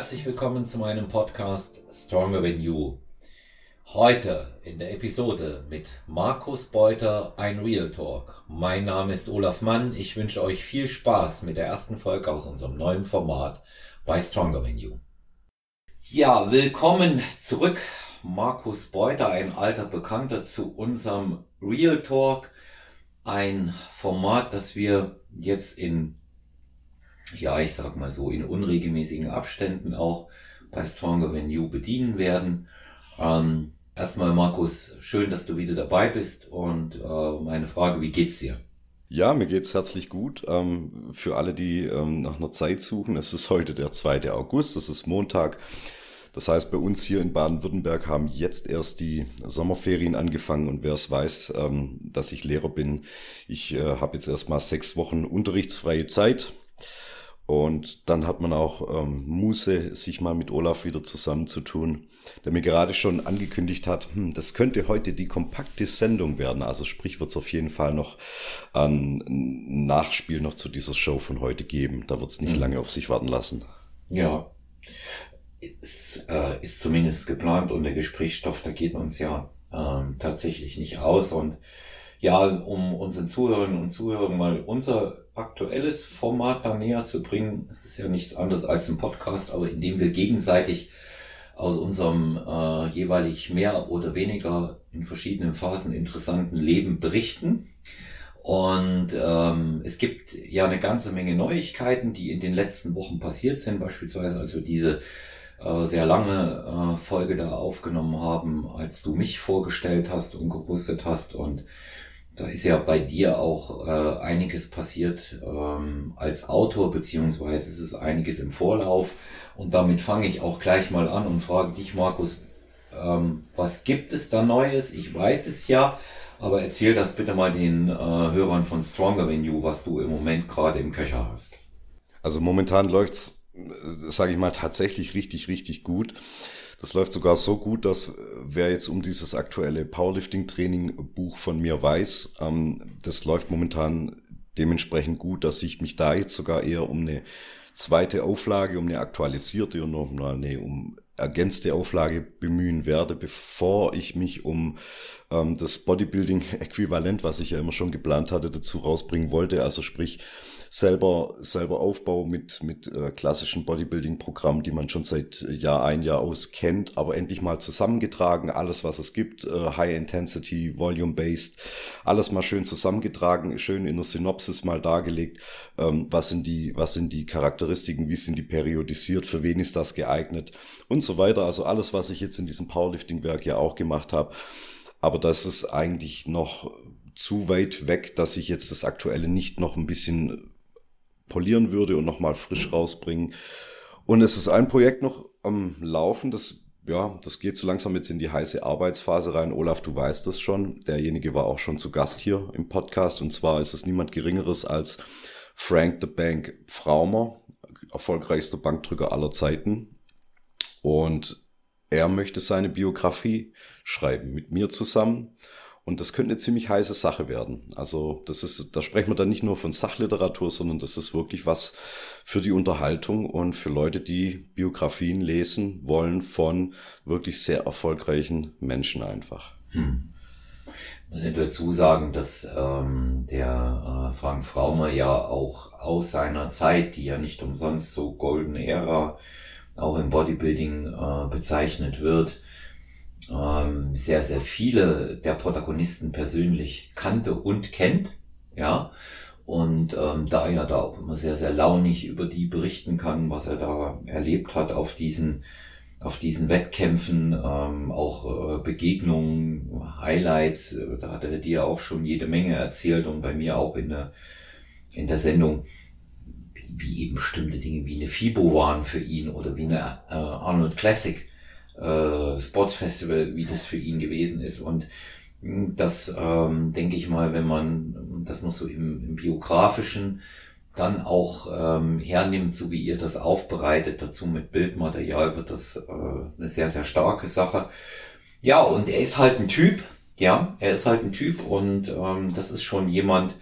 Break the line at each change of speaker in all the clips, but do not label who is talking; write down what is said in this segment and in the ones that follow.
Herzlich willkommen zu meinem Podcast Stronger Than You. Heute in der Episode mit Markus Beuter ein Real Talk. Mein Name ist Olaf Mann. Ich wünsche euch viel Spaß mit der ersten Folge aus unserem neuen Format bei Stronger Than You. Ja, willkommen zurück. Markus Beuter, ein alter Bekannter zu unserem Real Talk. Ein Format, das wir jetzt in ja, ich sag mal so, in unregelmäßigen Abständen auch bei Stronger Than You bedienen werden. Ähm, erstmal, Markus, schön, dass du wieder dabei bist und äh, meine Frage, wie geht's dir?
Ja, mir geht's herzlich gut. Ähm, für alle, die ähm, nach einer Zeit suchen, es ist heute der 2. August, es ist Montag. Das heißt, bei uns hier in Baden-Württemberg haben jetzt erst die Sommerferien angefangen und wer es weiß, ähm, dass ich Lehrer bin, ich äh, habe jetzt erstmal sechs Wochen unterrichtsfreie Zeit. Und dann hat man auch ähm, Muße, sich mal mit Olaf wieder zusammenzutun, der mir gerade schon angekündigt hat, hm, das könnte heute die kompakte Sendung werden. Also sprich, wird es auf jeden Fall noch ein Nachspiel noch zu dieser Show von heute geben. Da wird es nicht mhm. lange auf sich warten lassen.
Ja, ist, äh, ist zumindest geplant und der Gesprächsstoff, da geht uns ja ähm, tatsächlich nicht aus. Und ja, um unseren Zuhörerinnen und Zuhörern mal unser aktuelles Format da näher zu bringen. Es ist ja nichts anderes als ein Podcast, aber in dem wir gegenseitig aus unserem äh, jeweilig mehr oder weniger in verschiedenen Phasen interessanten Leben berichten. Und ähm, es gibt ja eine ganze Menge Neuigkeiten, die in den letzten Wochen passiert sind. Beispielsweise, als wir diese äh, sehr lange äh, Folge da aufgenommen haben, als du mich vorgestellt hast und gerüstet hast und da ist ja bei dir auch äh, einiges passiert ähm, als Autor, beziehungsweise es ist einiges im Vorlauf. Und damit fange ich auch gleich mal an und frage dich, Markus, ähm, was gibt es da Neues? Ich weiß es ja, aber erzähl das bitte mal den äh, Hörern von Stronger Than You, was du im Moment gerade im Köcher hast.
Also momentan läuft's, äh, sage ich mal, tatsächlich richtig, richtig gut. Das läuft sogar so gut, dass äh, wer jetzt um dieses aktuelle Powerlifting-Training-Buch von mir weiß, ähm, das läuft momentan dementsprechend gut, dass ich mich da jetzt sogar eher um eine zweite Auflage, um eine aktualisierte und nochmal eine um ergänzte Auflage bemühen werde, bevor ich mich um ähm, das Bodybuilding-Äquivalent, was ich ja immer schon geplant hatte, dazu rausbringen wollte. Also sprich, selber, selber Aufbau mit, mit äh, klassischen Bodybuilding-Programmen, die man schon seit Jahr ein, Jahr aus kennt, aber endlich mal zusammengetragen, alles was es gibt, äh, High Intensity, Volume-Based, alles mal schön zusammengetragen, schön in der Synopsis mal dargelegt, ähm, was sind die, was sind die Charakteristiken, wie sind die periodisiert, für wen ist das geeignet? Und so weiter. Also alles, was ich jetzt in diesem Powerlifting-Werk ja auch gemacht habe. Aber das ist eigentlich noch zu weit weg, dass ich jetzt das Aktuelle nicht noch ein bisschen polieren würde und nochmal frisch rausbringen. Und es ist ein Projekt noch am Laufen, das ja, das geht so langsam jetzt in die heiße Arbeitsphase rein. Olaf, du weißt das schon. Derjenige war auch schon zu Gast hier im Podcast. Und zwar ist es niemand Geringeres als Frank the Bank Fraumer, erfolgreichster Bankdrücker aller Zeiten. Und er möchte seine Biografie schreiben mit mir zusammen. Und das könnte eine ziemlich heiße Sache werden. Also das ist, da sprechen wir dann nicht nur von Sachliteratur, sondern das ist wirklich was für die Unterhaltung und für Leute, die Biografien lesen wollen von wirklich sehr erfolgreichen Menschen einfach. Hm.
Ich muss dazu sagen, dass ähm, der äh, Frank Fraumer ja auch aus seiner Zeit, die ja nicht umsonst so Golden Era auch im Bodybuilding äh, bezeichnet wird, ähm, sehr, sehr viele der Protagonisten persönlich kannte und kennt, ja. Und ähm, da er da auch immer sehr, sehr launig über die berichten kann, was er da erlebt hat auf diesen, auf diesen Wettkämpfen, ähm, auch äh, Begegnungen, Highlights, äh, da hat er dir auch schon jede Menge erzählt und bei mir auch in der, in der Sendung, wie eben bestimmte Dinge wie eine FIBO waren für ihn oder wie eine äh, Arnold Classic äh, Sports Festival, wie das für ihn gewesen ist. Und hm, das ähm, denke ich mal, wenn man das noch so im, im biografischen dann auch ähm, hernimmt, so wie ihr das aufbereitet, dazu mit Bildmaterial, wird das äh, eine sehr, sehr starke Sache. Ja, und er ist halt ein Typ, ja, er ist halt ein Typ und ähm, das ist schon jemand,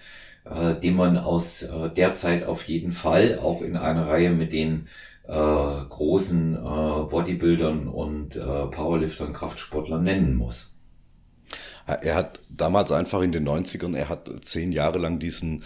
äh, den man aus äh, der Zeit auf jeden Fall auch in einer Reihe mit den äh, großen äh, Bodybuildern und äh, Powerliftern, Kraftsportlern nennen muss.
Er hat damals einfach in den 90ern, er hat zehn Jahre lang diesen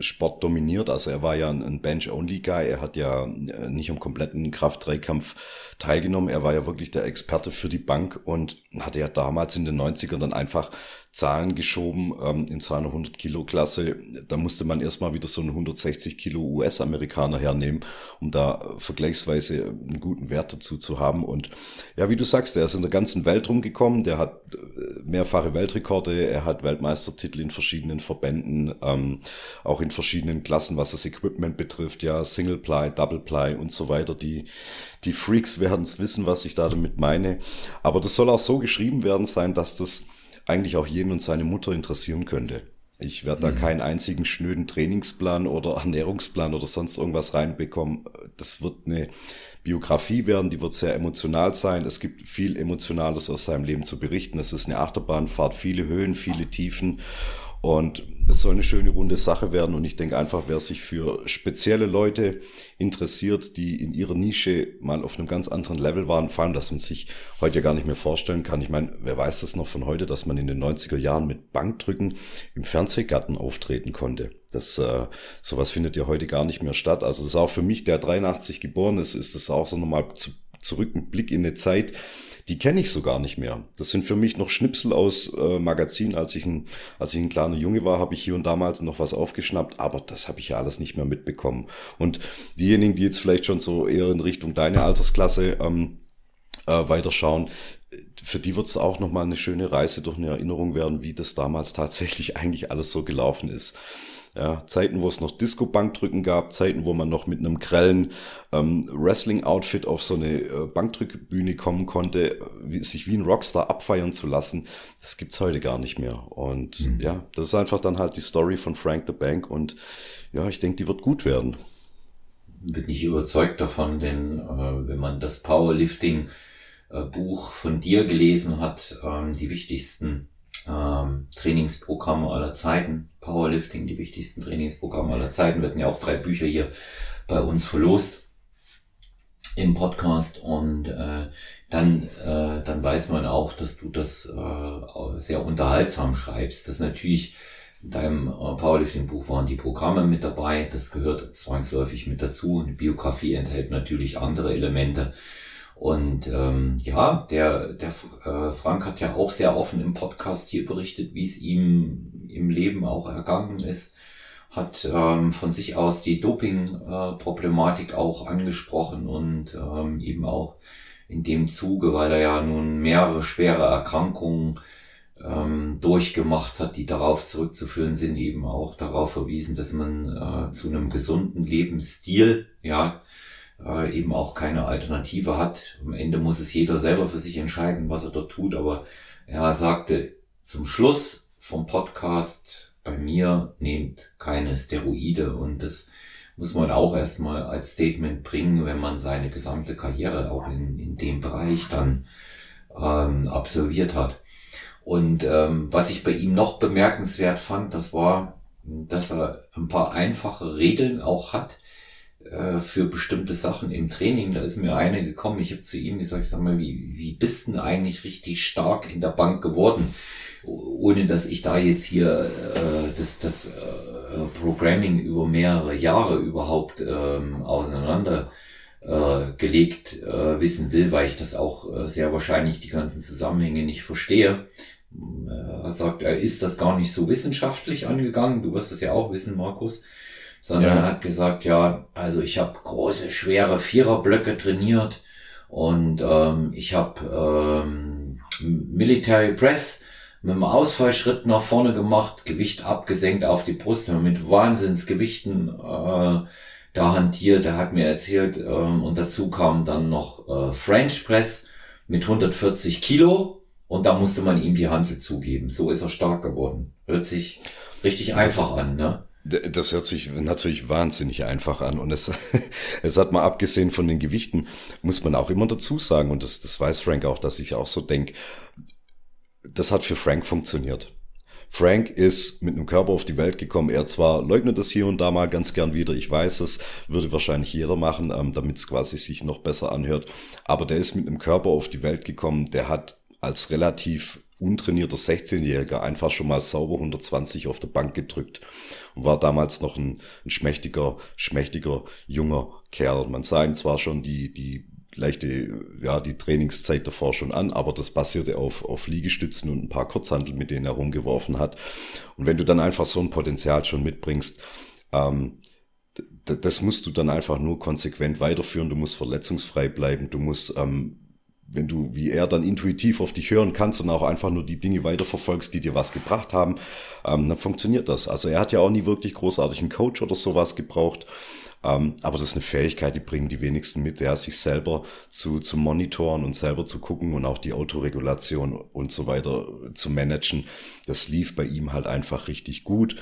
Sport dominiert. Also er war ja ein Bench-Only-Guy. Er hat ja äh, nicht am kompletten Kraft-3-Kampf teilgenommen. Er war ja wirklich der Experte für die Bank und hatte ja damals in den 90ern dann einfach Zahlen geschoben ähm, in seiner 100 Kilo Klasse. Da musste man erstmal wieder so einen 160 Kilo US-Amerikaner hernehmen, um da vergleichsweise einen guten Wert dazu zu haben. Und ja, wie du sagst, er ist in der ganzen Welt rumgekommen. Der hat äh, mehrfache Weltrekorde. Er hat Weltmeistertitel in verschiedenen Verbänden, ähm, auch in verschiedenen Klassen, was das Equipment betrifft. Ja, Single Ply, Double Ply und so weiter. Die, die Freaks werden es wissen, was ich da damit meine. Aber das soll auch so geschrieben werden sein, dass das eigentlich auch jeden und seine Mutter interessieren könnte. Ich werde da mhm. keinen einzigen schnöden Trainingsplan oder Ernährungsplan oder sonst irgendwas reinbekommen. Das wird eine Biografie werden, die wird sehr emotional sein. Es gibt viel Emotionales aus seinem Leben zu berichten. Es ist eine Achterbahnfahrt, viele Höhen, viele Tiefen. Und das soll eine schöne runde Sache werden. Und ich denke einfach, wer sich für spezielle Leute interessiert, die in ihrer Nische mal auf einem ganz anderen Level waren, vor allem, dass man sich heute gar nicht mehr vorstellen kann. Ich meine, wer weiß das noch von heute, dass man in den 90er Jahren mit Bankdrücken im Fernsehgarten auftreten konnte. Das, äh, sowas findet ja heute gar nicht mehr statt. Also das ist auch für mich, der 83 geboren ist, ist es auch so nochmal zu, zurück ein Blick in eine Zeit, die kenne ich so gar nicht mehr. Das sind für mich noch Schnipsel aus äh, Magazinen. Als ich, ein, als ich ein kleiner Junge war, habe ich hier und damals noch was aufgeschnappt, aber das habe ich ja alles nicht mehr mitbekommen. Und diejenigen, die jetzt vielleicht schon so eher in Richtung deine Altersklasse ähm, äh, weiterschauen, für die wird es auch nochmal eine schöne Reise durch eine Erinnerung werden, wie das damals tatsächlich eigentlich alles so gelaufen ist. Ja, Zeiten, wo es noch Disco-Bankdrücken gab, Zeiten, wo man noch mit einem grellen ähm, Wrestling-Outfit auf so eine äh, Bankdrückbühne kommen konnte, wie, sich wie ein Rockstar abfeiern zu lassen, das gibt's heute gar nicht mehr. Und mhm. ja, das ist einfach dann halt die Story von Frank the Bank und ja, ich denke, die wird gut werden.
Bin ich überzeugt davon, denn äh, wenn man das Powerlifting äh, Buch von dir gelesen hat, ähm, die wichtigsten ähm, Trainingsprogramme aller Zeiten, Powerlifting, die wichtigsten Trainingsprogramme aller Zeiten, werden ja auch drei Bücher hier bei uns verlost im Podcast und äh, dann, äh, dann weiß man auch, dass du das äh, sehr unterhaltsam schreibst. Das natürlich in deinem äh, Powerlifting-Buch waren die Programme mit dabei, das gehört zwangsläufig mit dazu. Eine Biografie enthält natürlich andere Elemente. Und ähm, ja, der, der äh, Frank hat ja auch sehr offen im Podcast hier berichtet, wie es ihm im Leben auch ergangen ist. Hat ähm, von sich aus die Doping-Problematik äh, auch angesprochen und ähm, eben auch in dem Zuge, weil er ja nun mehrere schwere Erkrankungen ähm, durchgemacht hat, die darauf zurückzuführen sind, eben auch darauf verwiesen, dass man äh, zu einem gesunden Lebensstil, ja, äh, eben auch keine Alternative hat. Am Ende muss es jeder selber für sich entscheiden, was er dort tut. Aber er sagte zum Schluss vom Podcast, bei mir nehmt keine Steroide und das muss man auch erstmal als Statement bringen, wenn man seine gesamte Karriere auch in, in dem Bereich dann ähm, absolviert hat. Und ähm, was ich bei ihm noch bemerkenswert fand, das war, dass er ein paar einfache Regeln auch hat, äh, für bestimmte Sachen im Training. Da ist mir eine gekommen, ich habe zu ihm gesagt, sag mal, wie, wie bist denn eigentlich richtig stark in der Bank geworden? Ohne dass ich da jetzt hier äh, das, das äh, Programming über mehrere Jahre überhaupt ähm, auseinander äh, gelegt äh, wissen will, weil ich das auch äh, sehr wahrscheinlich die ganzen Zusammenhänge nicht verstehe. Er sagt, er ist das gar nicht so wissenschaftlich angegangen. Du wirst das ja auch wissen, Markus sondern ja. er hat gesagt, ja, also ich habe große, schwere Viererblöcke trainiert und ähm, ich habe ähm, Military Press mit einem Ausfallschritt nach vorne gemacht, Gewicht abgesenkt auf die Brust, mit Wahnsinnsgewichten äh, da hantiert. Er hat mir erzählt, ähm, und dazu kam dann noch äh, French Press mit 140 Kilo und da musste man ihm die Handel zugeben. So ist er stark geworden. Hört sich richtig einfach an, ne?
Das hört sich natürlich wahnsinnig einfach an. Und es, es hat mal abgesehen von den Gewichten, muss man auch immer dazu sagen, und das, das weiß Frank auch, dass ich auch so denke, das hat für Frank funktioniert. Frank ist mit einem Körper auf die Welt gekommen. Er zwar leugnet es hier und da mal ganz gern wieder, ich weiß es, würde wahrscheinlich jeder machen, ähm, damit es quasi sich noch besser anhört. Aber der ist mit einem Körper auf die Welt gekommen, der hat als relativ untrainierter 16-Jähriger einfach schon mal sauber 120 auf der Bank gedrückt und war damals noch ein, ein schmächtiger, schmächtiger junger Kerl. Man sah ihm zwar schon die, die leichte, ja, die Trainingszeit davor schon an, aber das basierte auf, auf Liegestützen und ein paar Kurzhandel, mit denen er rumgeworfen hat. Und wenn du dann einfach so ein Potenzial schon mitbringst, ähm, das musst du dann einfach nur konsequent weiterführen. Du musst verletzungsfrei bleiben. Du musst, ähm, wenn du wie er dann intuitiv auf dich hören kannst und auch einfach nur die Dinge weiterverfolgst, die dir was gebracht haben, ähm, dann funktioniert das. Also er hat ja auch nie wirklich großartig einen Coach oder sowas gebraucht. Ähm, aber das ist eine Fähigkeit, die bringen die wenigsten mit, ja, sich selber zu, zu monitoren und selber zu gucken und auch die Autoregulation und so weiter zu managen. Das lief bei ihm halt einfach richtig gut.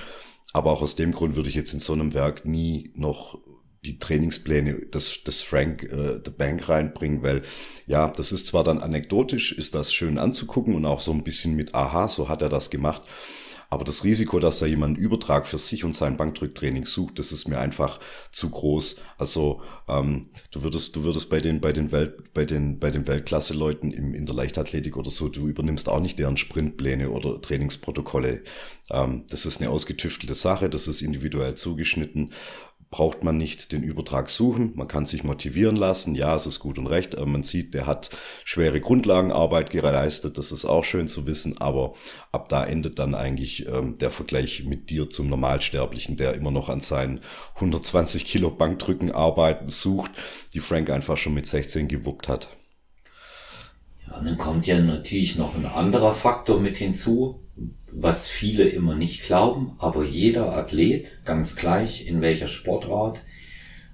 Aber auch aus dem Grund würde ich jetzt in so einem Werk nie noch die Trainingspläne des, des Frank äh, the Bank reinbringen, weil ja, das ist zwar dann anekdotisch, ist das schön anzugucken und auch so ein bisschen mit Aha, so hat er das gemacht. Aber das Risiko, dass da jemand einen Übertrag für sich und sein Bankdrücktraining sucht, das ist mir einfach zu groß. Also ähm, du würdest, du würdest bei den, bei den Welt, bei den, bei den Weltklasse-Leuten im, in der Leichtathletik oder so, du übernimmst auch nicht deren Sprintpläne oder Trainingsprotokolle. Ähm, das ist eine ausgetüftelte Sache, das ist individuell zugeschnitten braucht man nicht den Übertrag suchen. Man kann sich motivieren lassen. Ja, es ist gut und recht. Man sieht, der hat schwere Grundlagenarbeit geleistet. Das ist auch schön zu wissen. Aber ab da endet dann eigentlich ähm, der Vergleich mit dir zum Normalsterblichen, der immer noch an seinen 120 Kilo Bankdrücken arbeiten sucht, die Frank einfach schon mit 16 gewuppt hat.
Ja, dann kommt ja natürlich noch ein anderer Faktor mit hinzu was viele immer nicht glauben, aber jeder Athlet, ganz gleich in welcher Sportart,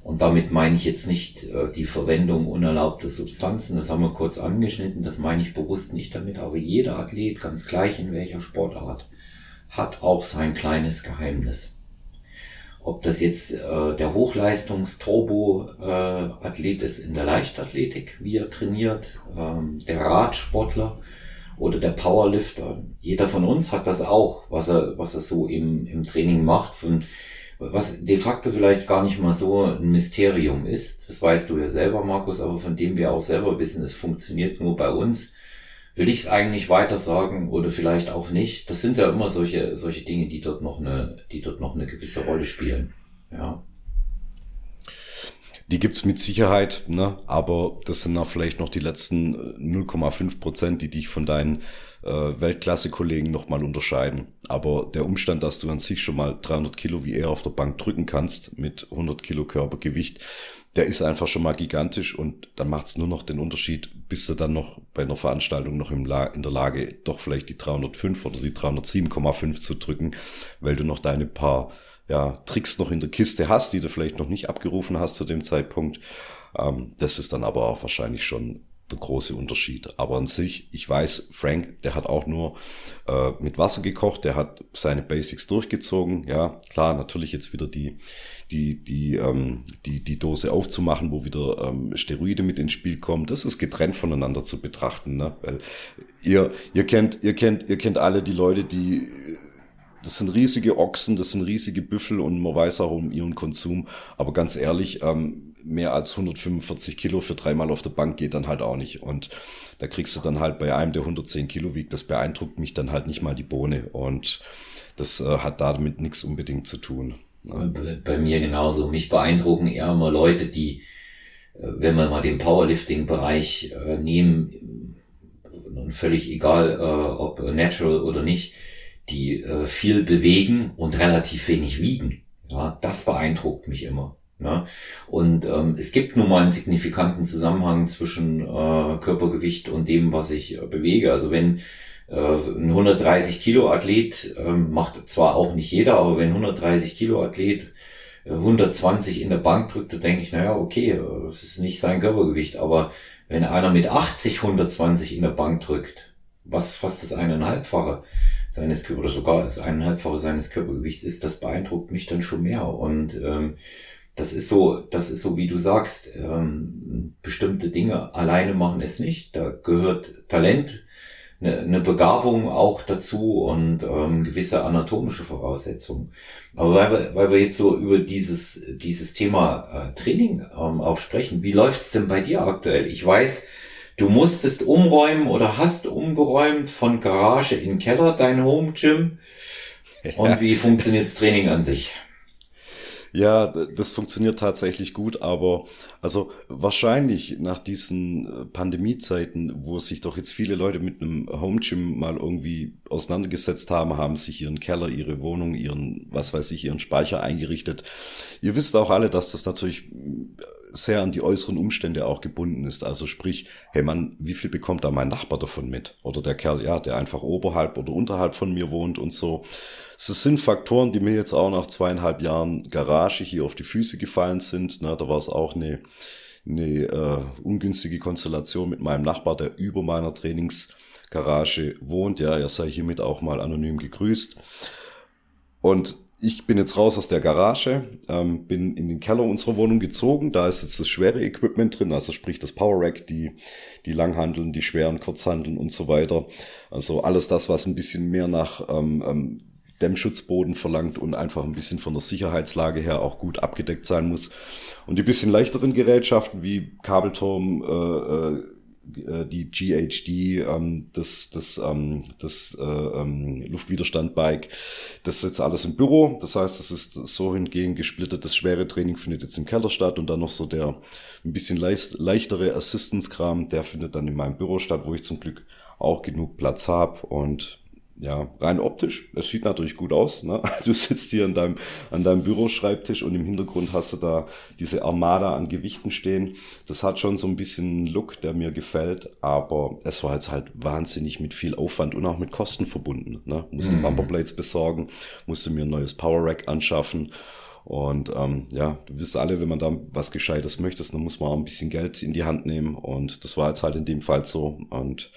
und damit meine ich jetzt nicht äh, die Verwendung unerlaubter Substanzen, das haben wir kurz angeschnitten, das meine ich bewusst nicht damit, aber jeder Athlet, ganz gleich in welcher Sportart, hat auch sein kleines Geheimnis. Ob das jetzt äh, der Hochleistungs-Turbo-Athlet äh, ist in der Leichtathletik, wie er trainiert, ähm, der Radsportler, oder der Powerlifter. Jeder von uns hat das auch, was er, was er so im, im Training macht, von, was de facto vielleicht gar nicht mal so ein Mysterium ist. Das weißt du ja selber, Markus, aber von dem wir auch selber wissen, es funktioniert nur bei uns. Will ich es eigentlich weiter sagen oder vielleicht auch nicht? Das sind ja immer solche, solche Dinge, die dort noch eine, die dort noch eine gewisse Rolle spielen. Ja.
Die gibt's mit Sicherheit, ne? aber das sind auch vielleicht noch die letzten 0,5 äh, Prozent, die dich von deinen äh, Weltklasse-Kollegen nochmal unterscheiden. Aber der Umstand, dass du an sich schon mal 300 Kilo wie er auf der Bank drücken kannst mit 100 Kilo Körpergewicht, der ist einfach schon mal gigantisch und dann macht's nur noch den Unterschied, bist du dann noch bei einer Veranstaltung noch in der Lage, doch vielleicht die 305 oder die 307,5 zu drücken, weil du noch deine paar ja, Tricks noch in der Kiste hast, die du vielleicht noch nicht abgerufen hast zu dem Zeitpunkt. Ähm, das ist dann aber auch wahrscheinlich schon der große Unterschied. Aber an sich, ich weiß, Frank, der hat auch nur äh, mit Wasser gekocht, der hat seine Basics durchgezogen. Ja, klar, natürlich jetzt wieder die, die, die, ähm, die, die Dose aufzumachen, wo wieder ähm, Steroide mit ins Spiel kommen. Das ist getrennt voneinander zu betrachten, ne? Weil ihr, ihr kennt, ihr kennt, ihr kennt alle die Leute, die das sind riesige Ochsen, das sind riesige Büffel und man weiß auch um ihren Konsum. Aber ganz ehrlich, ähm, mehr als 145 Kilo für dreimal auf der Bank geht dann halt auch nicht. Und da kriegst du dann halt bei einem, der 110 Kilo wiegt, das beeindruckt mich dann halt nicht mal die Bohne. Und das äh, hat damit nichts unbedingt zu tun.
Bei mir genauso. Mich beeindrucken eher immer Leute, die, äh, wenn wir mal den Powerlifting-Bereich äh, nehmen, völlig egal, äh, ob natural oder nicht, die äh, viel bewegen und relativ wenig wiegen. Ja, das beeindruckt mich immer. Ja. Und ähm, es gibt nun mal einen signifikanten Zusammenhang zwischen äh, Körpergewicht und dem, was ich äh, bewege. Also wenn äh, ein 130 Kilo Athlet äh, macht zwar auch nicht jeder, aber wenn 130 Kilo Athlet 120 äh, in der Bank drückt, dann denke ich, naja, okay, äh, es ist nicht sein Körpergewicht, aber wenn einer mit 80 120 in der Bank drückt, was fast das eineinhalbfache, seines Körper oder sogar das eineinhalbfache seines Körpergewichts ist, das beeindruckt mich dann schon mehr. Und ähm, das ist so, das ist so, wie du sagst, ähm, bestimmte Dinge alleine machen es nicht. Da gehört Talent eine, eine Begabung auch dazu und ähm, gewisse anatomische Voraussetzungen. Aber weil wir, weil wir jetzt so über dieses, dieses Thema äh, Training ähm, auch sprechen, wie läuft's denn bei dir aktuell? Ich weiß, du musstest umräumen oder hast umgeräumt von Garage in Keller, dein Home Gym. Und wie funktioniert's Training an sich?
Ja, das funktioniert tatsächlich gut, aber also wahrscheinlich nach diesen äh, Pandemiezeiten, wo sich doch jetzt viele Leute mit einem Home Gym mal irgendwie auseinandergesetzt haben, haben sich ihren Keller, ihre Wohnung, ihren, was weiß ich, ihren Speicher eingerichtet. Ihr wisst auch alle, dass das natürlich sehr an die äußeren Umstände auch gebunden ist. Also sprich, hey Mann, wie viel bekommt da mein Nachbar davon mit? Oder der Kerl, ja, der einfach oberhalb oder unterhalb von mir wohnt und so. Es sind Faktoren, die mir jetzt auch nach zweieinhalb Jahren Garage hier auf die Füße gefallen sind. Na, da war es auch eine, eine äh, ungünstige Konstellation mit meinem Nachbar, der über meiner Trainingsgarage wohnt. Ja, er sei hiermit auch mal anonym gegrüßt. Und ich bin jetzt raus aus der Garage, ähm, bin in den Keller unserer Wohnung gezogen. Da ist jetzt das schwere Equipment drin, also sprich das Power Rack, die, die Langhandeln, die schweren Kurzhandeln und so weiter. Also alles das, was ein bisschen mehr nach ähm, ähm, Dämmschutzboden verlangt und einfach ein bisschen von der Sicherheitslage her auch gut abgedeckt sein muss. Und die bisschen leichteren Gerätschaften wie Kabelturm, äh, äh, die GHD, ähm, das, das, ähm, das äh, ähm, Luftwiderstand-Bike, das ist jetzt alles im Büro. Das heißt, das ist so hingegen gesplittet. Das schwere Training findet jetzt im Keller statt und dann noch so der ein bisschen leicht, leichtere Assistance-Kram, der findet dann in meinem Büro statt, wo ich zum Glück auch genug Platz habe und ja, rein optisch, es sieht natürlich gut aus. Ne? Du sitzt hier an deinem, an deinem Büroschreibtisch und im Hintergrund hast du da diese Armada an Gewichten stehen. Das hat schon so ein bisschen einen Look, der mir gefällt, aber es war jetzt halt wahnsinnig mit viel Aufwand und auch mit Kosten verbunden. Ne? Musste mhm. Bumperblades besorgen, musste mir ein neues Power Rack anschaffen. Und ähm, ja, du wisst alle, wenn man da was Gescheites möchtest, dann muss man auch ein bisschen Geld in die Hand nehmen. Und das war jetzt halt in dem Fall so. Und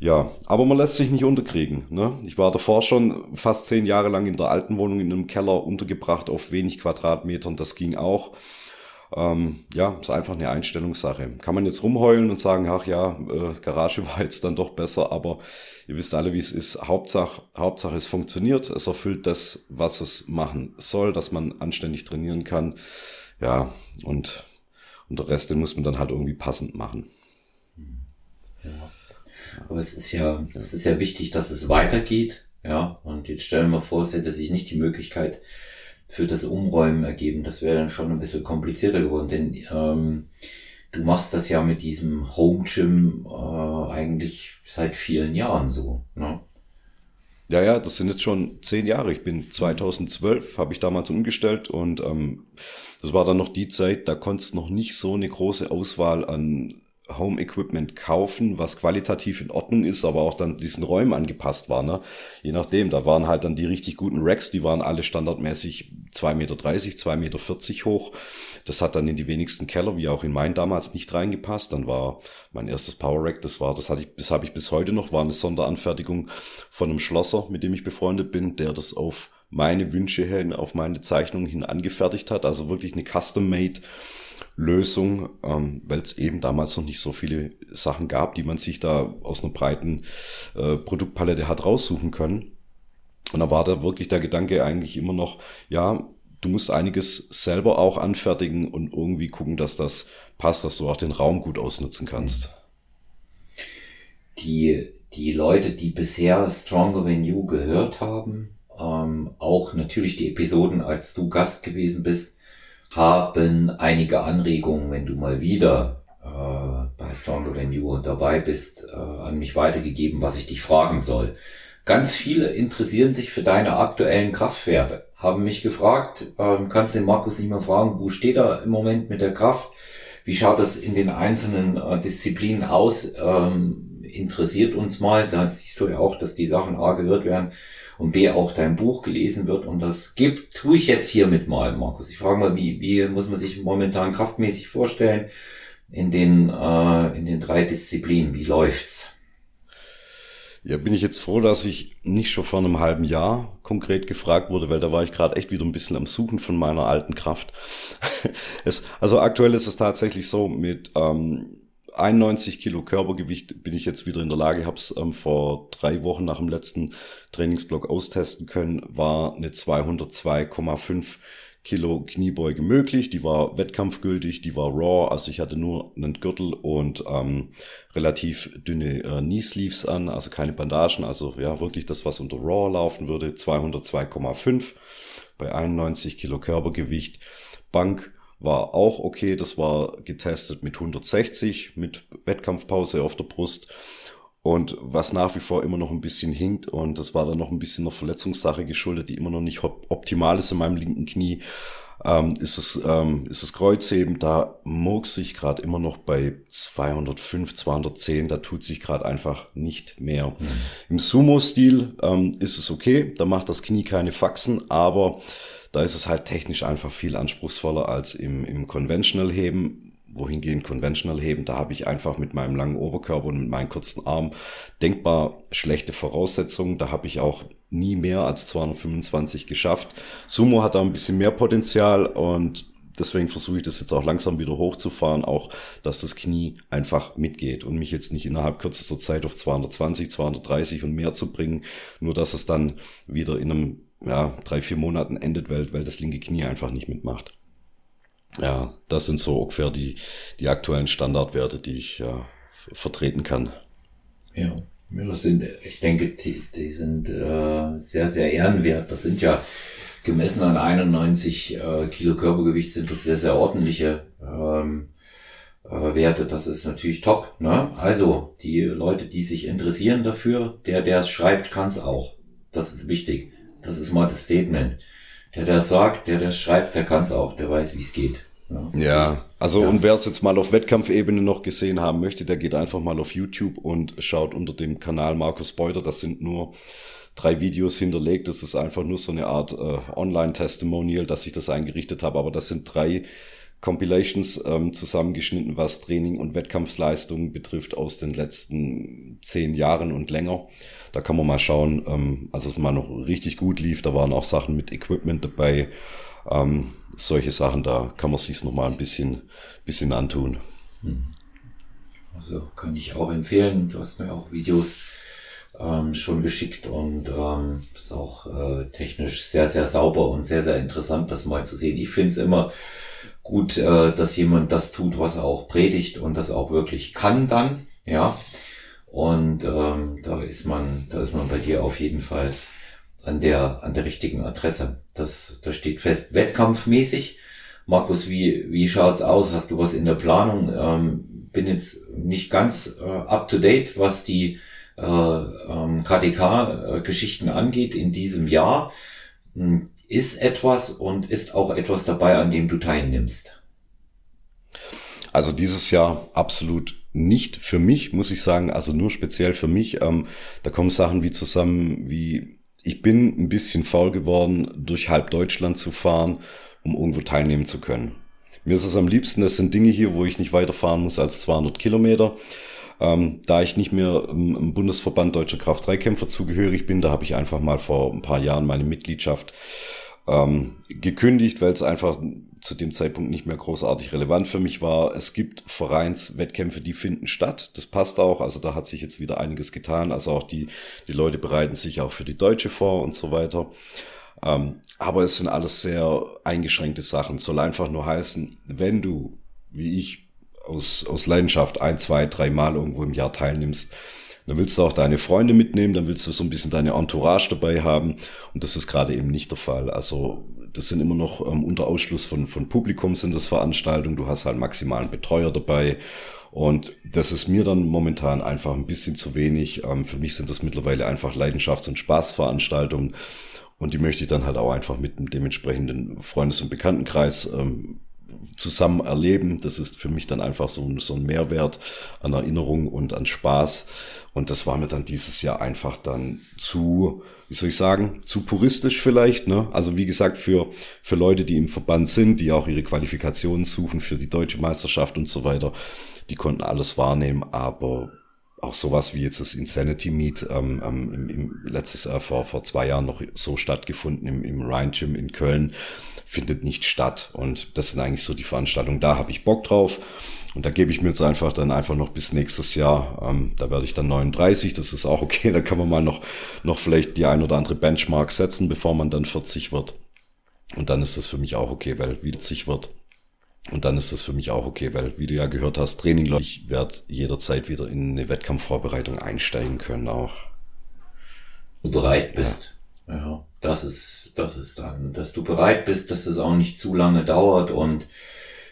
ja, aber man lässt sich nicht unterkriegen. Ne? Ich war davor schon fast zehn Jahre lang in der alten Wohnung in einem Keller untergebracht auf wenig Quadratmetern. Das ging auch. Ähm, ja, ist einfach eine Einstellungssache. Kann man jetzt rumheulen und sagen, ach ja, äh, Garage war jetzt dann doch besser, aber ihr wisst alle, wie es ist. Hauptsache, Hauptsache es funktioniert, es erfüllt das, was es machen soll, dass man anständig trainieren kann. Ja, und, und der Rest, den muss man dann halt irgendwie passend machen.
Ja. Aber es ist ja, es ist ja wichtig, dass es weitergeht. Ja, und jetzt stellen wir vor, es hätte sich nicht die Möglichkeit für das Umräumen ergeben. Das wäre dann schon ein bisschen komplizierter geworden, denn ähm, du machst das ja mit diesem Home Gym äh, eigentlich seit vielen Jahren so. Ne?
Ja, ja, das sind jetzt schon zehn Jahre. Ich bin 2012, habe ich damals umgestellt und ähm, das war dann noch die Zeit, da konntest noch nicht so eine große Auswahl an Home Equipment kaufen, was qualitativ in Ordnung ist, aber auch dann diesen Räumen angepasst war. Ne? Je nachdem, da waren halt dann die richtig guten Racks, die waren alle standardmäßig 2,30 Meter, 2,40 Meter hoch. Das hat dann in die wenigsten Keller, wie auch in meinen damals, nicht reingepasst. Dann war mein erstes Power Rack, das war, das hatte ich, das habe ich bis heute noch, war eine Sonderanfertigung von einem Schlosser, mit dem ich befreundet bin, der das auf meine Wünsche hin, auf meine Zeichnungen hin angefertigt hat. Also wirklich eine Custom-Made Lösung, ähm, weil es eben damals noch nicht so viele Sachen gab, die man sich da aus einer breiten äh, Produktpalette hat raussuchen können. Und da war da wirklich der Gedanke eigentlich immer noch, ja, du musst einiges selber auch anfertigen und irgendwie gucken, dass das passt, dass du auch den Raum gut ausnutzen kannst.
Die, die Leute, die bisher Stronger Than You gehört haben, ähm, auch natürlich die Episoden, als du Gast gewesen bist, haben einige Anregungen, wenn du mal wieder äh, bei Stronger Than You dabei bist, äh, an mich weitergegeben, was ich dich fragen soll. Ganz viele interessieren sich für deine aktuellen Kraftwerte, haben mich gefragt, ähm, kannst den Markus nicht mal fragen, wo steht er im Moment mit der Kraft? Wie schaut das in den einzelnen äh, Disziplinen aus? Ähm, interessiert uns mal. Da siehst du ja auch, dass die Sachen A gehört werden und B auch dein Buch gelesen wird. Und das gibt, tue ich jetzt hiermit mal, Markus. Ich frage mal, wie, wie muss man sich momentan kraftmäßig vorstellen in den, äh, in den drei Disziplinen? Wie läuft's?
Ja, bin ich jetzt froh, dass ich nicht schon vor einem halben Jahr konkret gefragt wurde, weil da war ich gerade echt wieder ein bisschen am Suchen von meiner alten Kraft. es, also aktuell ist es tatsächlich so mit ähm, 91 Kilo Körpergewicht bin ich jetzt wieder in der Lage, habe es ähm, vor drei Wochen nach dem letzten Trainingsblock austesten können, war eine 202,5 Kilo Kniebeuge möglich. Die war wettkampfgültig, die war raw, also ich hatte nur einen Gürtel und ähm, relativ dünne äh, Knee Sleeves an, also keine Bandagen, also ja wirklich das, was unter raw laufen würde, 202,5 bei 91 Kilo Körpergewicht. Bank war auch okay, das war getestet mit 160 mit Wettkampfpause auf der Brust. Und was nach wie vor immer noch ein bisschen hinkt, und das war dann noch ein bisschen noch Verletzungssache geschuldet, die immer noch nicht optimal ist in meinem linken Knie, ähm, ist, es, ähm, ist das Kreuzheben. Da murks sich gerade immer noch bei 205, 210. Da tut sich gerade einfach nicht mehr. Mhm. Im Sumo-Stil ähm, ist es okay, da macht das Knie keine Faxen, aber da ist es halt technisch einfach viel anspruchsvoller als im, im Conventional-Heben wohingehend Conventional heben, da habe ich einfach mit meinem langen Oberkörper und mit meinen kurzen Armen denkbar schlechte Voraussetzungen. Da habe ich auch nie mehr als 225 geschafft. Sumo hat da ein bisschen mehr Potenzial und deswegen versuche ich das jetzt auch langsam wieder hochzufahren, auch dass das Knie einfach mitgeht und mich jetzt nicht innerhalb kürzester Zeit auf 220, 230 und mehr zu bringen, nur dass es dann wieder in einem ja, drei, vier Monaten endet, weil, weil das linke Knie einfach nicht mitmacht. Ja, das sind so ungefähr die, die aktuellen Standardwerte, die ich ja, vertreten kann.
Ja, das sind, ich denke, die, die sind äh, sehr, sehr ehrenwert. Das sind ja gemessen an 91 äh, Kilo Körpergewicht sind das sehr, sehr ordentliche ähm, äh, Werte. Das ist natürlich top. Ne? Also die Leute, die sich interessieren dafür, der, der es schreibt, kann es auch. Das ist wichtig. Das ist mal das Statement. Der, der sagt, der, der schreibt, der kann es auch, der weiß, wie es geht.
Ja, ja also ja. und wer es jetzt mal auf Wettkampfebene noch gesehen haben möchte, der geht einfach mal auf YouTube und schaut unter dem Kanal Markus Beuter. Das sind nur drei Videos hinterlegt. Das ist einfach nur so eine Art äh, Online-Testimonial, dass ich das eingerichtet habe. Aber das sind drei Compilations ähm, zusammengeschnitten, was Training und Wettkampfsleistungen betrifft aus den letzten zehn Jahren und länger. Da kann man mal schauen, ähm, als es mal noch richtig gut lief. Da waren auch Sachen mit Equipment dabei. Ähm, solche Sachen, da kann man sich noch mal ein bisschen, bisschen antun. Hm.
Also kann ich auch empfehlen. Du hast mir auch Videos ähm, schon geschickt und ähm, ist auch äh, technisch sehr, sehr sauber und sehr, sehr interessant, das mal zu sehen. Ich finde es immer gut, äh, dass jemand das tut, was er auch predigt und das auch wirklich kann dann, ja. Und ähm, da ist man, da ist man bei dir auf jeden Fall an der, an der richtigen Adresse. Das, das steht fest. Wettkampfmäßig. Markus, wie, wie schaut's aus? Hast du was in der Planung? Ähm, bin jetzt nicht ganz äh, up to date, was die äh, ähm, KDK-Geschichten angeht in diesem Jahr. Hm, ist etwas und ist auch etwas dabei, an dem du teilnimmst?
Also dieses Jahr absolut nicht für mich, muss ich sagen, also nur speziell für mich. Ähm, da kommen Sachen wie zusammen, wie ich bin ein bisschen faul geworden, durch halb Deutschland zu fahren, um irgendwo teilnehmen zu können. Mir ist es am liebsten, das sind Dinge hier, wo ich nicht weiterfahren muss als 200 Kilometer. Ähm, da ich nicht mehr im Bundesverband Deutscher Kraft-3-Kämpfer zugehörig bin, da habe ich einfach mal vor ein paar Jahren meine Mitgliedschaft ähm, gekündigt, weil es einfach zu dem Zeitpunkt nicht mehr großartig relevant für mich war. Es gibt Vereinswettkämpfe, die finden statt. Das passt auch. Also da hat sich jetzt wieder einiges getan. Also auch die, die Leute bereiten sich auch für die Deutsche vor und so weiter. Ähm, aber es sind alles sehr eingeschränkte Sachen. Soll einfach nur heißen, wenn du, wie ich, aus, aus Leidenschaft ein, zwei, drei Mal irgendwo im Jahr teilnimmst, dann willst du auch deine Freunde mitnehmen, dann willst du so ein bisschen deine Entourage dabei haben. Und das ist gerade eben nicht der Fall. Also das sind immer noch ähm, unter Ausschluss von, von Publikum sind das Veranstaltungen. Du hast halt maximalen Betreuer dabei. Und das ist mir dann momentan einfach ein bisschen zu wenig. Ähm, für mich sind das mittlerweile einfach Leidenschafts- und Spaßveranstaltungen. Und die möchte ich dann halt auch einfach mit dem dementsprechenden Freundes- und Bekanntenkreis ähm, zusammen erleben. Das ist für mich dann einfach so, so ein Mehrwert an Erinnerung und an Spaß. Und das war mir dann dieses Jahr einfach dann zu, wie soll ich sagen, zu puristisch vielleicht. Ne? Also wie gesagt, für, für Leute, die im Verband sind, die auch ihre Qualifikationen suchen für die deutsche Meisterschaft und so weiter, die konnten alles wahrnehmen, aber auch sowas wie jetzt das Insanity Meet ähm, ähm, im, im letztes Jahr vor, vor zwei Jahren noch so stattgefunden im, im Rhine Gym in Köln findet nicht statt. Und das sind eigentlich so die Veranstaltungen. Da habe ich Bock drauf. Und da gebe ich mir jetzt einfach dann einfach noch bis nächstes Jahr, ähm, da werde ich dann 39, das ist auch okay, da kann man mal noch, noch vielleicht die ein oder andere Benchmark setzen, bevor man dann 40 wird. Und dann ist das für mich auch okay, weil wie 40 wird. Und dann ist das für mich auch okay, weil, wie du ja gehört hast, Training, ich werde jederzeit wieder in eine Wettkampfvorbereitung einsteigen können auch.
Du bereit bist. Ja. ja. Das ist, das ist dann, dass du bereit bist, dass es auch nicht zu lange dauert und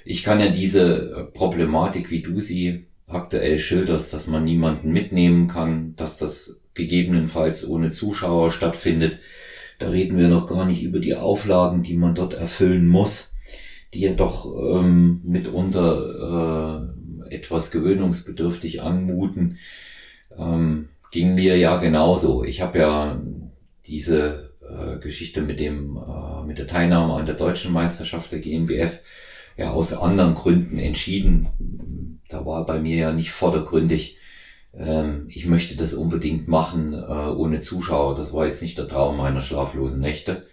ich kann ja diese Problematik, wie du sie aktuell schilderst, dass man niemanden mitnehmen kann, dass das gegebenenfalls ohne Zuschauer stattfindet. Da reden wir noch gar nicht über die Auflagen, die man dort erfüllen muss die ja doch ähm, mitunter äh, etwas gewöhnungsbedürftig anmuten, ähm, ging mir ja genauso. Ich habe ja diese äh, Geschichte mit dem äh, mit der Teilnahme an der deutschen Meisterschaft der GmbF ja aus anderen Gründen entschieden. Da war bei mir ja nicht vordergründig, ähm, ich möchte das unbedingt machen äh, ohne Zuschauer. Das war jetzt nicht der Traum meiner schlaflosen Nächte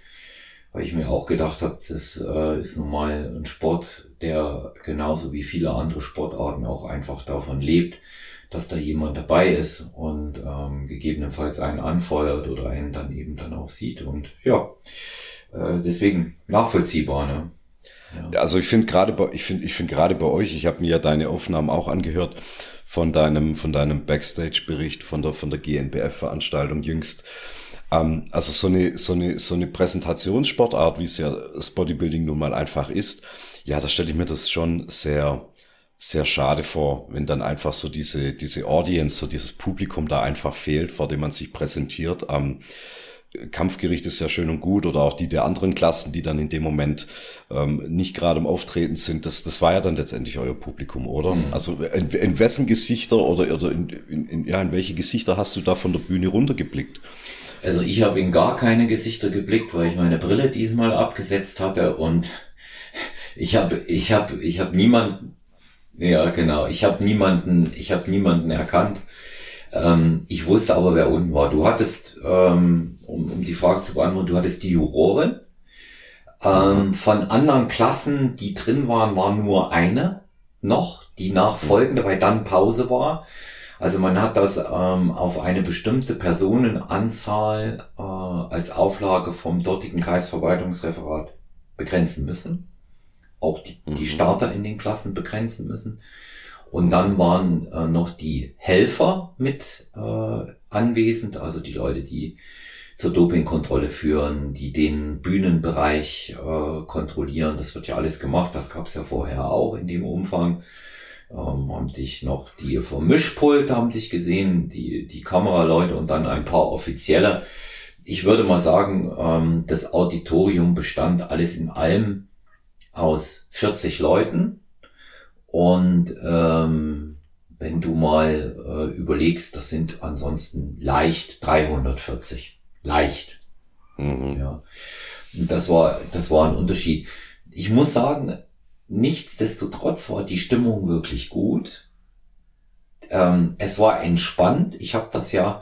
weil ich mir auch gedacht habe, das äh, ist nun mal ein Sport, der genauso wie viele andere Sportarten auch einfach davon lebt, dass da jemand dabei ist und ähm, gegebenenfalls einen anfeuert oder einen dann eben dann auch sieht. Und ja, äh, deswegen nachvollziehbar. Ne?
Ja. Also ich finde gerade bei, ich finde, ich finde gerade bei euch, ich habe mir ja deine Aufnahmen auch angehört von deinem, von deinem Backstage-Bericht von der, von der GNBF-Veranstaltung jüngst. Ähm, also so eine, so eine, so eine Präsentationssportart, wie es ja das Bodybuilding nun mal einfach ist, ja, da stelle ich mir das schon sehr, sehr schade vor, wenn dann einfach so diese, diese Audience, so dieses Publikum da einfach fehlt, vor dem man sich präsentiert. Ähm, Kampfgericht ist ja schön und gut oder auch die der anderen Klassen, die dann in dem Moment ähm, nicht gerade im Auftreten sind, das, das war ja dann letztendlich euer Publikum, oder? Mhm. Also in, in, wessen Gesichter oder, oder in, in, in, ja, in welche Gesichter hast du da von der Bühne runtergeblickt?
Also ich habe in gar keine Gesichter geblickt, weil ich meine Brille diesmal abgesetzt hatte und ich habe ich habe ich habe niemanden ja genau, ich habe niemanden ich habe niemanden erkannt. Ähm, ich wusste aber, wer unten war. Du hattest, ähm, um, um die Frage zu beantworten, du hattest die Jurorin. Ähm, von anderen Klassen, die drin waren, war nur eine noch, die nachfolgende, weil dann Pause war. Also man hat das ähm, auf eine bestimmte Personenanzahl äh, als Auflage vom dortigen Kreisverwaltungsreferat begrenzen müssen. Auch die, mhm. die Starter in den Klassen begrenzen müssen. Und dann waren äh, noch die Helfer mit äh, anwesend, also die Leute, die zur Dopingkontrolle führen, die den Bühnenbereich äh, kontrollieren. Das wird ja alles gemacht. Das gab es ja vorher auch in dem Umfang ähm, haben dich noch die vom Mischpult haben dich gesehen, die, die Kameraleute und dann ein paar Offizielle. Ich würde mal sagen, ähm, das Auditorium bestand alles in allem aus 40 Leuten. Und ähm, wenn du mal äh, überlegst, das sind ansonsten leicht 340. Leicht. Mhm. Ja. Und das war, das war ein Unterschied. Ich muss sagen, Nichtsdestotrotz war die Stimmung wirklich gut. Ähm, es war entspannt. Ich habe das ja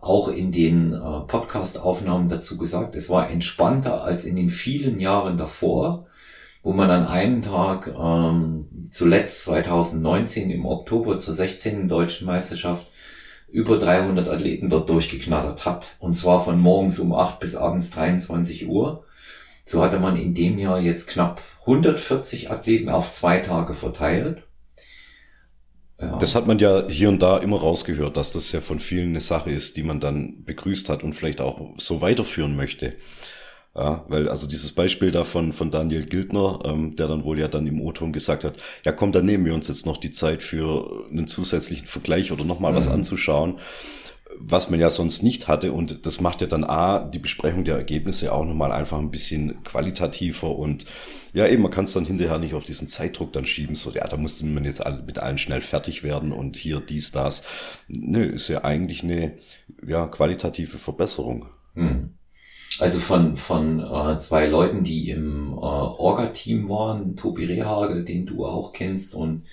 auch in den äh, Podcast-Aufnahmen dazu gesagt. Es war entspannter als in den vielen Jahren davor, wo man an einem Tag, ähm, zuletzt 2019 im Oktober zur 16. Deutschen Meisterschaft, über 300 Athleten dort durchgeknattert hat. Und zwar von morgens um 8 bis abends 23 Uhr. So hatte man in dem Jahr jetzt knapp 140 Athleten auf zwei Tage verteilt.
Ja. Das hat man ja hier und da immer rausgehört, dass das ja von vielen eine Sache ist, die man dann begrüßt hat und vielleicht auch so weiterführen möchte. Ja, weil also dieses Beispiel da von, von Daniel Gildner, ähm, der dann wohl ja dann im O-Ton gesagt hat, ja komm, dann nehmen wir uns jetzt noch die Zeit für einen zusätzlichen Vergleich oder nochmal mhm. was anzuschauen was man ja sonst nicht hatte. Und das macht ja dann A, die Besprechung der Ergebnisse auch nochmal einfach ein bisschen qualitativer und ja, eben, man kann es dann hinterher nicht auf diesen Zeitdruck dann schieben, so, ja, da musste man jetzt mit allen schnell fertig werden und hier dies, das. Nö, ist ja eigentlich eine, ja, qualitative Verbesserung. Hm.
Also von, von äh, zwei Leuten, die im äh, Orga-Team waren, Tobi Rehagel, den du auch kennst, und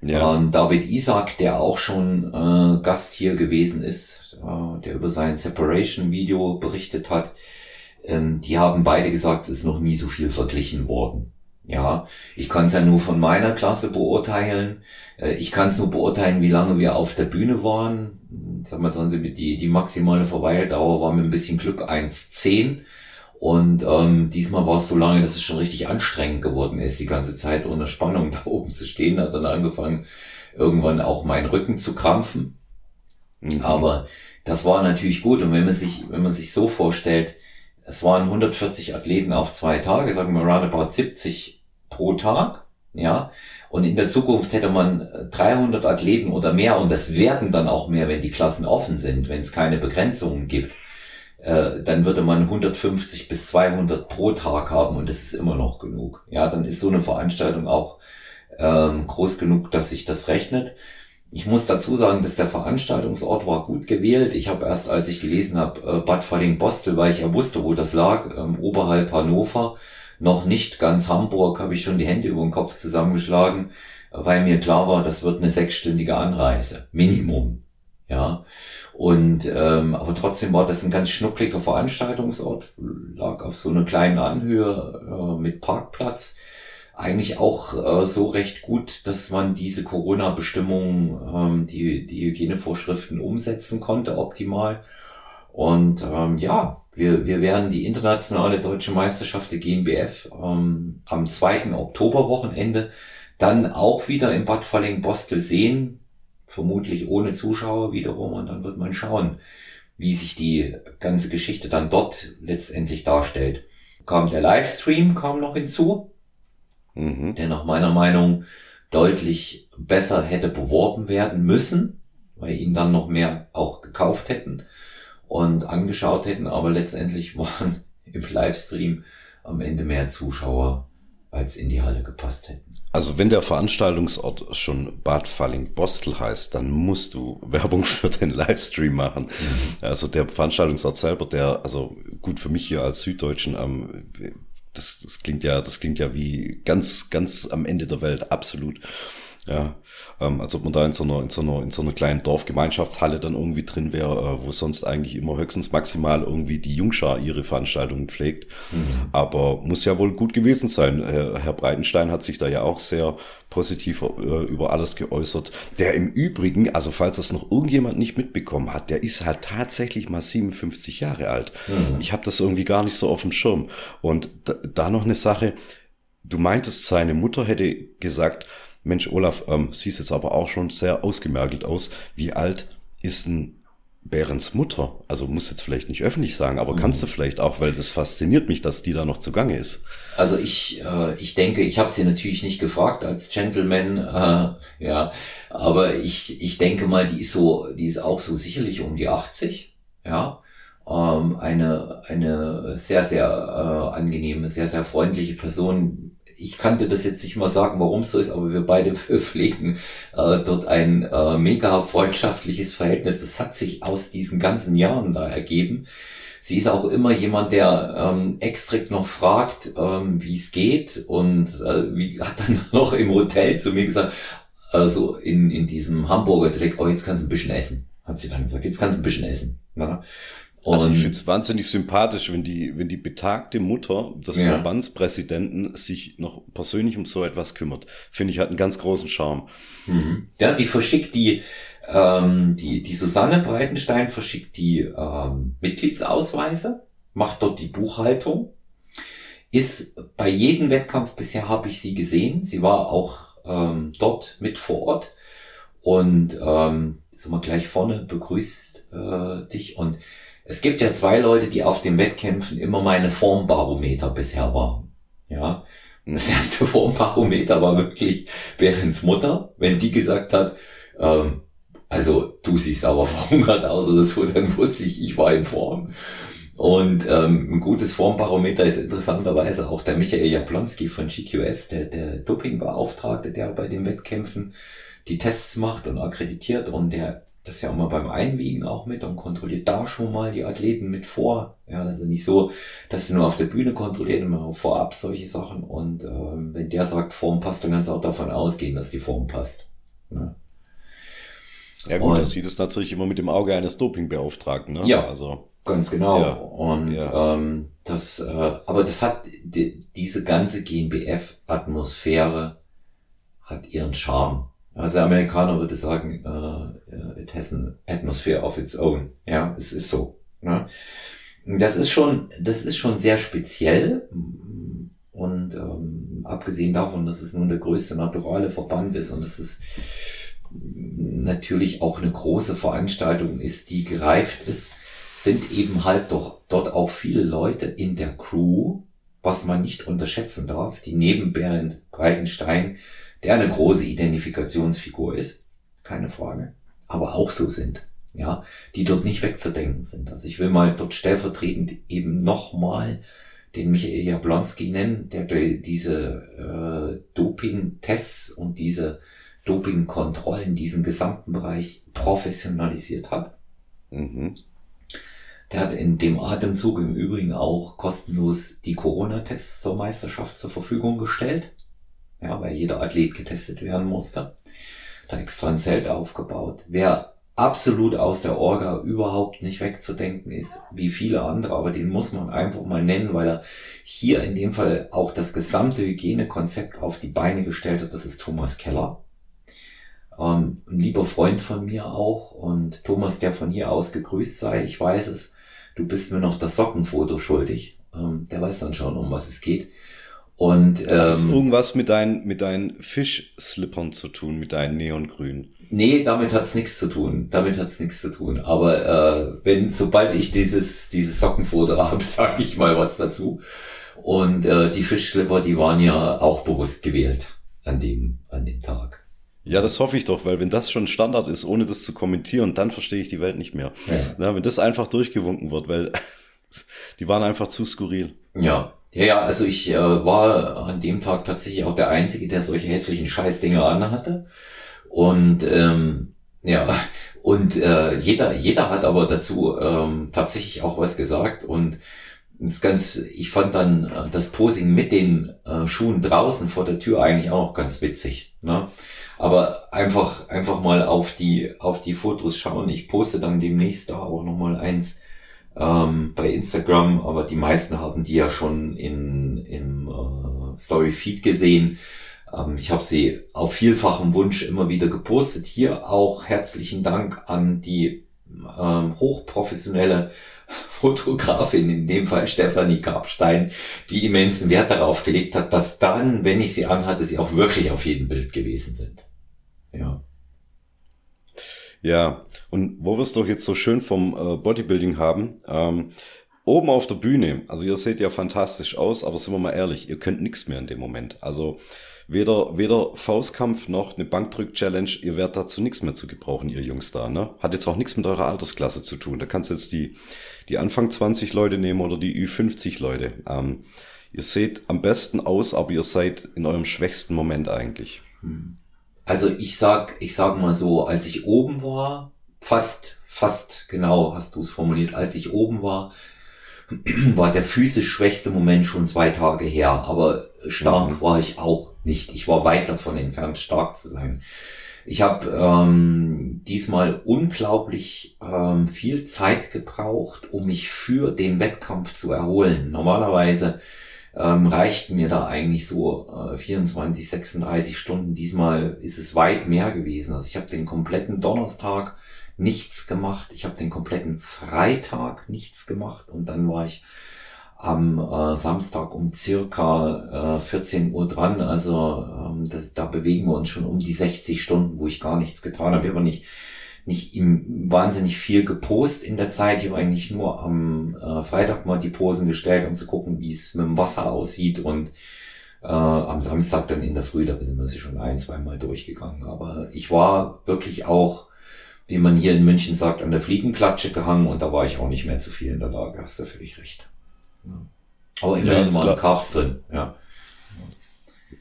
ja. Ähm, David Isaac, der auch schon äh, Gast hier gewesen ist, äh, der über sein Separation-Video berichtet hat, ähm, die haben beide gesagt, es ist noch nie so viel verglichen worden. Ja, ich kann es ja nur von meiner Klasse beurteilen. Äh, ich kann es nur beurteilen, wie lange wir auf der Bühne waren. Sagen Sie, die, die maximale Verweildauer war mit ein bisschen Glück 1,10. Und ähm, diesmal war es so lange, dass es schon richtig anstrengend geworden ist, die ganze Zeit ohne Spannung da oben zu stehen. Hat dann angefangen, irgendwann auch mein Rücken zu krampfen. Mhm. Aber das war natürlich gut. Und wenn man sich, wenn man sich so vorstellt, es waren 140 Athleten auf zwei Tage, sagen wir roundabout 70 pro Tag, ja. Und in der Zukunft hätte man 300 Athleten oder mehr und das werden dann auch mehr, wenn die Klassen offen sind, wenn es keine Begrenzungen gibt. Äh, dann würde man 150 bis 200 pro Tag haben und das ist immer noch genug. Ja, dann ist so eine Veranstaltung auch ähm, groß genug, dass sich das rechnet. Ich muss dazu sagen, dass der Veranstaltungsort war gut gewählt. Ich habe erst, als ich gelesen habe, äh, Bad Falling-Bostel, weil ich ja wusste, wo das lag, ähm, oberhalb Hannover, noch nicht ganz Hamburg, habe ich schon die Hände über den Kopf zusammengeschlagen, weil mir klar war, das wird eine sechsstündige Anreise, Minimum. Ja, und ähm, aber trotzdem war das ein ganz schnuckliger Veranstaltungsort, lag auf so einer kleinen Anhöhe äh, mit Parkplatz eigentlich auch äh, so recht gut, dass man diese Corona-Bestimmungen, ähm, die, die Hygienevorschriften umsetzen konnte, optimal. Und ähm, ja, wir, wir werden die internationale deutsche Meisterschaft der GNBF ähm, am 2. Oktoberwochenende dann auch wieder in Bad Falling-Bostel sehen, vermutlich ohne Zuschauer wiederum. Und dann wird man schauen, wie sich die ganze Geschichte dann dort letztendlich darstellt. Kam der Livestream kam noch hinzu mhm. der nach meiner Meinung deutlich besser hätte beworben werden müssen, weil ihn dann noch mehr auch gekauft hätten und angeschaut hätten, aber letztendlich waren im Livestream am Ende mehr Zuschauer als in die Halle gepasst hätten.
Also wenn der Veranstaltungsort schon Bad Falling-Bostel heißt, dann musst du Werbung für den Livestream machen. Mhm. Also der Veranstaltungsort selber, der, also gut für mich hier als Süddeutschen, ähm, das, das klingt ja, das klingt ja wie ganz, ganz am Ende der Welt, absolut. Ja, ähm, als ob man da in so einer, in so einer, in so einer kleinen Dorfgemeinschaftshalle dann irgendwie drin wäre, äh, wo sonst eigentlich immer höchstens maximal irgendwie die Jungschar ihre Veranstaltungen pflegt. Mhm. Aber muss ja wohl gut gewesen sein. Herr, Herr Breitenstein hat sich da ja auch sehr positiv äh, über alles geäußert. Der im Übrigen, also falls das noch irgendjemand nicht mitbekommen hat, der ist halt tatsächlich mal 57 Jahre alt. Mhm. Ich habe das irgendwie gar nicht so auf dem Schirm. Und da, da noch eine Sache. Du meintest, seine Mutter hätte gesagt, Mensch, Olaf, ähm, siehst jetzt aber auch schon sehr ausgemergelt aus. Wie alt ist ein Bärens Mutter? Also muss jetzt vielleicht nicht öffentlich sagen, aber mhm. kannst du vielleicht auch, weil das fasziniert mich, dass die da noch zugange ist.
Also ich, äh, ich denke, ich habe sie natürlich nicht gefragt als Gentleman, äh, ja, aber ich, ich denke mal, die ist so, die ist auch so sicherlich um die 80, ja. Ähm, eine, eine sehr, sehr äh, angenehme, sehr, sehr freundliche Person, ich kannte das jetzt nicht mal sagen, warum es so ist, aber wir beide pflegen äh, dort ein äh, mega freundschaftliches Verhältnis. Das hat sich aus diesen ganzen Jahren da ergeben. Sie ist auch immer jemand, der ähm, extra noch fragt, ähm, wie es geht und äh, wie hat dann noch im Hotel zu mir gesagt, also in, in diesem Hamburger direkt, oh, jetzt kannst du ein bisschen essen, hat sie dann gesagt, jetzt kannst du ein bisschen essen. Na?
Und also ich finde es wahnsinnig sympathisch, wenn die, wenn die betagte Mutter des ja. Verbandspräsidenten sich noch persönlich um so etwas kümmert. Finde ich hat einen ganz großen Charme.
Mhm. Ja, die verschickt die, ähm, die, die Susanne Breitenstein verschickt die ähm, Mitgliedsausweise, macht dort die Buchhaltung, ist bei jedem Wettkampf bisher habe ich sie gesehen. Sie war auch ähm, dort mit vor Ort und ähm, ist mal gleich vorne begrüßt äh, dich und es gibt ja zwei Leute, die auf den Wettkämpfen immer meine Formbarometer bisher waren. Ja. Und das erste Formbarometer war wirklich Berens Mutter, wenn die gesagt hat, ähm, also du siehst aber verhungert aus oder so, dann wusste ich, ich war in Form. Und ähm, ein gutes Formbarometer ist interessanterweise auch der Michael Jablonski von GQS, der, der Dopingbeauftragte, der bei den Wettkämpfen die Tests macht und akkreditiert und der das ist ja immer beim Einwiegen auch mit und kontrolliert da schon mal die Athleten mit vor. Ja, das ist nicht so, dass sie nur auf der Bühne kontrollieren, immer vorab solche Sachen. Und ähm, wenn der sagt, Form passt, dann kannst du auch davon ausgehen, dass die Form passt. Ja,
ja gut, und, das sieht es natürlich immer mit dem Auge eines Dopingbeauftragten. Ne?
Ja, also Ganz genau. Ja. Und ja. Ähm, das, äh, aber das hat die, diese ganze GNBF-Atmosphäre hat ihren Charme. Also der Amerikaner würde sagen, äh, it has an atmosphere of its own. Ja, es ist so. Ne? Das ist schon, das ist schon sehr speziell. Und ähm, abgesehen davon, dass es nun der größte naturale Verband ist und dass es natürlich auch eine große Veranstaltung ist, die gereift ist, sind eben halt doch dort auch viele Leute in der Crew, was man nicht unterschätzen darf, die neben Bernd Breitenstein, der eine große Identifikationsfigur ist, keine Frage, aber auch so sind, ja, die dort nicht wegzudenken sind. Also ich will mal dort stellvertretend eben nochmal den Michael Jablonski nennen, der diese äh, Doping-Tests und diese Doping-Kontrollen, diesen gesamten Bereich professionalisiert hat. Mhm. Der hat in dem Atemzug im Übrigen auch kostenlos die Corona-Tests zur Meisterschaft zur Verfügung gestellt. Ja, weil jeder Athlet getestet werden musste. Da extra ein Zelt aufgebaut. Wer absolut aus der Orga überhaupt nicht wegzudenken ist, wie viele andere, aber den muss man einfach mal nennen, weil er hier in dem Fall auch das gesamte Hygienekonzept auf die Beine gestellt hat. Das ist Thomas Keller. Ähm, ein lieber Freund von mir auch und Thomas, der von hier aus gegrüßt sei, ich weiß es, du bist mir noch das Sockenfoto schuldig. Ähm, der weiß dann schon, um was es geht. Und ähm, Hat das
ähm, irgendwas mit deinen mit deinen Fischslippern zu tun, mit deinen Neongrün?
Nee, damit hat's nichts zu tun. Damit hat's nichts zu tun. Aber äh, wenn sobald ich dieses dieses Sockenfoto habe, sage ich mal was dazu. Und äh, die Fischslipper, die waren ja auch bewusst gewählt an dem an dem Tag.
Ja, das hoffe ich doch, weil wenn das schon Standard ist, ohne das zu kommentieren, dann verstehe ich die Welt nicht mehr. Ja. Na, wenn das einfach durchgewunken wird, weil die waren einfach zu skurril.
Ja, ja, ja, also ich äh, war an dem Tag tatsächlich auch der Einzige, der solche hässlichen Scheißdinge anhatte. Und ähm, ja, und äh, jeder, jeder hat aber dazu ähm, tatsächlich auch was gesagt. Und das ganz, ich fand dann äh, das Posing mit den äh, Schuhen draußen vor der Tür eigentlich auch ganz witzig. Ne? Aber einfach, einfach mal auf die, auf die Fotos schauen. Ich poste dann demnächst da auch nochmal eins ähm, bei Instagram, aber die meisten haben die ja schon in, im äh, Story Feed gesehen. Ähm, ich habe sie auf vielfachem Wunsch immer wieder gepostet. Hier auch herzlichen Dank an die ähm, hochprofessionelle Fotografin, in dem Fall Stefanie Grabstein, die immensen Wert darauf gelegt hat, dass dann, wenn ich sie anhatte, sie auch wirklich auf jedem Bild gewesen sind. Ja.
Ja, und wo wir es doch jetzt so schön vom äh, Bodybuilding haben, ähm, oben auf der Bühne, also ihr seht ja fantastisch aus, aber sind wir mal ehrlich, ihr könnt nichts mehr in dem Moment. Also weder, weder Faustkampf noch eine Bankdrück-Challenge, ihr werdet dazu nichts mehr zu gebrauchen, ihr Jungs da, ne? Hat jetzt auch nichts mit eurer Altersklasse zu tun. Da kannst du jetzt die, die Anfang 20 Leute nehmen oder die Ü50 Leute. Ähm, ihr seht am besten aus, aber ihr seid in eurem schwächsten Moment eigentlich.
Also ich sag, ich sag mal so, als ich oben war, fast, fast genau hast du es formuliert, als ich oben war, war der physisch schwächste Moment schon zwei Tage her, aber stark mhm. war ich auch nicht. Ich war weit davon entfernt, stark zu sein. Ich habe ähm, diesmal unglaublich ähm, viel Zeit gebraucht, um mich für den Wettkampf zu erholen. Normalerweise ähm, reichten mir da eigentlich so äh, 24, 36 Stunden. Diesmal ist es weit mehr gewesen. Also ich habe den kompletten Donnerstag nichts gemacht. Ich habe den kompletten Freitag nichts gemacht und dann war ich am äh, Samstag um circa äh, 14 Uhr dran. Also ähm, das, da bewegen wir uns schon um die 60 Stunden, wo ich gar nichts getan habe. Ich habe nicht nicht ihm wahnsinnig viel gepost in der Zeit. Ich habe eigentlich nur am äh, Freitag mal die Posen gestellt, um zu gucken, wie es mit dem Wasser aussieht und äh, am Samstag dann in der Früh, da sind wir sie schon ein, zwei Mal durchgegangen. Aber ich war wirklich auch, wie man hier in München sagt, an der Fliegenklatsche gehangen und da war ich auch nicht mehr zu viel in der Lage. Hast du völlig recht. Ja. Aber immerhin ja, waren Carbs drin, ja.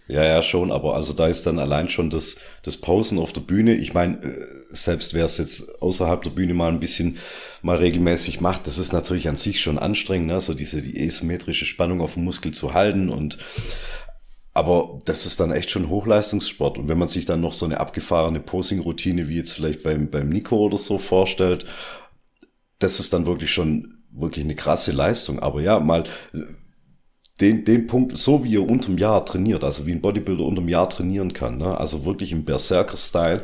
Ja, ja, schon, aber also da ist dann allein schon das, das Pausen auf der Bühne. Ich meine, äh, selbst wer es jetzt außerhalb der Bühne mal ein bisschen mal regelmäßig macht, das ist natürlich an sich schon anstrengend, ne? so diese die asymmetrische Spannung auf dem Muskel zu halten und aber das ist dann echt schon Hochleistungssport. Und wenn man sich dann noch so eine abgefahrene Posing-Routine wie jetzt vielleicht beim, beim Nico oder so vorstellt, das ist dann wirklich schon wirklich eine krasse Leistung. Aber ja, mal äh, den, den Punkt, so wie er unterm Jahr trainiert, also wie ein Bodybuilder unterm Jahr trainieren kann, ne? also wirklich im Berserker-Style,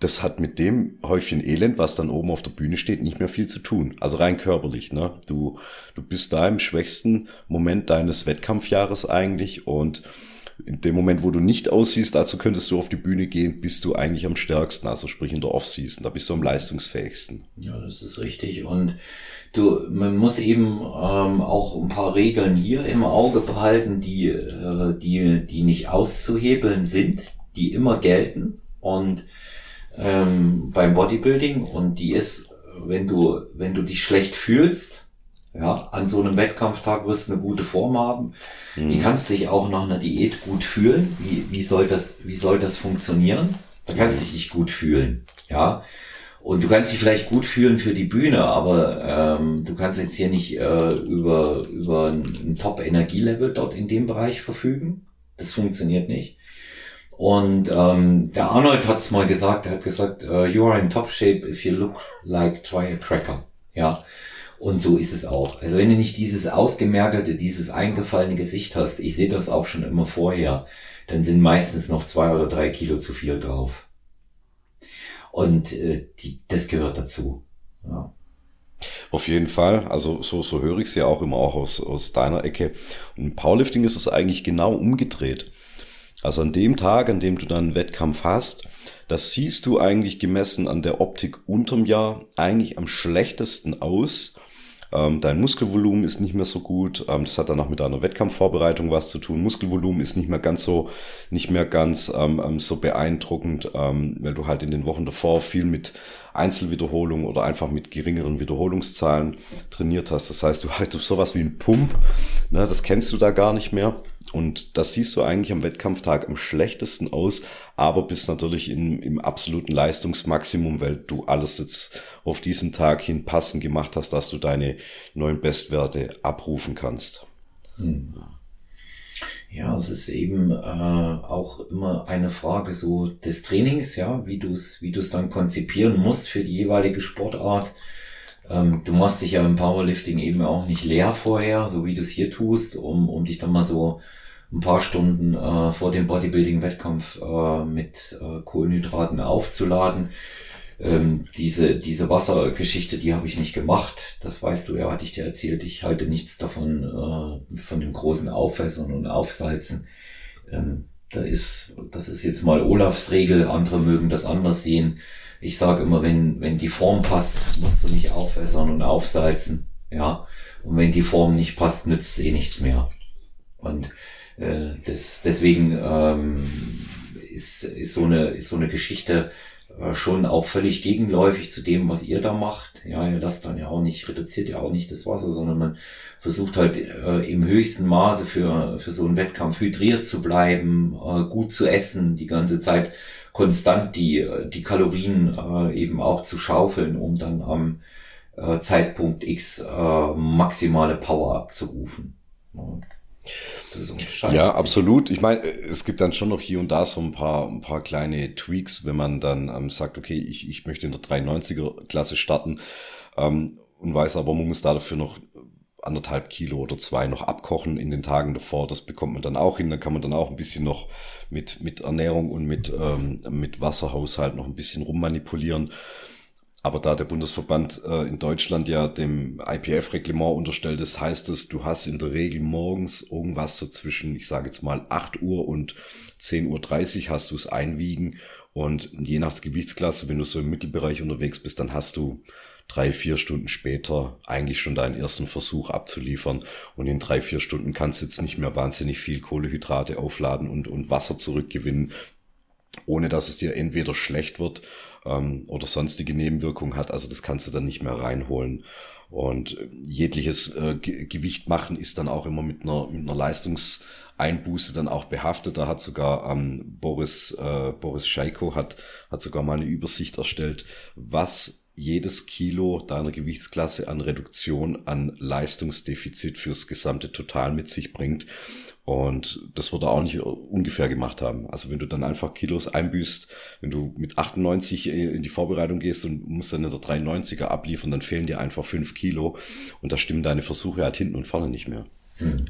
das hat mit dem Häufchen Elend, was dann oben auf der Bühne steht, nicht mehr viel zu tun. Also rein körperlich, ne? Du, du bist da im schwächsten Moment deines Wettkampfjahres eigentlich und in dem Moment, wo du nicht aussiehst, also könntest du auf die Bühne gehen, bist du eigentlich am stärksten, also sprich in der Off-Season, da bist du am leistungsfähigsten.
Ja, das ist richtig und du, man muss eben ähm, auch ein paar Regeln hier im Auge behalten, die, äh, die, die nicht auszuhebeln sind, die immer gelten und ähm, beim Bodybuilding und die ist, wenn du, wenn du dich schlecht fühlst, ja, an so einem Wettkampftag wirst du eine gute Form haben. Mhm. Wie kannst du dich auch nach einer Diät gut fühlen? Wie, wie soll das, wie soll das funktionieren? Da kannst du dich nicht gut fühlen, ja. Und du kannst dich vielleicht gut fühlen für die Bühne, aber ähm, du kannst jetzt hier nicht äh, über, über ein, Top-Energielevel dort in dem Bereich verfügen. Das funktioniert nicht. Und ähm, der Arnold hat es mal gesagt, er hat gesagt, uh, you are in top shape if you look like try a cracker. Ja. Und so ist es auch. Also wenn du nicht dieses ausgemergelte, dieses eingefallene Gesicht hast, ich sehe das auch schon immer vorher, dann sind meistens noch zwei oder drei Kilo zu viel drauf. Und äh, die, das gehört dazu. Ja.
Auf jeden Fall, also so, so höre ich es ja auch immer auch aus, aus deiner Ecke. Und im Powerlifting ist es eigentlich genau umgedreht. Also an dem Tag, an dem du dann einen Wettkampf hast, das siehst du eigentlich gemessen an der Optik unterm Jahr eigentlich am schlechtesten aus. Ähm, dein Muskelvolumen ist nicht mehr so gut. Ähm, das hat dann auch mit deiner Wettkampfvorbereitung was zu tun. Muskelvolumen ist nicht mehr ganz so, nicht mehr ganz ähm, ähm so beeindruckend, ähm, weil du halt in den Wochen davor viel mit Einzelwiederholungen oder einfach mit geringeren Wiederholungszahlen trainiert hast. Das heißt, du halt sowas wie ein Pump, ne, das kennst du da gar nicht mehr. Und das siehst du eigentlich am Wettkampftag am schlechtesten aus, aber bist natürlich in, im absoluten Leistungsmaximum, weil du alles jetzt auf diesen Tag hin passend gemacht hast, dass du deine neuen Bestwerte abrufen kannst. Hm.
Ja, es ist eben äh, auch immer eine Frage so des Trainings, ja, wie du es wie dann konzipieren musst für die jeweilige Sportart. Ähm, du machst dich ja im Powerlifting eben auch nicht leer vorher, so wie du es hier tust, um, um dich dann mal so ein paar Stunden äh, vor dem Bodybuilding-Wettkampf äh, mit äh, Kohlenhydraten aufzuladen. Ähm, diese, diese Wassergeschichte, die habe ich nicht gemacht. Das weißt du ja, hatte ich dir erzählt. Ich halte nichts davon, äh, von dem großen Aufwässern und Aufsalzen. Ähm, da ist, das ist jetzt mal Olafs Regel, andere mögen das anders sehen. Ich sage immer, wenn, wenn die Form passt, musst du nicht aufwässern und aufsalzen. Ja. Und wenn die Form nicht passt, nützt eh nichts mehr. Und äh, das, deswegen ähm, ist, ist, so eine, ist so eine Geschichte äh, schon auch völlig gegenläufig zu dem, was ihr da macht. Ja, ihr lasst dann ja auch nicht, reduziert ja auch nicht das Wasser, sondern man versucht halt äh, im höchsten Maße für, für so einen Wettkampf hydriert zu bleiben, äh, gut zu essen, die ganze Zeit konstant die, die Kalorien äh, eben auch zu schaufeln, um dann am äh, Zeitpunkt X äh, maximale Power abzurufen. Ja.
Ja, absolut. Ich meine, es gibt dann schon noch hier und da so ein paar, ein paar kleine Tweaks, wenn man dann ähm, sagt, okay, ich, ich möchte in der 93er Klasse starten ähm, und weiß aber, man muss dafür noch anderthalb Kilo oder zwei noch abkochen in den Tagen davor. Das bekommt man dann auch hin. Da kann man dann auch ein bisschen noch mit, mit Ernährung und mit, ähm, mit Wasserhaushalt noch ein bisschen rummanipulieren. Aber da der Bundesverband äh, in Deutschland ja dem IPF-Reglement unterstellt ist, heißt es, du hast in der Regel morgens irgendwas so zwischen, ich sage jetzt mal 8 Uhr und 10.30 Uhr hast du es einwiegen. Und je nach Gewichtsklasse, wenn du so im Mittelbereich unterwegs bist, dann hast du drei, vier Stunden später eigentlich schon deinen ersten Versuch abzuliefern. Und in drei, vier Stunden kannst du jetzt nicht mehr wahnsinnig viel Kohlehydrate aufladen und, und Wasser zurückgewinnen, ohne dass es dir entweder schlecht wird ähm, oder sonstige Nebenwirkungen hat. Also das kannst du dann nicht mehr reinholen. Und jegliches äh, Gewicht machen ist dann auch immer mit einer, mit einer Leistungseinbuße dann auch behaftet. Da hat sogar ähm, Boris, äh, Boris Scheiko hat, hat sogar mal eine Übersicht erstellt, was jedes Kilo deiner Gewichtsklasse an Reduktion an Leistungsdefizit fürs gesamte Total mit sich bringt. Und das wird er auch nicht ungefähr gemacht haben. Also wenn du dann einfach Kilos einbüßt, wenn du mit 98 in die Vorbereitung gehst und musst dann in der 93er abliefern, dann fehlen dir einfach fünf Kilo und da stimmen deine Versuche halt hinten und vorne nicht mehr. Hm.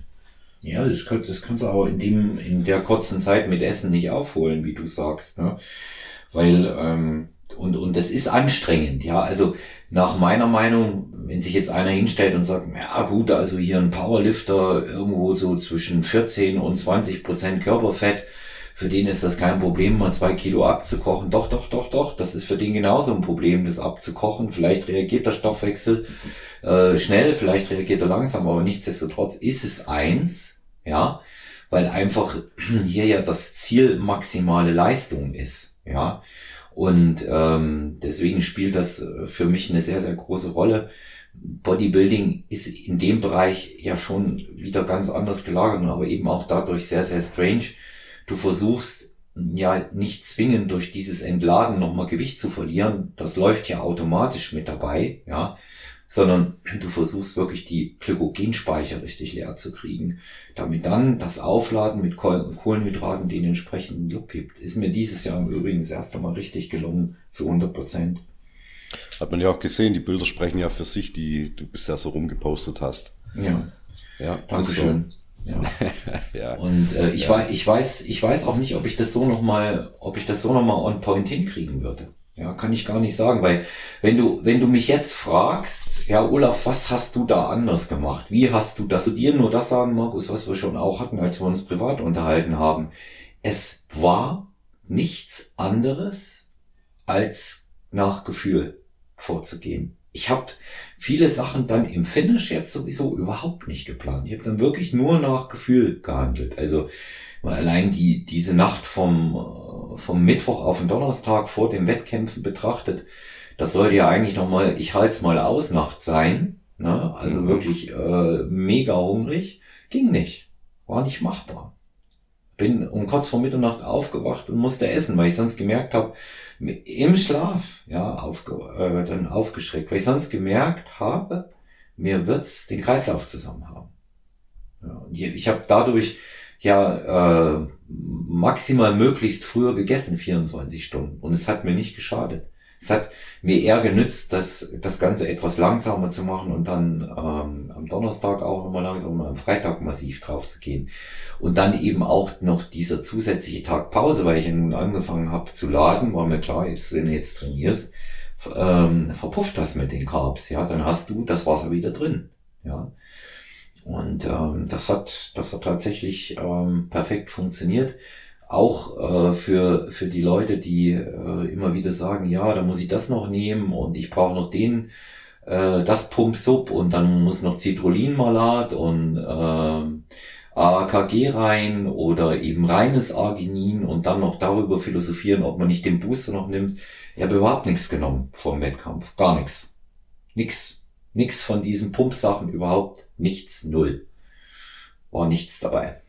Ja, das, kann, das kannst du aber in, dem, in der kurzen Zeit mit Essen nicht aufholen, wie du sagst. Ne? Weil, ähm, und, und das ist anstrengend, ja. Also nach meiner Meinung, wenn sich jetzt einer hinstellt und sagt, ja gut, also hier ein Powerlifter irgendwo so zwischen 14 und 20 Prozent Körperfett, für den ist das kein Problem, mal zwei Kilo abzukochen. Doch, doch, doch, doch, das ist für den genauso ein Problem, das abzukochen. Vielleicht reagiert der Stoffwechsel äh, schnell, vielleicht reagiert er langsam, aber nichtsdestotrotz ist es eins, ja, weil einfach hier ja das Ziel maximale Leistung ist, ja. Und ähm, deswegen spielt das äh, für mich eine sehr, sehr große Rolle. Bodybuilding ist in dem Bereich ja schon wieder ganz anders gelagert, aber eben auch dadurch sehr, sehr strange. Du versuchst ja nicht zwingend durch dieses Entladen nochmal Gewicht zu verlieren. Das läuft ja automatisch mit dabei, ja sondern du versuchst wirklich die Glykogenspeicher richtig leer zu kriegen, damit dann das Aufladen mit Kohlenhydraten den entsprechenden Look gibt. Ist mir dieses Jahr im Übrigen das erste Mal richtig gelungen, zu 100 Prozent.
Hat man ja auch gesehen, die Bilder sprechen ja für sich, die du bisher so rumgepostet hast.
Ja. Ja, Dankeschön. Ja. ja. Und äh, ich, ja. weiß, ich weiß, ich weiß auch nicht, ob ich das so noch mal, ob ich das so noch mal on point hinkriegen würde. Ja, kann ich gar nicht sagen, weil wenn du, wenn du mich jetzt fragst, ja, Olaf, was hast du da anders gemacht? Wie hast du das? Du dir nur das sagen, Markus, was wir schon auch hatten, als wir uns privat unterhalten haben. Es war nichts anderes als nach Gefühl vorzugehen. Ich habe viele Sachen dann im Finish jetzt sowieso überhaupt nicht geplant. Ich habe dann wirklich nur nach Gefühl gehandelt. Also allein die diese Nacht vom vom Mittwoch auf den Donnerstag vor dem Wettkämpfen betrachtet, das sollte ja eigentlich nochmal, ich halte es mal aus, Nacht sein. Ne? Also mhm. wirklich äh, mega hungrig. Ging nicht. War nicht machbar. Bin um kurz vor Mitternacht aufgewacht und musste essen, weil ich sonst gemerkt habe, im Schlaf, ja, aufge, äh, dann aufgeschreckt, weil ich sonst gemerkt habe, mir wird's den Kreislauf zusammen haben. Ja, ich habe dadurch ja äh, maximal möglichst früher gegessen, 24 Stunden. Und es hat mir nicht geschadet. Es hat mir eher genützt, das, das Ganze etwas langsamer zu machen und dann ähm, am Donnerstag auch nochmal langsam und am Freitag massiv drauf zu gehen. Und dann eben auch noch dieser zusätzliche Tag Pause, weil ich ja nun angefangen habe zu laden, war mir klar, jetzt, wenn du jetzt trainierst, ähm, verpufft das mit den Carbs, ja, dann hast du das Wasser wieder drin, ja. Und ähm, das hat, das hat tatsächlich ähm, perfekt funktioniert. Auch äh, für, für die Leute, die äh, immer wieder sagen, ja, da muss ich das noch nehmen und ich brauche noch den, äh, das Pump-Sub und dann muss noch Citrullin-Malat und äh, AKG rein oder eben reines Arginin und dann noch darüber philosophieren, ob man nicht den Booster noch nimmt. Ich habe überhaupt nichts genommen vom Wettkampf. Gar nichts. Nix. Nix von diesen Pumpsachen, überhaupt nichts, null. War nichts dabei.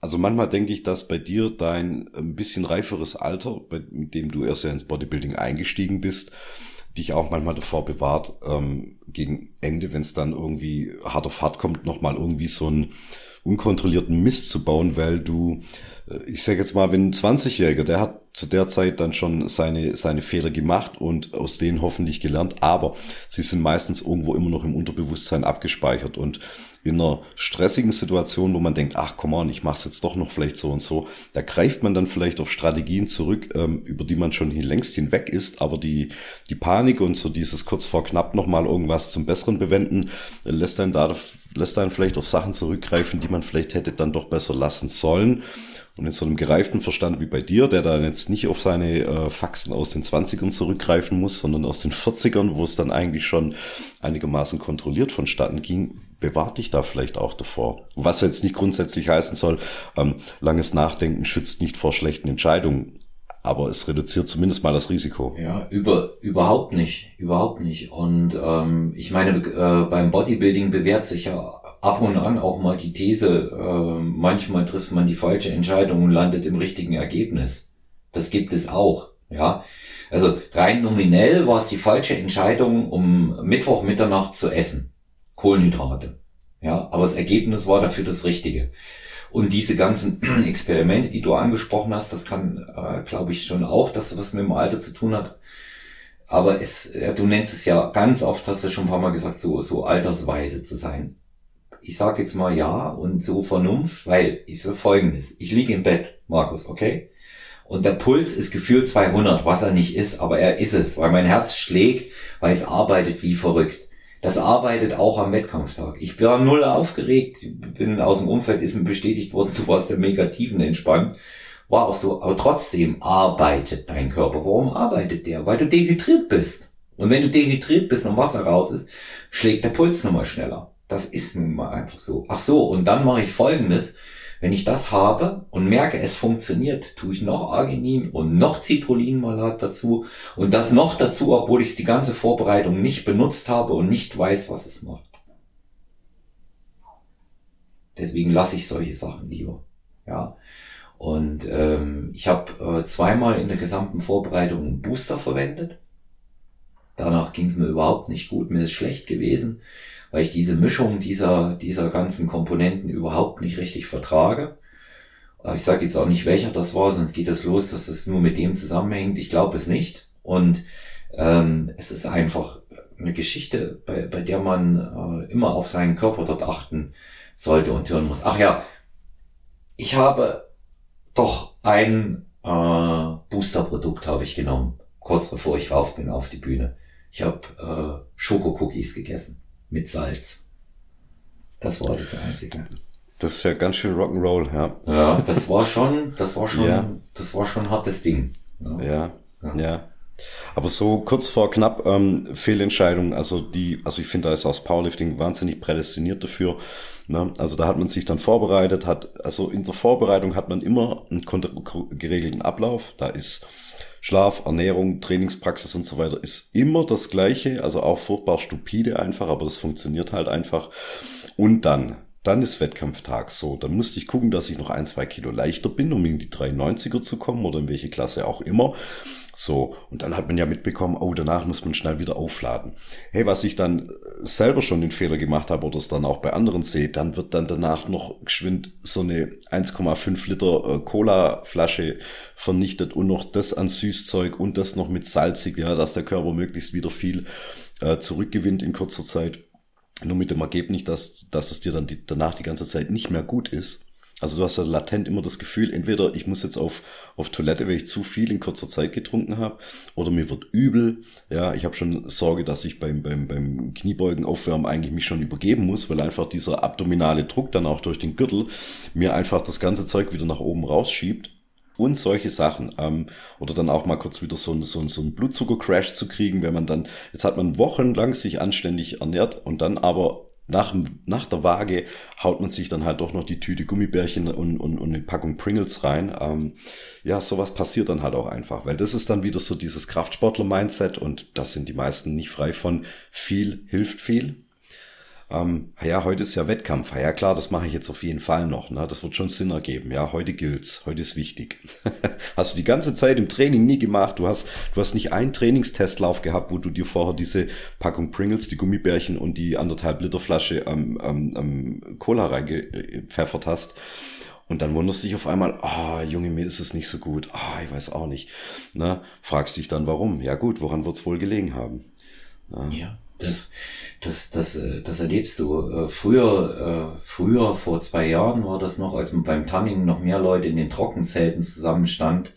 Also manchmal denke ich, dass bei dir dein ein bisschen reiferes Alter, mit dem du erst ja ins Bodybuilding eingestiegen bist, dich auch manchmal davor bewahrt, ähm, gegen Ende, wenn es dann irgendwie hart auf hart kommt, nochmal irgendwie so einen unkontrollierten Mist zu bauen, weil du, äh, ich sage jetzt mal, wenn ein 20-Jähriger, der hat zu der Zeit dann schon seine, seine Fehler gemacht und aus denen hoffentlich gelernt, aber sie sind meistens irgendwo immer noch im Unterbewusstsein abgespeichert und in einer stressigen Situation, wo man denkt, ach komm on, ich mach's jetzt doch noch vielleicht so und so, da greift man dann vielleicht auf Strategien zurück, ähm, über die man schon längst hinweg ist, aber die, die Panik und so dieses kurz vor knapp nochmal irgendwas zum Besseren bewenden, lässt dann da, lässt dann vielleicht auf Sachen zurückgreifen, die man vielleicht hätte dann doch besser lassen sollen. Und in so einem gereiften Verstand wie bei dir, der dann jetzt nicht auf seine äh, Faxen aus den 20ern zurückgreifen muss, sondern aus den 40ern, wo es dann eigentlich schon einigermaßen kontrolliert vonstatten ging, bewahrt dich da vielleicht auch davor. Was jetzt nicht grundsätzlich heißen soll, ähm, langes Nachdenken schützt nicht vor schlechten Entscheidungen, aber es reduziert zumindest mal das Risiko.
Ja, über, überhaupt nicht, überhaupt nicht. Und ähm, ich meine, äh, beim Bodybuilding bewährt sich ja ab und an auch mal die These, äh, manchmal trifft man die falsche Entscheidung und landet im richtigen Ergebnis. Das gibt es auch, ja. Also rein nominell war es die falsche Entscheidung, um Mittwoch Mitternacht zu essen. Kohlenhydrate. Ja, aber das Ergebnis war dafür das Richtige. Und diese ganzen Experimente, die du angesprochen hast, das kann, äh, glaube ich, schon auch, dass was mit dem Alter zu tun hat. Aber es, ja, du nennst es ja ganz oft, hast du schon ein paar Mal gesagt, so, so altersweise zu sein. Ich sage jetzt mal ja und so Vernunft, weil ich so folgendes. Ich liege im Bett, Markus, okay? Und der Puls ist gefühlt 200, was er nicht ist, aber er ist es, weil mein Herz schlägt, weil es arbeitet wie verrückt. Das arbeitet auch am Wettkampftag. Ich war null aufgeregt, bin aus dem Umfeld, ist mir bestätigt worden, du warst der Megativen entspannt. War auch so, aber trotzdem arbeitet dein Körper. Warum arbeitet der? Weil du dehydriert bist. Und wenn du dehydriert bist und Wasser raus ist, schlägt der Puls nochmal schneller. Das ist nun mal einfach so. Ach so, und dann mache ich folgendes. Wenn ich das habe und merke, es funktioniert, tue ich noch Arginin und noch Citrulinmalat dazu und das noch dazu, obwohl ich die ganze Vorbereitung nicht benutzt habe und nicht weiß, was es macht. Deswegen lasse ich solche Sachen lieber. Ja. Und ähm, ich habe äh, zweimal in der gesamten Vorbereitung einen Booster verwendet. Danach ging es mir überhaupt nicht gut, mir ist schlecht gewesen weil ich diese Mischung dieser, dieser ganzen Komponenten überhaupt nicht richtig vertrage. Ich sage jetzt auch nicht, welcher das war, sonst geht es los, dass es nur mit dem zusammenhängt. Ich glaube es nicht. Und ähm, es ist einfach eine Geschichte, bei, bei der man äh, immer auf seinen Körper dort achten sollte und hören muss. Ach ja, ich habe doch ein äh, Booster-Produkt habe ich genommen, kurz bevor ich rauf bin auf die Bühne. Ich habe äh, Schoko-Cookies gegessen mit Salz. Das war das Einzige.
Das ist ja ganz schön Rock'n'Roll, ja.
Ja, das war schon, das war schon, ja. das war schon ein hartes Ding.
Ja. ja. ja. ja. Aber so kurz vor knapp ähm, Fehlentscheidung, also die, also ich finde, da ist auch das Powerlifting wahnsinnig prädestiniert dafür. Ne? Also da hat man sich dann vorbereitet, hat, also in der Vorbereitung hat man immer einen geregelten Ablauf. Da ist Schlaf, Ernährung, Trainingspraxis und so weiter ist immer das Gleiche, also auch furchtbar stupide einfach, aber das funktioniert halt einfach. Und dann, dann ist Wettkampftag so. Dann musste ich gucken, dass ich noch ein, zwei Kilo leichter bin, um in die 93er zu kommen oder in welche Klasse auch immer. So, und dann hat man ja mitbekommen, oh, danach muss man schnell wieder aufladen. Hey, was ich dann selber schon den Fehler gemacht habe oder es dann auch bei anderen sehe, dann wird dann danach noch geschwind so eine 1,5 Liter äh, Cola-Flasche vernichtet und noch das an Süßzeug und das noch mit salzig, ja, dass der Körper möglichst wieder viel äh, zurückgewinnt in kurzer Zeit. Nur mit dem Ergebnis, dass, dass es dir dann die, danach die ganze Zeit nicht mehr gut ist. Also du hast ja latent immer das Gefühl, entweder ich muss jetzt auf, auf Toilette, weil ich zu viel in kurzer Zeit getrunken habe, oder mir wird übel. Ja, ich habe schon Sorge, dass ich beim, beim, beim Kniebeugen aufwärmen eigentlich mich schon übergeben muss, weil einfach dieser abdominale Druck dann auch durch den Gürtel mir einfach das ganze Zeug wieder nach oben rausschiebt. Und solche Sachen. Ähm, oder dann auch mal kurz wieder so, ein, so, ein, so ein Blutzucker-Crash zu kriegen, wenn man dann, jetzt hat man wochenlang sich anständig ernährt und dann aber nach, nach der Waage haut man sich dann halt doch noch die Tüte Gummibärchen und, und, und eine Packung Pringles rein. Ähm, ja, sowas passiert dann halt auch einfach, weil das ist dann wieder so dieses Kraftsportler-Mindset und das sind die meisten nicht frei von. Viel hilft viel ähm, ja, heute ist ja Wettkampf. Ja, klar, das mache ich jetzt auf jeden Fall noch. Ne? Das wird schon Sinn ergeben. Ja, heute gilt's. Heute ist wichtig. hast du die ganze Zeit im Training nie gemacht. Du hast, du hast nicht einen Trainingstestlauf gehabt, wo du dir vorher diese Packung Pringles, die Gummibärchen und die anderthalb Liter Flasche am, am, am Cola reingepfeffert hast. Und dann wunderst du dich auf einmal, ah, oh, Junge, mir ist es nicht so gut. Ah, oh, ich weiß auch nicht. Na, fragst dich dann, warum? Ja gut, woran wird's wohl gelegen haben?
Na? Ja. Das, das, das, äh, das erlebst du. Äh, früher, äh, früher, vor zwei Jahren war das noch, als beim Tanning noch mehr Leute in den Trockenzelten zusammenstand.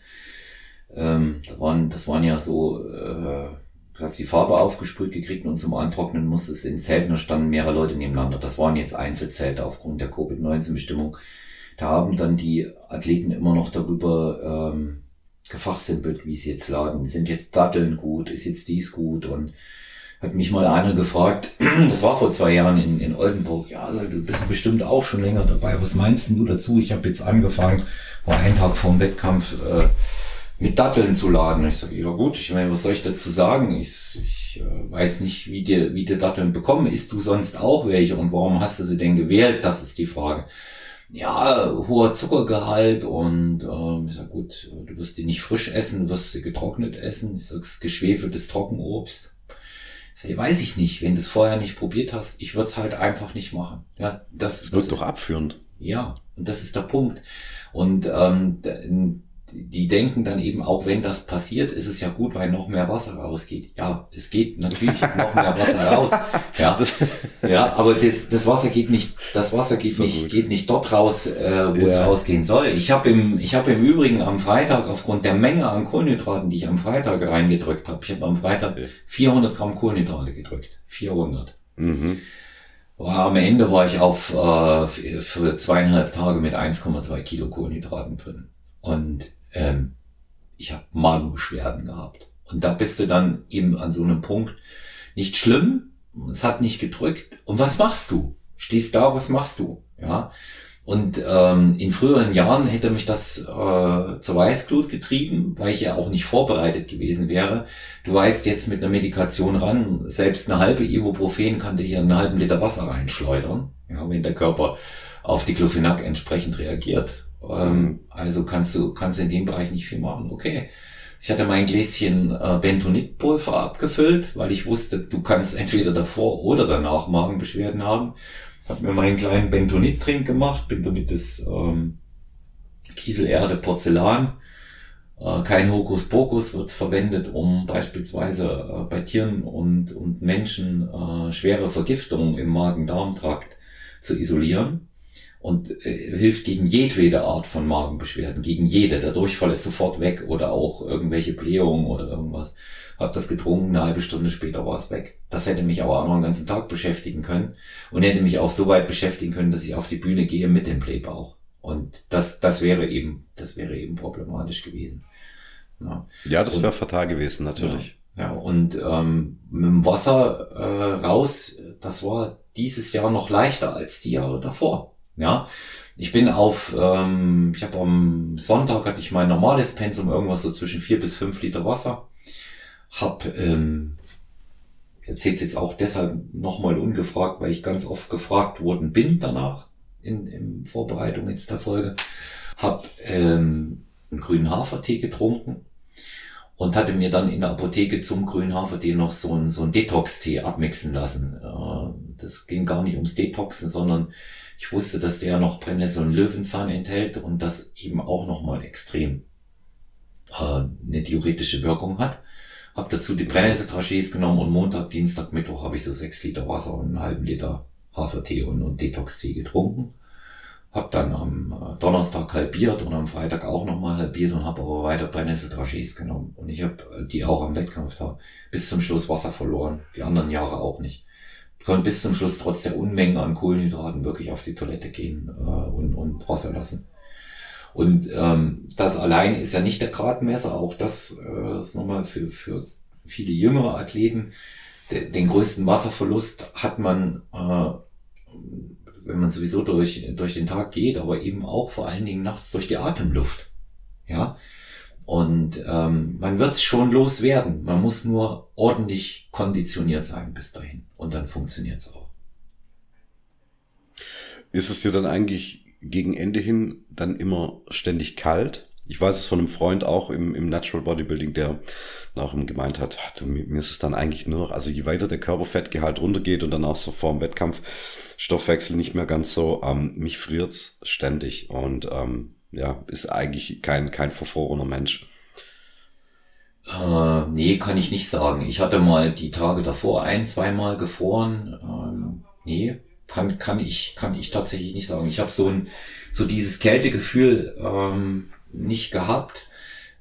Ähm, da waren, das waren ja so, äh, hast die Farbe aufgesprüht gekriegt und zum Antrocknen musstest in Zelten, da standen mehrere Leute nebeneinander. Das waren jetzt Einzelzelte aufgrund der Covid-19-Bestimmung. Da haben dann die Athleten immer noch darüber ähm, gefachsimpelt, wie sie jetzt laden. Sind jetzt Datteln gut, ist jetzt dies gut und hat mich mal einer gefragt, das war vor zwei Jahren in, in Oldenburg, ja, also du bist bestimmt auch schon länger dabei, was meinst du dazu? Ich habe jetzt angefangen, war ein Tag vorm Wettkampf äh, mit Datteln zu laden. Ich sage, ja gut, ich meine, was soll ich dazu sagen? Ich, ich äh, weiß nicht, wie dir, wie dir Datteln bekommen. Isst du sonst auch welche und warum hast du sie denn gewählt? Das ist die Frage. Ja, hoher Zuckergehalt und ähm, ich sag gut, du wirst die nicht frisch essen, du wirst sie getrocknet essen. Ich sag, geschwefeltes Trockenobst Sag, weiß ich nicht, wenn du es vorher nicht probiert hast, ich würde es halt einfach nicht machen. Ja, das,
das wird doch abführend.
Ja, und das ist der Punkt. Und ähm, die denken dann eben, auch wenn das passiert, ist es ja gut, weil noch mehr Wasser rausgeht. Ja, es geht natürlich noch mehr Wasser raus. Ja, ja aber das, das Wasser geht nicht, das Wasser geht so nicht, geht nicht dort raus, äh, wo ja. es rausgehen soll. Ich habe im, ich habe im Übrigen am Freitag aufgrund der Menge an Kohlenhydraten, die ich am Freitag reingedrückt habe, ich habe am Freitag 400 Gramm Kohlenhydrate gedrückt. 400. Mhm. Am Ende war ich auf äh, für zweieinhalb Tage mit 1,2 Kilo Kohlenhydraten drin. Und ähm, ich habe Magenbeschwerden gehabt. Und da bist du dann eben an so einem Punkt, nicht schlimm, es hat nicht gedrückt. Und was machst du? Stehst da, was machst du? Ja. Und ähm, in früheren Jahren hätte mich das äh, zur Weißglut getrieben, weil ich ja auch nicht vorbereitet gewesen wäre. Du weißt jetzt mit einer Medikation ran, selbst eine halbe Ibuprofen kann dir hier einen halben Liter Wasser reinschleudern, ja, wenn der Körper auf die Diclofenac entsprechend reagiert. Ähm, also kannst du, kannst du in dem Bereich nicht viel machen. Okay. Ich hatte mein Gläschen äh, Bentonitpulver abgefüllt, weil ich wusste, du kannst entweder davor oder danach Magenbeschwerden haben. Hab mir meinen kleinen Bentonit-Trink gemacht. Bentonit ist ähm, Kieselerde, Porzellan. Äh, kein Hokuspokus wird verwendet, um beispielsweise äh, bei Tieren und, und Menschen äh, schwere Vergiftungen im Magen-Darm-Trakt zu isolieren und äh, hilft gegen jedwede Art von Magenbeschwerden, gegen jede. Der Durchfall ist sofort weg oder auch irgendwelche Blähungen oder irgendwas. Hab das getrunken, eine halbe Stunde später war es weg. Das hätte mich aber auch noch einen ganzen Tag beschäftigen können und hätte mich auch so weit beschäftigen können, dass ich auf die Bühne gehe mit dem Blähbauch. Und das, das wäre eben, das wäre eben problematisch gewesen.
Ja, ja das wäre fatal gewesen, natürlich.
Ja, ja und ähm, mit dem Wasser äh, raus, das war dieses Jahr noch leichter als die Jahre davor. Ja, ich bin auf, ähm, ich habe am Sonntag hatte ich mein normales Pensum irgendwas so zwischen vier bis fünf Liter Wasser. Hab, ähm, ich erzähle jetzt auch deshalb nochmal ungefragt, weil ich ganz oft gefragt worden bin danach in, in Vorbereitung jetzt der Folge. Hab ähm, einen grünen Hafertee getrunken und hatte mir dann in der Apotheke zum grünen Hafertee noch so einen, so einen Detox-Tee abmixen lassen. Äh, das ging gar nicht ums Detoxen, sondern ich wusste, dass der noch Brennnessel und Löwenzahn enthält und das eben auch nochmal extrem äh, eine diuretische Wirkung hat. Hab dazu die Brennnesseltrachés genommen und Montag, Dienstag, Mittwoch habe ich so sechs Liter Wasser und einen halben Liter Hafertee und, und Detox-Tee getrunken. Hab dann am äh, Donnerstag halbiert und am Freitag auch nochmal halbiert und habe aber weiter Brennnesseltrachés genommen. Und ich habe äh, die auch am Wettkampf da bis zum Schluss Wasser verloren. Die anderen Jahre auch nicht konnte bis zum Schluss trotz der Unmengen an Kohlenhydraten wirklich auf die Toilette gehen äh, und, und Wasser lassen. Und ähm, das allein ist ja nicht der Gradmesser, auch das äh, ist nochmal für, für viele jüngere Athleten. De, den größten Wasserverlust hat man, äh, wenn man sowieso durch, durch den Tag geht, aber eben auch vor allen Dingen nachts durch die Atemluft. Ja, und ähm, man wird es schon loswerden. Man muss nur ordentlich konditioniert sein bis dahin. Und dann funktioniert es auch.
Ist es dir dann eigentlich gegen Ende hin dann immer ständig kalt? Ich weiß es von einem Freund auch im, im Natural Bodybuilding, der auch gemeint hat, du, mir ist es dann eigentlich nur noch, also je weiter der Körperfettgehalt runtergeht und dann auch so vor dem Wettkampf Stoffwechsel nicht mehr ganz so, ähm, mich friert's ständig und ähm, ja, ist eigentlich kein, kein verfrorener Mensch.
Äh, nee, kann ich nicht sagen. Ich hatte mal die Tage davor ein, zweimal gefroren. Ähm, nee, kann, kann ich, kann ich tatsächlich nicht sagen. Ich habe so ein, so dieses Kältegefühl ähm, nicht gehabt.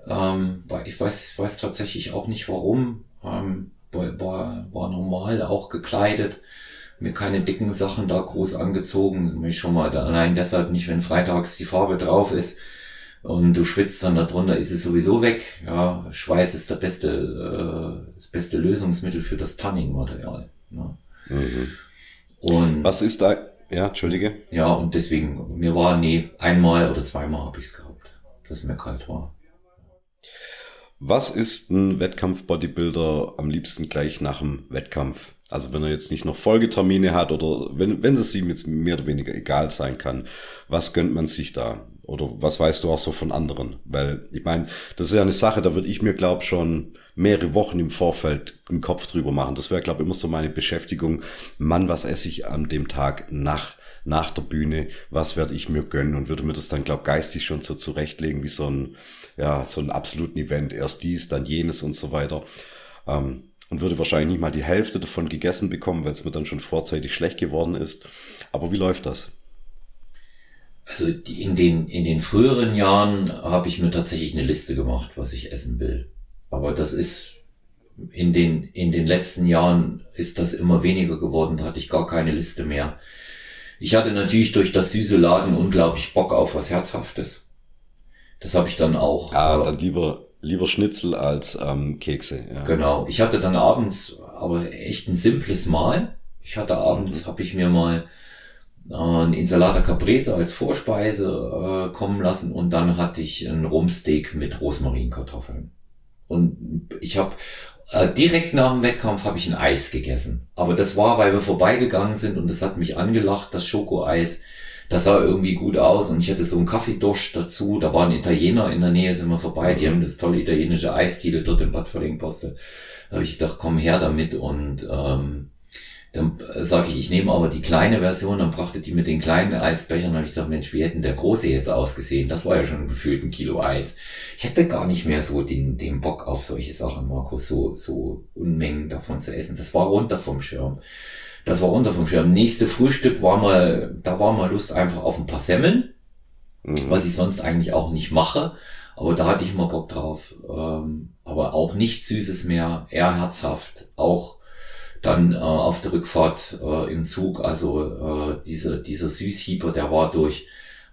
Ähm, ich weiß, weiß tatsächlich auch nicht warum. Ähm, war, war normal auch gekleidet mir keine dicken Sachen da groß angezogen. Mich schon mal allein deshalb nicht, wenn freitags die Farbe drauf ist und du schwitzt dann darunter, ist es sowieso weg. Ja, Schweiß ist der beste, äh, das beste Lösungsmittel für das Tanning-Material. Ja. Mhm.
Und was ist da? Ja, entschuldige.
Ja, und deswegen, mir war, nee, einmal oder zweimal habe ich es gehabt, dass mir kalt war.
Was ist ein Wettkampf-Bodybuilder am liebsten gleich nach dem Wettkampf? Also wenn er jetzt nicht noch Folgetermine hat oder wenn, wenn es ihm jetzt mehr oder weniger egal sein kann, was gönnt man sich da? Oder was weißt du auch so von anderen? Weil ich meine, das ist ja eine Sache, da würde ich mir, glaube schon mehrere Wochen im Vorfeld einen Kopf drüber machen. Das wäre, glaube immer so meine Beschäftigung. Mann, was esse ich an dem Tag nach, nach der Bühne? Was werde ich mir gönnen? Und würde mir das dann, glaube geistig schon so zurechtlegen, wie so ein, ja, so ein absoluten Event. Erst dies, dann jenes und so weiter. Ähm, und würde wahrscheinlich nicht mal die Hälfte davon gegessen bekommen, weil es mir dann schon vorzeitig schlecht geworden ist. Aber wie läuft das?
Also in den in den früheren Jahren habe ich mir tatsächlich eine Liste gemacht, was ich essen will. Aber das ist in den in den letzten Jahren ist das immer weniger geworden. Da hatte ich gar keine Liste mehr. Ich hatte natürlich durch das süße Laden unglaublich Bock auf was Herzhaftes. Das habe ich dann auch.
Ah, dann lieber lieber Schnitzel als ähm, Kekse.
Ja. Genau. Ich hatte dann abends aber echt ein simples Mahl. Ich hatte abends, mhm. habe ich mir mal äh, ein Insalata Caprese als Vorspeise äh, kommen lassen und dann hatte ich ein Rumsteak mit Rosmarinkartoffeln. Und ich habe äh, direkt nach dem Wettkampf habe ich ein Eis gegessen. Aber das war, weil wir vorbeigegangen sind und das hat mich angelacht, das Schokoeis. Das sah irgendwie gut aus und ich hatte so einen Kaffeedusch dazu. Da war ein Italiener in der Nähe, sind wir vorbei. Die haben das tolle italienische Eisdiele dort in Bad Verlingposte. Da habe ich gedacht, komm her damit und ähm, dann sage ich, ich nehme aber die kleine Version, dann brachte die mit den kleinen Eisbechern, habe ich gedacht, Mensch, wie hätten der große jetzt ausgesehen? Das war ja schon gefühlt ein Kilo Eis. Ich hätte gar nicht mehr so den, den Bock auf solche Sachen, Markus, so, so Unmengen davon zu essen. Das war runter vom Schirm. Das war runter vom Schirm. Nächste Frühstück war mal, da war mal Lust einfach auf ein paar Semmeln, mhm. was ich sonst eigentlich auch nicht mache. Aber da hatte ich mal Bock drauf. Ähm, aber auch nicht Süßes mehr, eher herzhaft. Auch dann äh, auf der Rückfahrt äh, im Zug, also äh, dieser, dieser Süßhieber, der war durch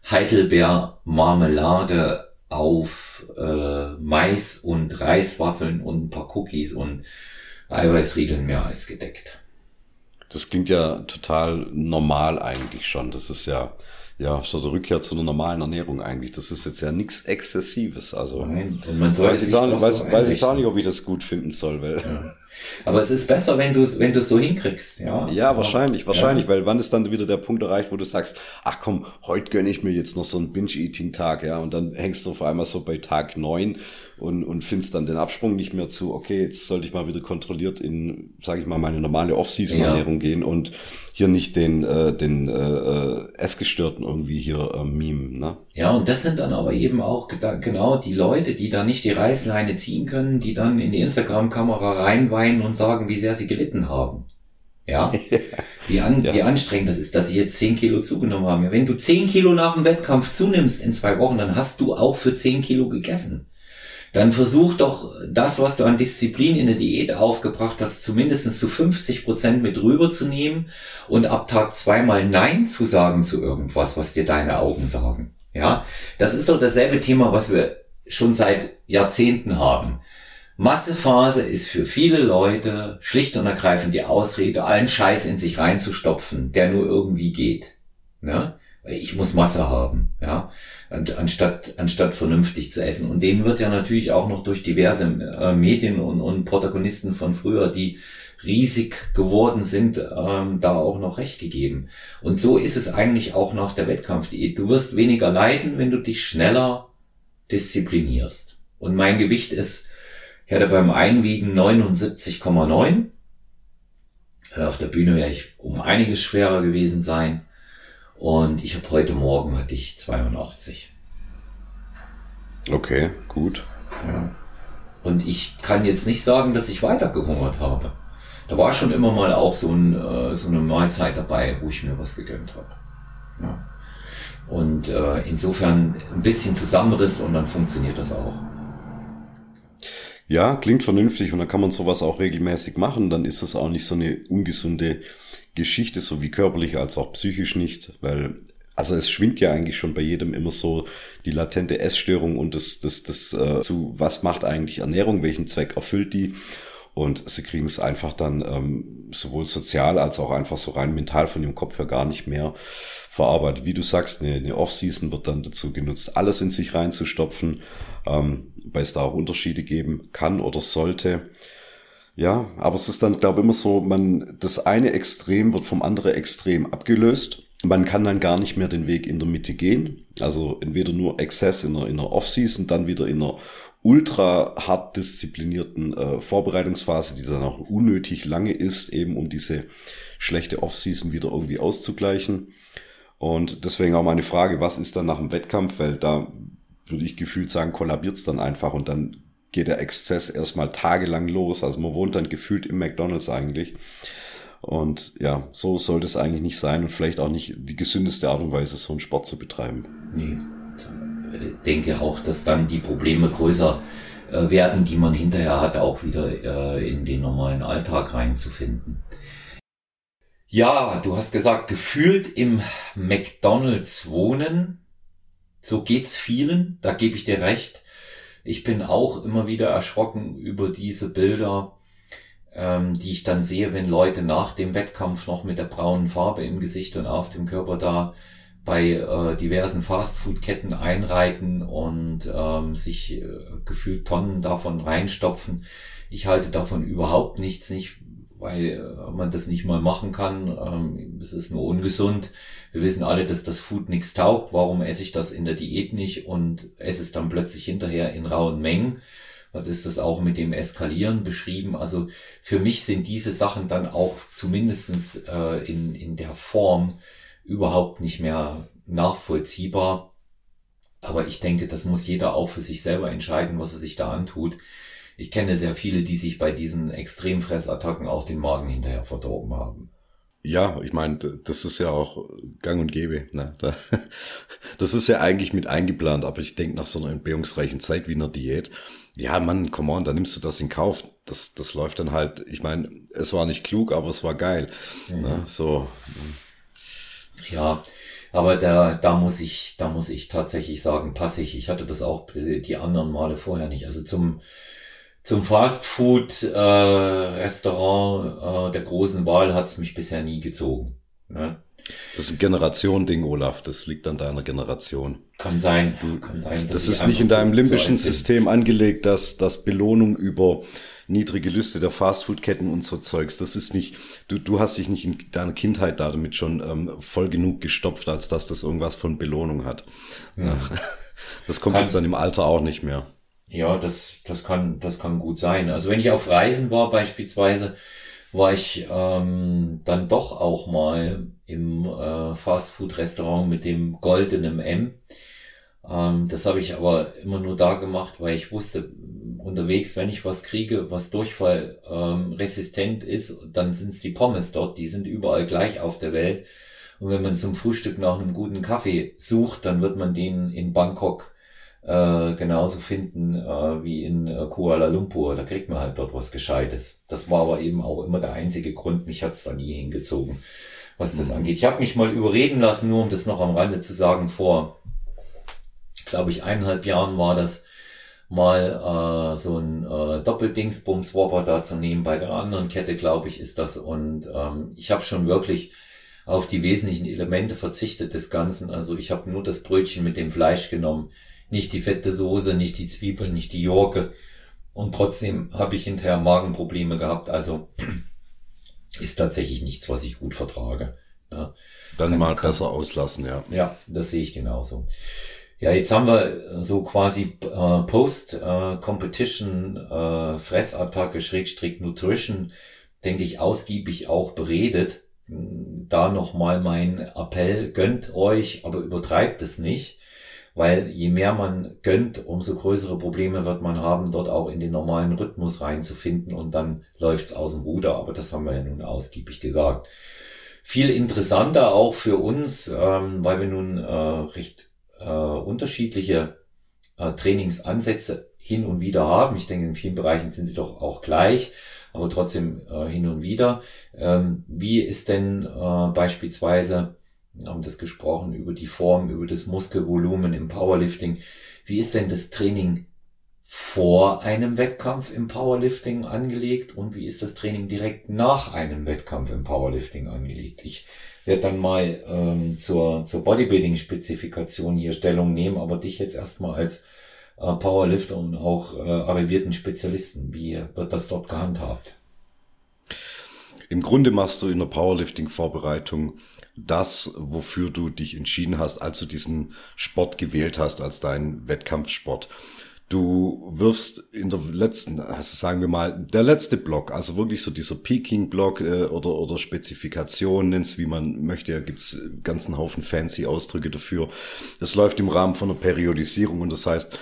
Heidelbeer Marmelade auf äh, Mais und Reiswaffeln und ein paar Cookies und Eiweißriegeln mehr als gedeckt.
Das klingt ja total normal eigentlich schon. Das ist ja ja, so der Rückkehr zu einer normalen Ernährung eigentlich. Das ist jetzt ja nichts Exzessives. Also
Nein. Und man sollte
weiß, ich auch, weiß, weiß ich auch nicht, ob ich das gut finden soll, weil. Ja.
Aber es ist besser, wenn du es wenn du so hinkriegst, ja.
Ja, wahrscheinlich, wahrscheinlich, ja. weil wann ist dann wieder der Punkt erreicht, wo du sagst, ach komm, heute gönne ich mir jetzt noch so einen Binge-Eating-Tag, ja, und dann hängst du auf einmal so bei Tag neun und, und findest dann den Absprung nicht mehr zu, okay, jetzt sollte ich mal wieder kontrolliert in, sage ich mal, meine normale Off-Season-Ernährung ja. gehen und hier nicht den, äh, den äh, Essgestörten irgendwie hier äh, meme, ne?
Ja, und das sind dann aber eben auch genau die Leute, die da nicht die Reißleine ziehen können, die dann in die Instagram-Kamera reinweinen und sagen, wie sehr sie gelitten haben. Ja, wie, an, ja. wie anstrengend das ist, dass sie jetzt 10 Kilo zugenommen haben. Ja, wenn du 10 Kilo nach dem Wettkampf zunimmst in zwei Wochen, dann hast du auch für 10 Kilo gegessen dann versuch doch das, was du an Disziplin in der Diät aufgebracht hast, zumindest zu 50 Prozent mit rüberzunehmen und ab Tag zweimal Nein zu sagen zu irgendwas, was dir deine Augen sagen. Ja, das ist doch dasselbe Thema, was wir schon seit Jahrzehnten haben. Massephase ist für viele Leute schlicht und ergreifend die Ausrede, allen Scheiß in sich reinzustopfen, der nur irgendwie geht. Ne? Ich muss Masse haben. Ja? Anstatt, anstatt vernünftig zu essen. Und denen wird ja natürlich auch noch durch diverse äh, Medien und, und Protagonisten von früher, die riesig geworden sind, ähm, da auch noch recht gegeben. Und so ist es eigentlich auch nach der Wettkampfdiät. Du wirst weniger leiden, wenn du dich schneller disziplinierst. Und mein Gewicht ist, ich hatte beim Einwiegen 79,9. Äh, auf der Bühne wäre ich um einiges schwerer gewesen sein. Und ich habe heute Morgen hatte ich 82.
Okay, gut.
Ja. Und ich kann jetzt nicht sagen, dass ich weiter gehungert habe. Da war schon immer mal auch so, ein, äh, so eine Mahlzeit dabei, wo ich mir was gegönnt habe. Ja. Und äh, insofern ein bisschen Zusammenriss und dann funktioniert das auch.
Ja, klingt vernünftig und dann kann man sowas auch regelmäßig machen. Dann ist das auch nicht so eine ungesunde Geschichte, sowie körperlich als auch psychisch nicht, weil also es schwingt ja eigentlich schon bei jedem immer so die latente Essstörung und das, das, das äh, zu, was macht eigentlich Ernährung, welchen Zweck erfüllt die? Und sie kriegen es einfach dann ähm, sowohl sozial als auch einfach so rein mental von ihrem Kopf her gar nicht mehr verarbeitet. Wie du sagst, eine, eine Off-Season wird dann dazu genutzt, alles in sich reinzustopfen, ähm, weil es da auch Unterschiede geben kann oder sollte. Ja, aber es ist dann, glaube ich, immer so, man, das eine Extrem wird vom anderen Extrem abgelöst. man kann dann gar nicht mehr den Weg in der Mitte gehen. Also entweder nur Exzess in der, in der Off-Season, dann wieder in einer ultra hart disziplinierten äh, Vorbereitungsphase, die dann auch unnötig lange ist, eben um diese schlechte Off-Season wieder irgendwie auszugleichen. Und deswegen auch meine Frage, was ist dann nach dem Wettkampf? Weil da würde ich gefühlt sagen, kollabiert es dann einfach und dann geht der Exzess erstmal tagelang los. Also man wohnt dann gefühlt im McDonalds eigentlich. Und ja, so sollte es eigentlich nicht sein und vielleicht auch nicht die gesündeste Art und Weise, so einen Sport zu betreiben.
Nee. Ich denke auch, dass dann die Probleme größer äh, werden, die man hinterher hat, auch wieder äh, in den normalen Alltag reinzufinden. Ja, du hast gesagt, gefühlt im McDonalds wohnen. So geht's vielen, da gebe ich dir recht. Ich bin auch immer wieder erschrocken über diese Bilder, ähm, die ich dann sehe, wenn Leute nach dem Wettkampf noch mit der braunen Farbe im Gesicht und auf dem Körper da bei äh, diversen Fastfood-Ketten einreiten und ähm, sich äh, gefühlt Tonnen davon reinstopfen. Ich halte davon überhaupt nichts, nicht weil äh, man das nicht mal machen kann. Ähm, es ist nur ungesund. Wir wissen alle, dass das Food nichts taugt. Warum esse ich das in der Diät nicht und esse es dann plötzlich hinterher in rauen Mengen? Was ist das auch mit dem Eskalieren beschrieben? Also für mich sind diese Sachen dann auch zumindestens äh, in, in der Form überhaupt nicht mehr nachvollziehbar. Aber ich denke, das muss jeder auch für sich selber entscheiden, was er sich da antut. Ich kenne sehr viele, die sich bei diesen Extremfressattacken auch den Magen hinterher verdorben haben.
Ja, ich meine, das ist ja auch gang und gäbe. Ne? Das ist ja eigentlich mit eingeplant, aber ich denke, nach so einer entbehrungsreichen Zeit wie einer Diät, ja, Mann, come on, da nimmst du das in Kauf. Das, das läuft dann halt, ich meine, es war nicht klug, aber es war geil. Mhm. Ne? So.
Ja, aber da, da muss ich, da muss ich tatsächlich sagen, passe ich. Ich hatte das auch die anderen Male vorher nicht. Also zum, zum Fastfood äh, äh, der großen Wahl hat's mich bisher nie gezogen. Ne?
Das ist ein Generation-Ding, Olaf. Das liegt an deiner Generation.
Kann sein. Du, kann sein
das ist nicht in deinem limbischen System angelegt, dass, dass Belohnung über niedrige Lüste der Fastfood-Ketten und so Zeugs. Das ist nicht, du, du hast dich nicht in deiner Kindheit damit schon ähm, voll genug gestopft, als dass das irgendwas von Belohnung hat. Ja. Das kommt kann, jetzt dann im Alter auch nicht mehr.
Ja, das, das kann, das kann gut sein. Also wenn ich auf Reisen war beispielsweise, war ich ähm, dann doch auch mal im äh, Fastfood-Restaurant mit dem goldenen M. Ähm, das habe ich aber immer nur da gemacht, weil ich wusste, unterwegs, wenn ich was kriege, was Durchfall ähm, ist, dann sind es die Pommes dort, die sind überall gleich auf der Welt. Und wenn man zum Frühstück nach einem guten Kaffee sucht, dann wird man den in Bangkok äh, genauso finden äh, wie in äh, Kuala Lumpur. Da kriegt man halt dort was Gescheites. Das war aber eben auch immer der einzige Grund. Mich hat's da nie hingezogen, was das mhm. angeht. Ich habe mich mal überreden lassen, nur um das noch am Rande zu sagen, vor, glaube ich, eineinhalb Jahren war das mal äh, so ein äh, Doppeldingsbums-Whopper da zu nehmen. Bei der anderen Kette, glaube ich, ist das. Und ähm, ich habe schon wirklich auf die wesentlichen Elemente verzichtet des Ganzen. Also ich habe nur das Brötchen mit dem Fleisch genommen nicht die fette Soße, nicht die Zwiebeln, nicht die Jorke. Und trotzdem habe ich hinterher Magenprobleme gehabt. Also ist tatsächlich nichts, was ich gut vertrage. Ja.
Dann kann, mal kann, besser auslassen, ja.
Ja, das sehe ich genauso. Ja, jetzt haben wir so quasi äh, Post-Competition äh, äh, Fressattacke Schrägstrich Nutrition, denke ich, ausgiebig auch beredet. Da nochmal mein Appell, gönnt euch, aber übertreibt es nicht weil je mehr man gönnt, umso größere Probleme wird man haben, dort auch in den normalen Rhythmus reinzufinden und dann läuft's aus dem Ruder, aber das haben wir ja nun ausgiebig gesagt. Viel interessanter auch für uns, ähm, weil wir nun äh, recht äh, unterschiedliche äh, Trainingsansätze hin und wieder haben. Ich denke, in vielen Bereichen sind sie doch auch gleich, aber trotzdem äh, hin und wieder. Ähm, wie ist denn äh, beispielsweise haben das gesprochen über die Form, über das Muskelvolumen im Powerlifting. Wie ist denn das Training vor einem Wettkampf im Powerlifting angelegt und wie ist das Training direkt nach einem Wettkampf im Powerlifting angelegt? Ich werde dann mal ähm, zur, zur Bodybuilding-Spezifikation hier Stellung nehmen, aber dich jetzt erstmal als äh, Powerlifter und auch äh, arrivierten Spezialisten, wie wird das dort gehandhabt?
Im Grunde machst du in der Powerlifting-Vorbereitung das, wofür du dich entschieden hast, als du diesen Sport gewählt hast als deinen Wettkampfsport. Du wirfst in der letzten, also sagen wir mal, der letzte Block, also wirklich so dieser Peking-Block äh, oder, oder Spezifikation, nennst wie man möchte, da gibt's ganzen Haufen fancy Ausdrücke dafür. Es läuft im Rahmen von einer Periodisierung und das heißt,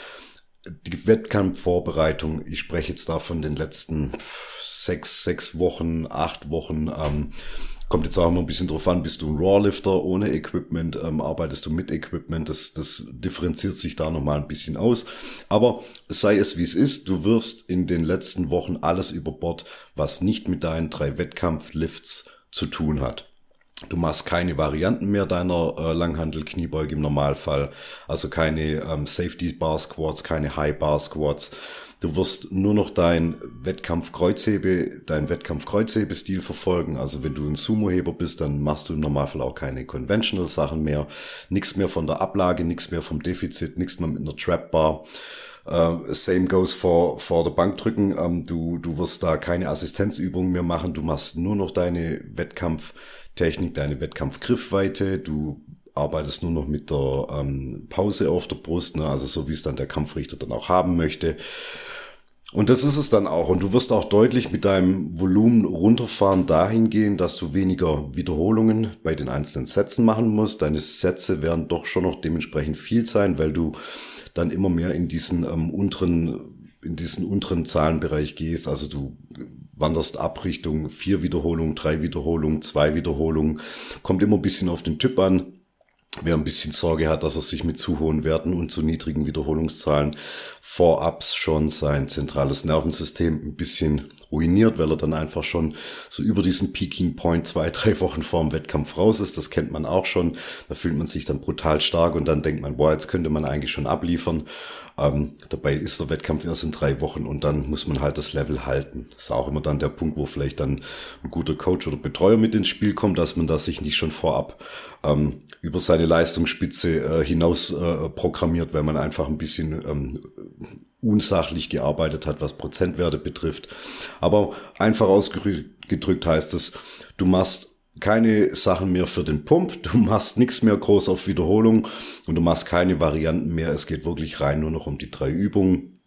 die Wettkampfvorbereitung, ich spreche jetzt da von den letzten sechs, sechs Wochen, acht Wochen, ähm, Kommt jetzt auch immer ein bisschen drauf an, bist du ein Rawlifter ohne Equipment, ähm, arbeitest du mit Equipment, das, das differenziert sich da nochmal ein bisschen aus. Aber sei es wie es ist, du wirfst in den letzten Wochen alles über Bord, was nicht mit deinen drei Wettkampflifts zu tun hat. Du machst keine Varianten mehr deiner äh, Langhandel-Kniebeuge im Normalfall, also keine ähm, Safety Bar Squats, keine High Bar Squats. Du wirst nur noch dein Wettkampf-Kreuzhebe, dein Wettkampf-Kreuzhebestil verfolgen. Also wenn du ein Sumo-Heber bist, dann machst du im Normalfall auch keine Conventional Sachen mehr. Nichts mehr von der Ablage, nichts mehr vom Defizit, nichts mehr mit einer Trap Bar. Uh, same goes for, for der Bankdrücken. Um, ähm, du, du wirst da keine Assistenzübungen mehr machen. Du machst nur noch deine Wettkampftechnik, deine Wettkampfgriffweite. Du arbeitest nur noch mit der ähm, Pause auf der Brust, ne? also so wie es dann der Kampfrichter dann auch haben möchte. Und das ist es dann auch. Und du wirst auch deutlich mit deinem Volumen runterfahren dahingehend, dass du weniger Wiederholungen bei den einzelnen Sätzen machen musst. Deine Sätze werden doch schon noch dementsprechend viel sein, weil du dann immer mehr in diesen ähm, unteren, in diesen unteren Zahlenbereich gehst. Also du wanderst ab Richtung vier Wiederholungen, drei Wiederholungen, zwei Wiederholungen. Kommt immer ein bisschen auf den Typ an. Wer ein bisschen Sorge hat, dass er sich mit zu hohen Werten und zu niedrigen Wiederholungszahlen vorab schon sein zentrales Nervensystem ein bisschen ruiniert, weil er dann einfach schon so über diesen Peaking Point zwei, drei Wochen vorm Wettkampf raus ist. Das kennt man auch schon. Da fühlt man sich dann brutal stark und dann denkt man, boah, jetzt könnte man eigentlich schon abliefern. Ähm, dabei ist der Wettkampf erst in drei Wochen und dann muss man halt das Level halten. Das ist auch immer dann der Punkt, wo vielleicht dann ein guter Coach oder Betreuer mit ins Spiel kommt, dass man da sich nicht schon vorab ähm, über seine Leistungsspitze äh, hinaus äh, programmiert, weil man einfach ein bisschen ähm, unsachlich gearbeitet hat, was Prozentwerte betrifft. Aber einfach ausgedrückt heißt es, du machst keine Sachen mehr für den Pump, du machst nichts mehr groß auf Wiederholung und du machst keine Varianten mehr. Es geht wirklich rein nur noch um die drei Übungen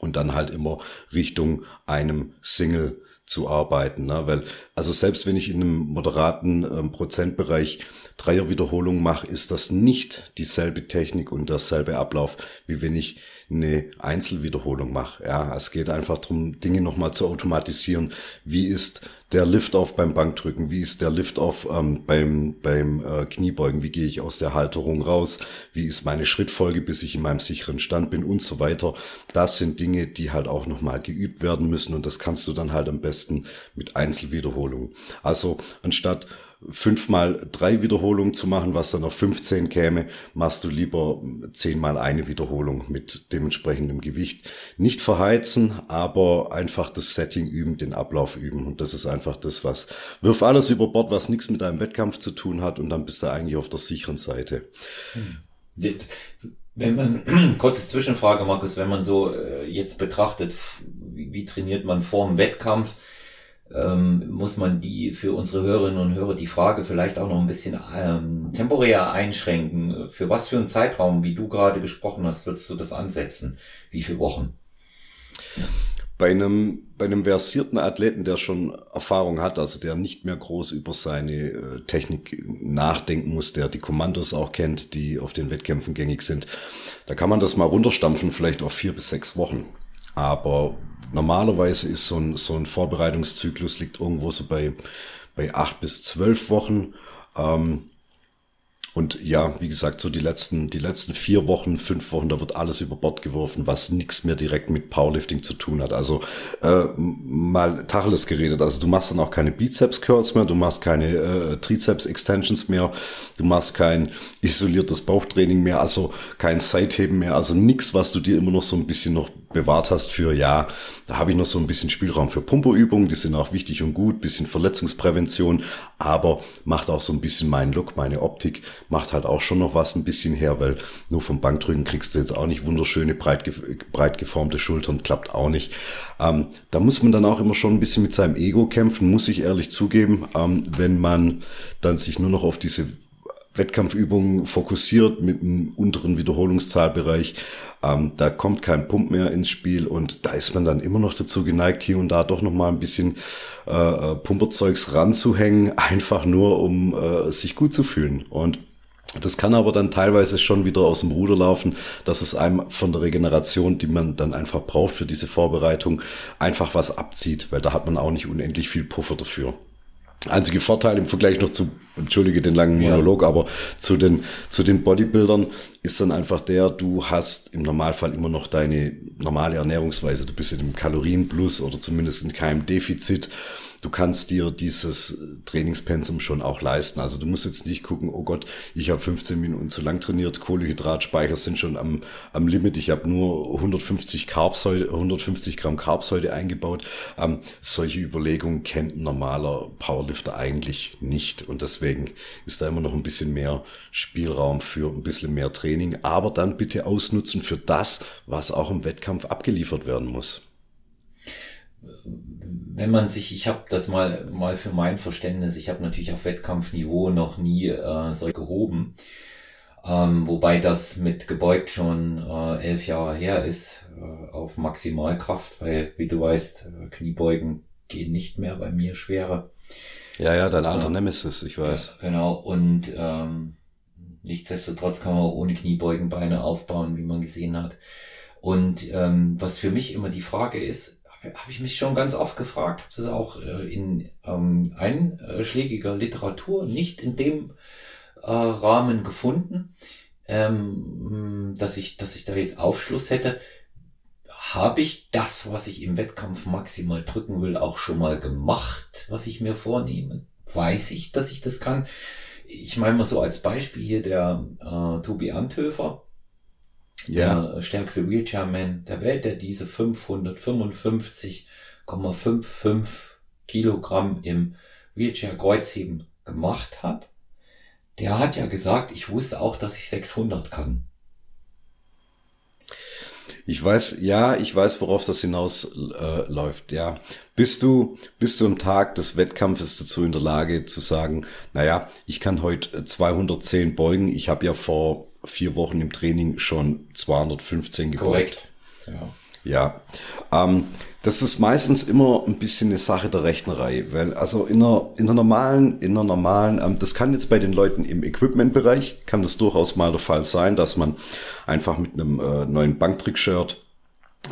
und dann halt immer Richtung einem Single zu arbeiten. Ne? Weil, also selbst wenn ich in einem moderaten ähm, Prozentbereich Dreierwiederholungen mache, ist das nicht dieselbe Technik und derselbe Ablauf, wie wenn ich eine Einzelwiederholung mache. Ja, es geht einfach darum, Dinge nochmal zu automatisieren. Wie ist der Lift-Off beim Bankdrücken? Wie ist der Lift-Off ähm, beim, beim äh, Kniebeugen? Wie gehe ich aus der Halterung raus? Wie ist meine Schrittfolge, bis ich in meinem sicheren Stand bin und so weiter? Das sind Dinge, die halt auch nochmal geübt werden müssen und das kannst du dann halt am besten mit Einzelwiederholungen. Also anstatt fünfmal drei Wiederholungen zu machen, was dann auf 15 käme, machst du lieber zehnmal eine Wiederholung mit dementsprechendem Gewicht. Nicht verheizen, aber einfach das Setting üben, den Ablauf üben. Und das ist einfach das, was, wirf alles über Bord, was nichts mit einem Wettkampf zu tun hat und dann bist du eigentlich auf der sicheren Seite.
Wenn man, kurze Zwischenfrage, Markus, wenn man so äh, jetzt betrachtet, wie trainiert man vor dem Wettkampf, ähm, muss man die für unsere Hörerinnen und Hörer die Frage vielleicht auch noch ein bisschen ähm, temporär einschränken. Für was für einen Zeitraum, wie du gerade gesprochen hast, würdest du das ansetzen? Wie viele Wochen?
Bei einem, bei einem versierten Athleten, der schon Erfahrung hat, also der nicht mehr groß über seine äh, Technik nachdenken muss, der die Kommandos auch kennt, die auf den Wettkämpfen gängig sind, da kann man das mal runterstampfen, vielleicht auf vier bis sechs Wochen. Aber normalerweise ist so ein, so ein Vorbereitungszyklus liegt irgendwo so bei, bei acht bis zwölf Wochen. Ähm, und ja, wie gesagt, so die letzten, die letzten vier Wochen, fünf Wochen, da wird alles über Bord geworfen, was nichts mehr direkt mit Powerlifting zu tun hat. Also äh, mal Tacheles geredet. Also du machst dann auch keine Bizeps Curls mehr, du machst keine äh, Trizeps Extensions mehr, du machst kein isoliertes Bauchtraining mehr, also kein Seitheben mehr, also nichts, was du dir immer noch so ein bisschen noch bewahrt hast für, ja, da habe ich noch so ein bisschen Spielraum für Pumperübungen, die sind auch wichtig und gut, bisschen Verletzungsprävention, aber macht auch so ein bisschen meinen Look, meine Optik, macht halt auch schon noch was ein bisschen her, weil nur vom Bankdrücken kriegst du jetzt auch nicht wunderschöne, breit, breit geformte Schultern, klappt auch nicht. Ähm, da muss man dann auch immer schon ein bisschen mit seinem Ego kämpfen, muss ich ehrlich zugeben, ähm, wenn man dann sich nur noch auf diese Wettkampfübungen fokussiert mit einem unteren Wiederholungszahlbereich. Ähm, da kommt kein Pump mehr ins Spiel und da ist man dann immer noch dazu geneigt, hier und da doch noch mal ein bisschen äh, äh Pumperzeugs ranzuhängen, einfach nur um äh, sich gut zu fühlen. Und das kann aber dann teilweise schon wieder aus dem Ruder laufen, dass es einem von der Regeneration, die man dann einfach braucht für diese Vorbereitung, einfach was abzieht, weil da hat man auch nicht unendlich viel Puffer dafür. Einzige Vorteil im Vergleich noch zu, entschuldige den langen Monolog, ja. aber zu den, zu den Bodybuildern ist dann einfach der, du hast im Normalfall immer noch deine normale Ernährungsweise. Du bist in einem Kalorienplus oder zumindest in keinem Defizit du kannst dir dieses Trainingspensum schon auch leisten. Also du musst jetzt nicht gucken, oh Gott, ich habe 15 Minuten zu lang trainiert, Kohlehydratspeicher sind schon am, am Limit, ich habe nur 150 Carbs heute, 150 Gramm Carbs heute eingebaut. Ähm, solche Überlegungen kennt ein normaler Powerlifter eigentlich nicht und deswegen ist da immer noch ein bisschen mehr Spielraum für ein bisschen mehr Training, aber dann bitte ausnutzen für das, was auch im Wettkampf abgeliefert werden muss
wenn man sich, ich habe das mal mal für mein Verständnis, ich habe natürlich auf Wettkampfniveau noch nie äh, so gehoben, ähm, wobei das mit gebeugt schon äh, elf Jahre her ist äh, auf Maximalkraft, weil wie du weißt, äh, Kniebeugen gehen nicht mehr bei mir schwere.
Ja, ja, dein alter äh, Nemesis, ich weiß.
Ja, genau und ähm, nichtsdestotrotz kann man ohne Kniebeugen Beine aufbauen, wie man gesehen hat. Und ähm, was für mich immer die Frage ist, habe ich mich schon ganz oft gefragt, habe es auch äh, in ähm, einschlägiger Literatur nicht in dem äh, Rahmen gefunden, ähm, dass ich, dass ich da jetzt Aufschluss hätte. Habe ich das, was ich im Wettkampf maximal drücken will, auch schon mal gemacht, was ich mir vornehme? Weiß ich, dass ich das kann? Ich meine mal so als Beispiel hier der äh, Tobi Anthöfer, ja. der stärkste Wheelchairman der Welt, der diese 555,55 Kilogramm im Wheelchair Kreuzheben gemacht hat, der hat ja gesagt, ich wusste auch, dass ich 600 kann.
Ich weiß, ja, ich weiß, worauf das hinaus äh. Ja, bist du, bist du am Tag des Wettkampfes dazu in der Lage zu sagen, naja, ich kann heute 210 beugen. Ich habe ja vor vier Wochen im Training schon 215 gebeugt. Korrekt. Ja. Ja, ähm, das ist meistens immer ein bisschen eine Sache der Rechnerei, weil also in einer, in einer normalen, in einer normalen, ähm, das kann jetzt bei den Leuten im Equipment-Bereich, kann das durchaus mal der Fall sein, dass man einfach mit einem äh, neuen Banktrick-Shirt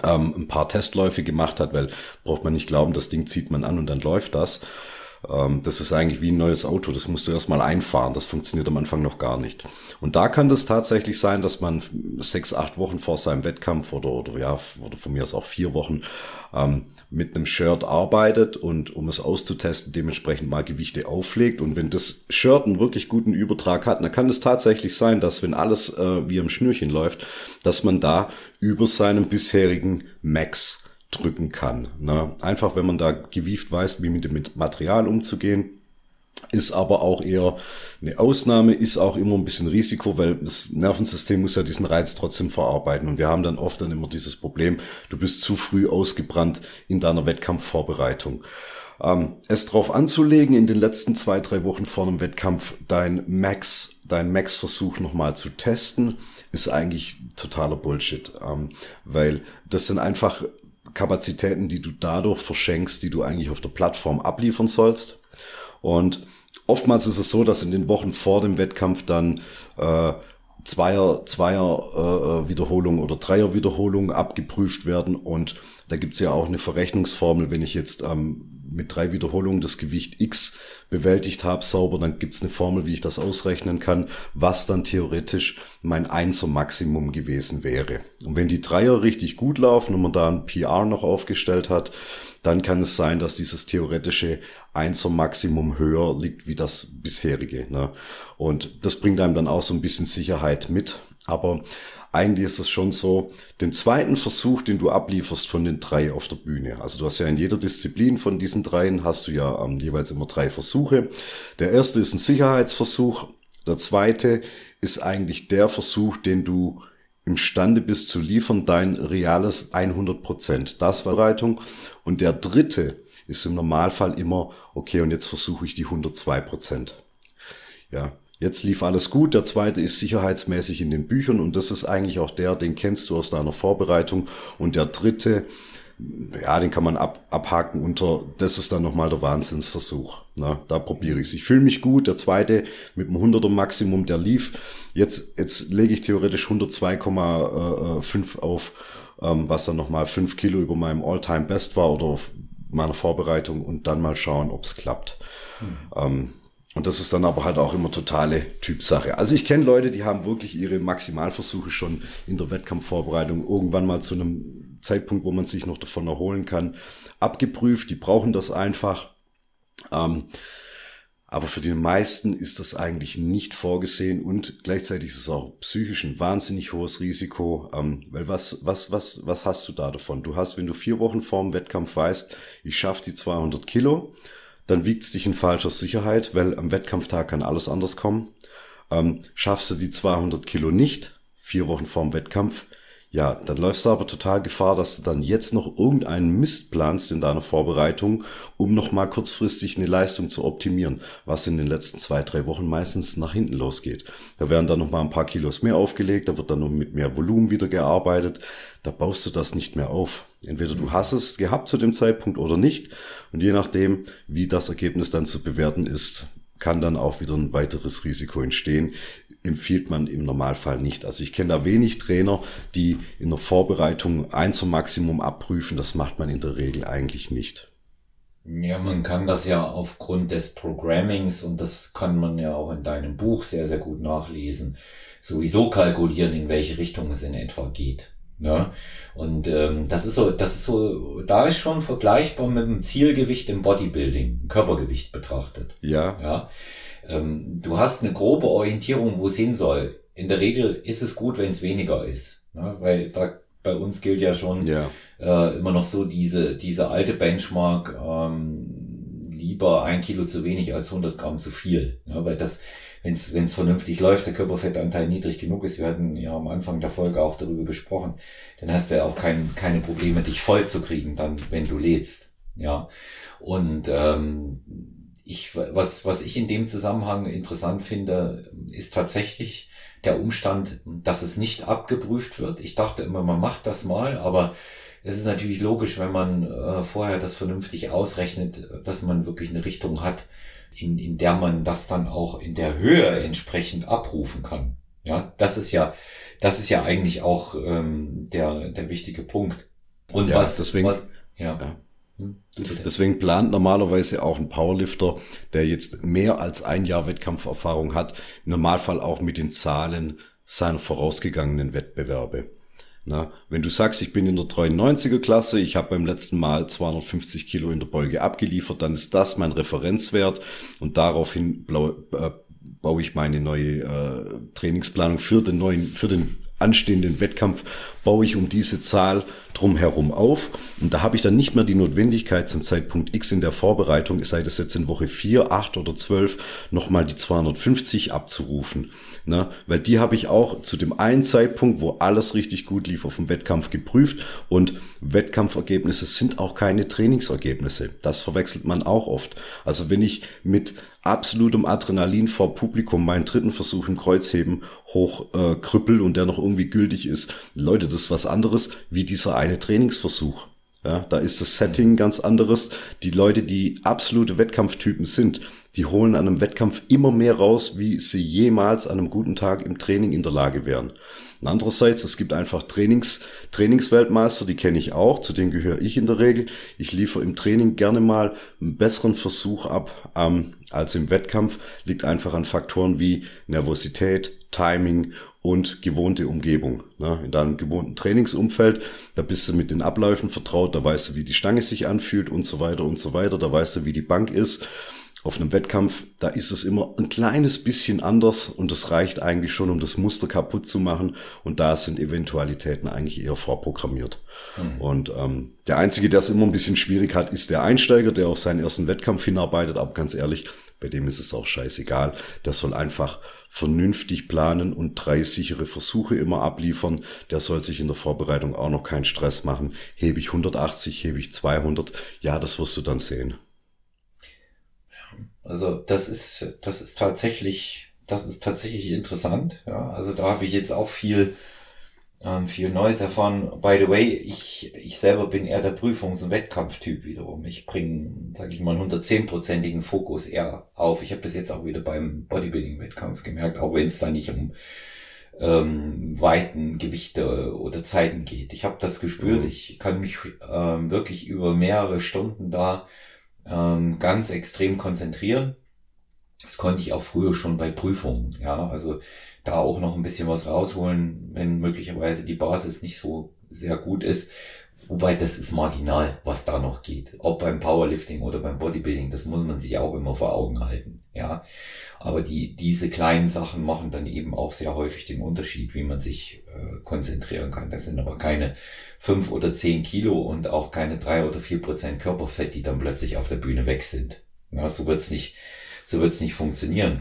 ähm, ein paar Testläufe gemacht hat, weil braucht man nicht glauben, das Ding zieht man an und dann läuft das. Ähm, das ist eigentlich wie ein neues Auto. Das musst du erstmal einfahren. Das funktioniert am Anfang noch gar nicht. Und da kann das tatsächlich sein, dass man sechs, acht Wochen vor seinem Wettkampf oder, oder ja, oder von mir aus auch vier Wochen ähm, mit einem Shirt arbeitet und um es auszutesten, dementsprechend mal Gewichte auflegt. Und wenn das Shirt einen wirklich guten Übertrag hat, dann kann es tatsächlich sein, dass wenn alles äh, wie am Schnürchen läuft, dass man da über seinem bisherigen Max drücken kann. Ne? Einfach, wenn man da gewieft weiß, wie mit dem Material umzugehen. Ist aber auch eher eine Ausnahme, ist auch immer ein bisschen Risiko, weil das Nervensystem muss ja diesen Reiz trotzdem verarbeiten. Und wir haben dann oft dann immer dieses Problem, du bist zu früh ausgebrannt in deiner Wettkampfvorbereitung. Ähm, es drauf anzulegen, in den letzten zwei, drei Wochen vor einem Wettkampf dein Max, dein Max-Versuch nochmal zu testen, ist eigentlich totaler Bullshit. Ähm, weil das sind einfach Kapazitäten, die du dadurch verschenkst, die du eigentlich auf der Plattform abliefern sollst. Und oftmals ist es so, dass in den Wochen vor dem Wettkampf dann äh, Zweier, Zweier äh, Wiederholung oder Dreier Wiederholung abgeprüft werden und da gibt's ja auch eine Verrechnungsformel, wenn ich jetzt ähm, mit drei Wiederholungen das Gewicht X bewältigt habe, sauber, dann gibt's eine Formel, wie ich das ausrechnen kann, was dann theoretisch mein Einser Maximum gewesen wäre. Und wenn die Dreier richtig gut laufen und man da ein PR noch aufgestellt hat, dann kann es sein, dass dieses theoretische Einser Maximum höher liegt wie das bisherige. Ne? Und das bringt einem dann auch so ein bisschen Sicherheit mit. Aber eigentlich ist es schon so, den zweiten Versuch, den du ablieferst von den drei auf der Bühne. Also du hast ja in jeder Disziplin von diesen dreien hast du ja ähm, jeweils immer drei Versuche. Der erste ist ein Sicherheitsversuch. Der zweite ist eigentlich der Versuch, den du imstande bist zu liefern, dein reales 100 Prozent. Das war Reitung. Und der dritte ist im Normalfall immer, okay, und jetzt versuche ich die 102 Prozent. Ja, Jetzt lief alles gut. Der zweite ist sicherheitsmäßig in den Büchern und das ist eigentlich auch der, den kennst du aus deiner Vorbereitung. Und der dritte, ja, den kann man ab, abhaken unter, das ist dann nochmal der Wahnsinnsversuch. Na, da probiere ich Ich fühle mich gut. Der zweite mit dem 100er Maximum, der lief. Jetzt, jetzt lege ich theoretisch 102,5 auf, ähm, was dann nochmal 5 Kilo über meinem All-Time Best war oder meiner Vorbereitung und dann mal schauen, ob es klappt. Hm. Ähm, und das ist dann aber halt auch immer totale Typsache. Also ich kenne Leute, die haben wirklich ihre Maximalversuche schon in der Wettkampfvorbereitung irgendwann mal zu einem Zeitpunkt, wo man sich noch davon erholen kann, abgeprüft. Die brauchen das einfach. Ähm, aber für die meisten ist das eigentlich nicht vorgesehen und gleichzeitig ist es auch psychisch ein wahnsinnig hohes Risiko. Ähm, weil was, was, was, was hast du da davon? Du hast, wenn du vier Wochen vorm Wettkampf weißt, ich schaffe die 200 Kilo, dann wiegt es dich in falscher Sicherheit, weil am Wettkampftag kann alles anders kommen. Ähm, schaffst du die 200 Kilo nicht, vier Wochen vorm Wettkampf, ja, dann läufst du aber total Gefahr, dass du dann jetzt noch irgendeinen Mist planst in deiner Vorbereitung, um nochmal kurzfristig eine Leistung zu optimieren, was in den letzten zwei, drei Wochen meistens nach hinten losgeht. Da werden dann nochmal ein paar Kilos mehr aufgelegt, da wird dann noch mit mehr Volumen wieder gearbeitet, da baust du das nicht mehr auf. Entweder du hast es gehabt zu dem Zeitpunkt oder nicht und je nachdem, wie das Ergebnis dann zu bewerten ist, kann dann auch wieder ein weiteres Risiko entstehen, empfiehlt man im Normalfall nicht. Also ich kenne da wenig Trainer, die in der Vorbereitung ein zum Maximum abprüfen. Das macht man in der Regel eigentlich nicht.
Ja, man kann das ja aufgrund des Programmings und das kann man ja auch in deinem Buch sehr, sehr gut nachlesen, sowieso kalkulieren, in welche Richtung es in etwa geht. Ne? Und ähm, das ist so, das ist so, da ist schon vergleichbar mit dem Zielgewicht im Bodybuilding, Körpergewicht betrachtet.
Ja.
Ja ähm, du hast eine grobe Orientierung, wo es hin soll. In der Regel ist es gut, wenn es weniger ist. Ne? Weil da bei uns gilt ja schon ja. Äh, immer noch so diese, diese alte Benchmark, ähm, lieber ein Kilo zu wenig als 100 Gramm zu viel. Ne? Weil das, wenn es vernünftig läuft, der Körperfettanteil niedrig genug ist, wir hatten ja am Anfang der Folge auch darüber gesprochen, dann hast du ja auch kein, keine Probleme, dich voll zu kriegen, dann, wenn du lädst. Ja. Und ähm, ich, was, was ich in dem Zusammenhang interessant finde, ist tatsächlich der Umstand, dass es nicht abgeprüft wird. Ich dachte immer, man macht das mal, aber es ist natürlich logisch, wenn man äh, vorher das vernünftig ausrechnet, dass man wirklich eine Richtung hat, in, in der man das dann auch in der Höhe entsprechend abrufen kann. Ja, das ist ja, das ist ja eigentlich auch ähm, der, der wichtige Punkt.
Und ja, was, deswegen, was, ja. ja. Hm, Deswegen plant normalerweise auch ein Powerlifter, der jetzt mehr als ein Jahr Wettkampferfahrung hat, im Normalfall auch mit den Zahlen seiner vorausgegangenen Wettbewerbe. Na, wenn du sagst, ich bin in der 93er Klasse, ich habe beim letzten Mal 250 Kilo in der Beuge abgeliefert, dann ist das mein Referenzwert und daraufhin äh, baue ich meine neue äh, Trainingsplanung für den neuen, für den anstehenden Wettkampf baue ich um diese Zahl drumherum auf. Und da habe ich dann nicht mehr die Notwendigkeit zum Zeitpunkt X in der Vorbereitung, sei das jetzt in Woche 4, 8 oder 12, nochmal die 250 abzurufen. Ne? Weil die habe ich auch zu dem einen Zeitpunkt, wo alles richtig gut lief, auf dem Wettkampf geprüft. Und Wettkampfergebnisse sind auch keine Trainingsergebnisse. Das verwechselt man auch oft. Also wenn ich mit absolutem Adrenalin vor Publikum meinen dritten Versuch im Kreuzheben hoch äh, und der noch irgendwie gültig ist, Leute, das ist was anderes wie dieser eine Trainingsversuch. Ja, da ist das Setting ganz anderes. Die Leute, die absolute Wettkampftypen sind, die holen an einem Wettkampf immer mehr raus, wie sie jemals an einem guten Tag im Training in der Lage wären. Und andererseits, es gibt einfach Trainings, Trainingsweltmeister, die kenne ich auch, zu denen gehöre ich in der Regel. Ich liefere im Training gerne mal einen besseren Versuch ab ähm, als im Wettkampf. Liegt einfach an Faktoren wie Nervosität, Timing und gewohnte Umgebung. Ne? In deinem gewohnten Trainingsumfeld, da bist du mit den Abläufen vertraut, da weißt du, wie die Stange sich anfühlt und so weiter und so weiter, da weißt du, wie die Bank ist. Auf einem Wettkampf, da ist es immer ein kleines bisschen anders und das reicht eigentlich schon, um das Muster kaputt zu machen. Und da sind Eventualitäten eigentlich eher vorprogrammiert. Mhm. Und ähm, der Einzige, der es immer ein bisschen schwierig hat, ist der Einsteiger, der auf seinen ersten Wettkampf hinarbeitet. Aber ganz ehrlich, bei dem ist es auch scheißegal. Der soll einfach vernünftig planen und drei sichere Versuche immer abliefern. Der soll sich in der Vorbereitung auch noch keinen Stress machen. Hebe ich 180, hebe ich 200. Ja, das wirst du dann sehen.
Also das ist, das ist tatsächlich, das ist tatsächlich interessant. Ja, also da habe ich jetzt auch viel, ähm, viel Neues erfahren. By the way, ich, ich selber bin eher der Prüfungs- und Wettkampftyp wiederum. Ich bringe, sage ich mal, einen 110-prozentigen Fokus eher auf. Ich habe das jetzt auch wieder beim Bodybuilding-Wettkampf gemerkt, auch wenn es da nicht um ähm, Weiten, Gewichte oder Zeiten geht. Ich habe das gespürt. Mhm. Ich kann mich ähm, wirklich über mehrere Stunden da ähm, ganz extrem konzentrieren. Das konnte ich auch früher schon bei Prüfungen, ja, also da auch noch ein bisschen was rausholen, wenn möglicherweise die Basis nicht so sehr gut ist. Wobei das ist marginal, was da noch geht. Ob beim Powerlifting oder beim Bodybuilding, das muss man sich auch immer vor Augen halten. Ja, aber die diese kleinen Sachen machen dann eben auch sehr häufig den Unterschied, wie man sich äh, konzentrieren kann. Das sind aber keine fünf oder zehn Kilo und auch keine drei oder vier Prozent Körperfett, die dann plötzlich auf der Bühne weg sind. Ja, so wird's nicht, so wird's nicht funktionieren.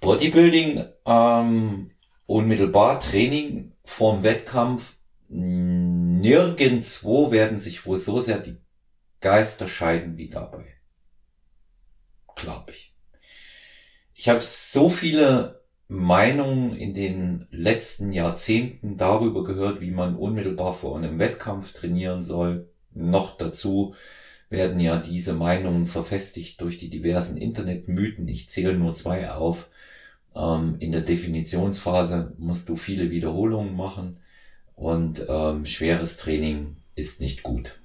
Bodybuilding, ähm, unmittelbar Training vorm Wettkampf, nirgendwo werden sich wohl so sehr die Geister scheiden wie dabei. Glaube ich. Ich habe so viele Meinungen in den letzten Jahrzehnten darüber gehört, wie man unmittelbar vor einem Wettkampf trainieren soll. Noch dazu werden ja diese Meinungen verfestigt durch die diversen Internetmythen. Ich zähle nur zwei auf. Ähm, in der Definitionsphase musst du viele Wiederholungen machen und ähm, schweres Training ist nicht gut.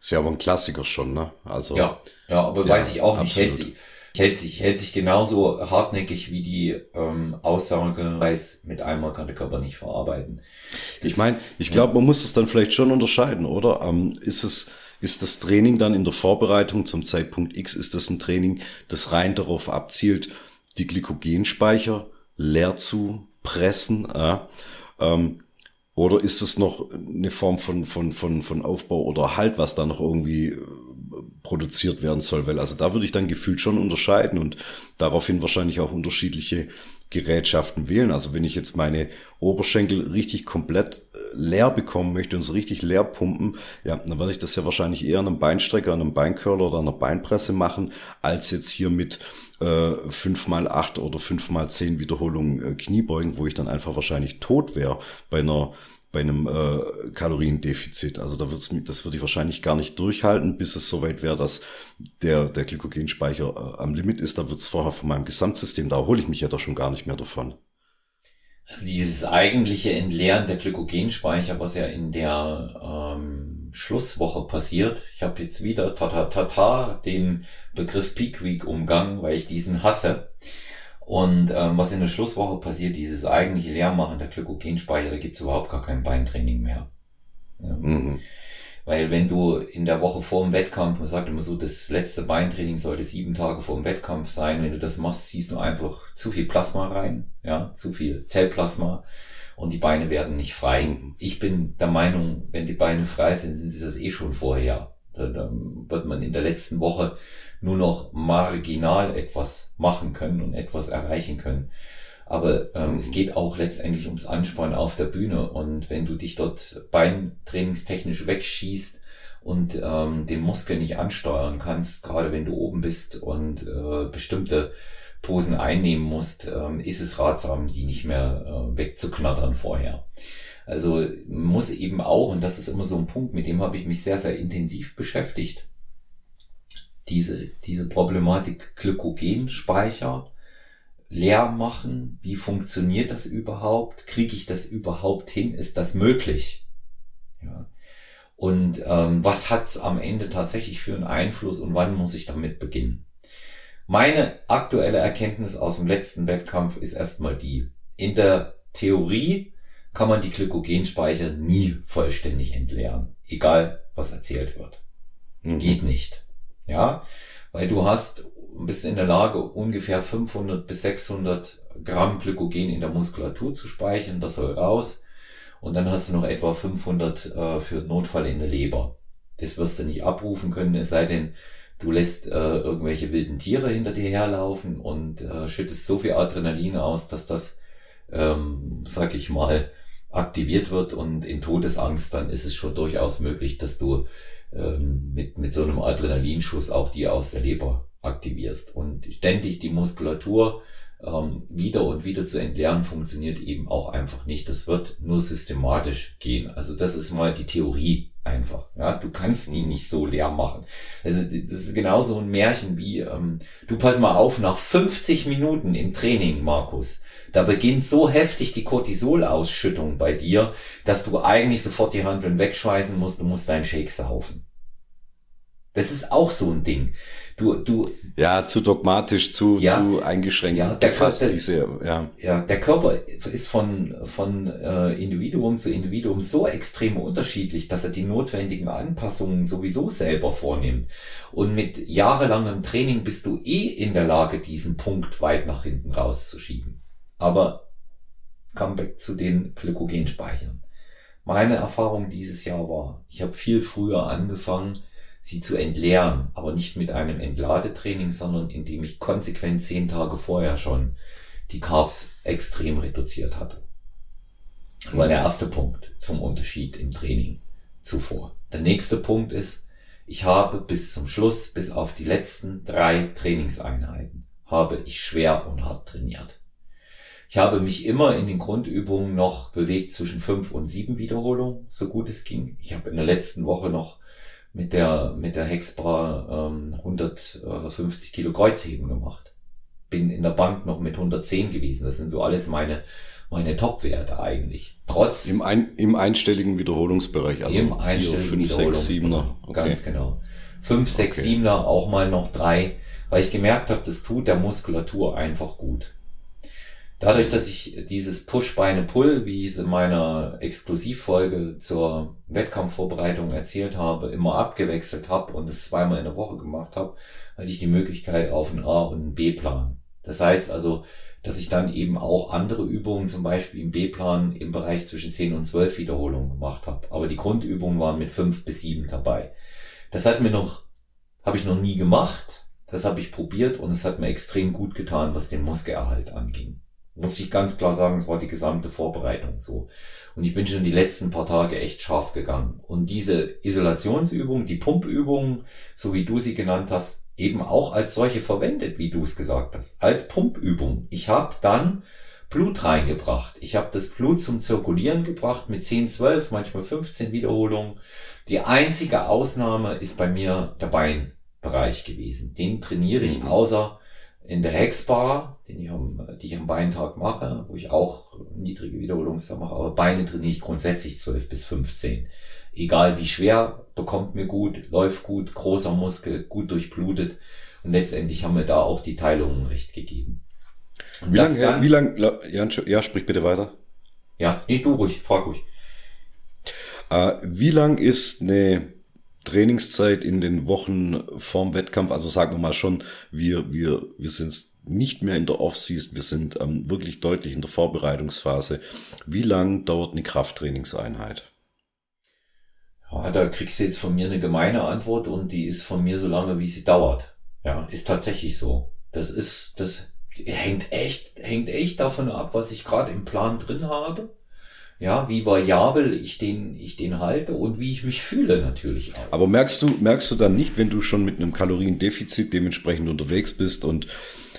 Ist ja aber ein Klassiker schon, ne?
Also ja, ja, aber weiß ich auch nicht. Hält sich, hält sich, hält sich genauso hartnäckig wie die ähm, Aussage, weiß, mit einmal kann der Körper nicht verarbeiten.
Das, ich meine, ich glaube, man muss es dann vielleicht schon unterscheiden, oder? Ähm, ist es, ist das Training dann in der Vorbereitung zum Zeitpunkt X, ist das ein Training, das rein darauf abzielt, die Glykogenspeicher leer zu pressen, äh, ähm, oder ist es noch eine Form von, von, von, von Aufbau oder Halt, was da noch irgendwie äh, produziert werden soll? Weil also da würde ich dann gefühlt schon unterscheiden und daraufhin wahrscheinlich auch unterschiedliche Gerätschaften wählen. Also wenn ich jetzt meine Oberschenkel richtig komplett äh, leer bekommen möchte und so richtig leer pumpen, ja, dann werde ich das ja wahrscheinlich eher an einem Beinstrecker, an einem Beincurler oder an einer Beinpresse machen, als jetzt hier mit äh, 5 mal 8 oder 5 mal 10 Wiederholungen äh, Kniebeugen, wo ich dann einfach wahrscheinlich tot wäre bei einer bei einem äh, Kaloriendefizit. Also da wird's, das würde ich wahrscheinlich gar nicht durchhalten, bis es soweit wäre, dass der, der Glykogenspeicher äh, am Limit ist. Da wird es vorher von meinem Gesamtsystem, da hole ich mich ja da schon gar nicht mehr davon.
Also dieses eigentliche Entleeren der Glykogenspeicher, was ja in der ähm, Schlusswoche passiert. Ich habe jetzt wieder tata tata den Begriff Peak Week umgangen, weil ich diesen hasse. Und ähm, was in der Schlusswoche passiert, dieses eigentliche Leermachen der Glykogenspeicher, da gibt's überhaupt gar kein Beintraining mehr. Ja. Mhm. Weil wenn du in der Woche vor dem Wettkampf, man sagt immer so, das letzte Beintraining sollte sieben Tage vor dem Wettkampf sein. Wenn du das machst, siehst du einfach zu viel Plasma rein, ja, zu viel Zellplasma und die Beine werden nicht frei. Mhm. Ich bin der Meinung, wenn die Beine frei sind, sind sie das eh schon vorher. Da, da wird man in der letzten Woche nur noch marginal etwas machen können und etwas erreichen können. Aber ähm, es geht auch letztendlich ums Anspannen auf der Bühne. Und wenn du dich dort beintrainingstechnisch wegschießt und ähm, den Muskel nicht ansteuern kannst, gerade wenn du oben bist und äh, bestimmte Posen einnehmen musst, ähm, ist es ratsam, die nicht mehr äh, wegzuknattern vorher. Also muss eben auch, und das ist immer so ein Punkt, mit dem habe ich mich sehr, sehr intensiv beschäftigt, diese, diese Problematik Glykogenspeicher leer machen. Wie funktioniert das überhaupt? Kriege ich das überhaupt hin? Ist das möglich? Ja. Und ähm, was hat es am Ende tatsächlich für einen Einfluss und wann muss ich damit beginnen? Meine aktuelle Erkenntnis aus dem letzten Wettkampf ist erstmal die. In der Theorie kann man die Glykogenspeicher nie vollständig entleeren, egal was erzählt wird. Geht nicht. Ja, weil du hast bist in der Lage, ungefähr 500 bis 600 Gramm Glykogen in der Muskulatur zu speichern, das soll raus. Und dann hast du noch etwa 500 äh, für Notfall in der Leber. Das wirst du nicht abrufen können, es sei denn, du lässt äh, irgendwelche wilden Tiere hinter dir herlaufen und äh, schüttest so viel Adrenalin aus, dass das, ähm, sag ich mal, aktiviert wird und in Todesangst, dann ist es schon durchaus möglich, dass du ähm, mit, mit so einem Adrenalinschuss auch die aus der Leber aktivierst. Und ständig die Muskulatur ähm, wieder und wieder zu entleeren, funktioniert eben auch einfach nicht. Das wird nur systematisch gehen. Also das ist mal die Theorie einfach. Ja, du kannst die nicht so leer machen. Also das ist genauso ein Märchen wie, ähm, du pass mal auf, nach 50 Minuten im Training, Markus, da beginnt so heftig die Cortisolausschüttung bei dir, dass du eigentlich sofort die Handeln wegschmeißen musst, du musst deinen Shake saufen. Das ist auch so ein Ding. Du, du.
Ja, zu dogmatisch, zu, ja, zu eingeschränkt.
Ja, der Körper, diese, ja. ja, der Körper ist von, von äh, Individuum zu Individuum so extrem unterschiedlich, dass er die notwendigen Anpassungen sowieso selber vornimmt. Und mit jahrelangem Training bist du eh in der Lage, diesen Punkt weit nach hinten rauszuschieben. Aber Comeback zu den Glykogenspeichern. Meine Erfahrung dieses Jahr war, ich habe viel früher angefangen, sie zu entleeren, aber nicht mit einem Entladetraining, sondern indem ich konsequent zehn Tage vorher schon die Carbs extrem reduziert hatte. Das war der erste Punkt zum Unterschied im Training zuvor. Der nächste Punkt ist, ich habe bis zum Schluss, bis auf die letzten drei Trainingseinheiten, habe ich schwer und hart trainiert. Ich habe mich immer in den Grundübungen noch bewegt zwischen fünf und sieben Wiederholungen, so gut es ging. Ich habe in der letzten Woche noch mit der, mit der Hexbar ähm, 150 Kilo Kreuzheben gemacht. Bin in der Bank noch mit 110 gewesen. Das sind so alles meine, meine Top-Werte eigentlich. Trotz.
Im, ein, Im einstelligen Wiederholungsbereich,
also. Im einstelligen 5, 6, 7er. Okay. Ganz genau. 5, 6, okay. 7er, auch mal noch drei, weil ich gemerkt habe, das tut der Muskulatur einfach gut. Dadurch, dass ich dieses Push-Beine-Pull, wie ich es in meiner Exklusivfolge zur Wettkampfvorbereitung erzählt habe, immer abgewechselt habe und es zweimal in der Woche gemacht habe, hatte ich die Möglichkeit auf einen A- und einen B-Plan. Das heißt also, dass ich dann eben auch andere Übungen, zum Beispiel im B-Plan, im Bereich zwischen 10 und 12 Wiederholungen gemacht habe. Aber die Grundübungen waren mit 5 bis 7 dabei. Das hat mir noch, habe ich noch nie gemacht. Das habe ich probiert und es hat mir extrem gut getan, was den Muskelerhalt anging muss ich ganz klar sagen, es war die gesamte Vorbereitung so. Und ich bin schon die letzten paar Tage echt scharf gegangen. Und diese Isolationsübung, die Pumpübung, so wie du sie genannt hast, eben auch als solche verwendet, wie du es gesagt hast, als Pumpübung. Ich habe dann Blut reingebracht. Ich habe das Blut zum Zirkulieren gebracht mit 10, 12, manchmal 15 Wiederholungen. Die einzige Ausnahme ist bei mir der Beinbereich gewesen. Den trainiere ich mhm. außer in der Hexbar, den ich am, die ich am Beintag mache, wo ich auch niedrige Wiederholungszahl mache, aber Beine trainiere ich grundsätzlich 12 bis 15. Egal wie schwer, bekommt mir gut, läuft gut, großer Muskel, gut durchblutet. Und letztendlich haben wir da auch die Teilungen recht gegeben.
Und wie lange, ja, wie lange, ja, ja, sprich bitte weiter.
Ja, nee, du ruhig, frag ruhig.
Äh, wie lang ist eine Trainingszeit in den Wochen vorm Wettkampf, also sagen wir mal schon, wir, wir, wir sind nicht mehr in der Off-Season, wir sind ähm, wirklich deutlich in der Vorbereitungsphase. Wie lang dauert eine Krafttrainingseinheit?
Ja, da kriegst du jetzt von mir eine gemeine Antwort und die ist von mir so lange, wie sie dauert. Ja, ist tatsächlich so. Das ist, das hängt echt, hängt echt davon ab, was ich gerade im Plan drin habe ja, wie variabel ich den, ich den halte und wie ich mich fühle natürlich
auch. Aber merkst du, merkst du dann nicht, wenn du schon mit einem Kaloriendefizit dementsprechend unterwegs bist und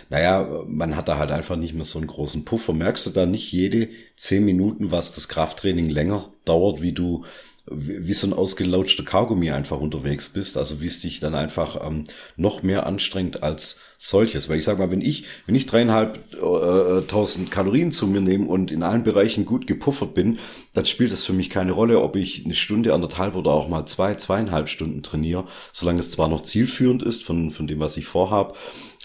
naja, man hat da halt einfach nicht mehr so einen großen Puffer. Merkst du da nicht jede zehn Minuten, was das Krafttraining länger dauert, wie du wie so ein ausgelautschter Kaugummi einfach unterwegs bist, also wie es dich dann einfach ähm, noch mehr anstrengt als solches. Weil ich sag mal, wenn ich, wenn ich dreieinhalb äh, tausend Kalorien zu mir nehme und in allen Bereichen gut gepuffert bin, dann spielt das für mich keine Rolle, ob ich eine Stunde, anderthalb oder auch mal zwei, zweieinhalb Stunden trainiere, solange es zwar noch zielführend ist von, von dem, was ich vorhab,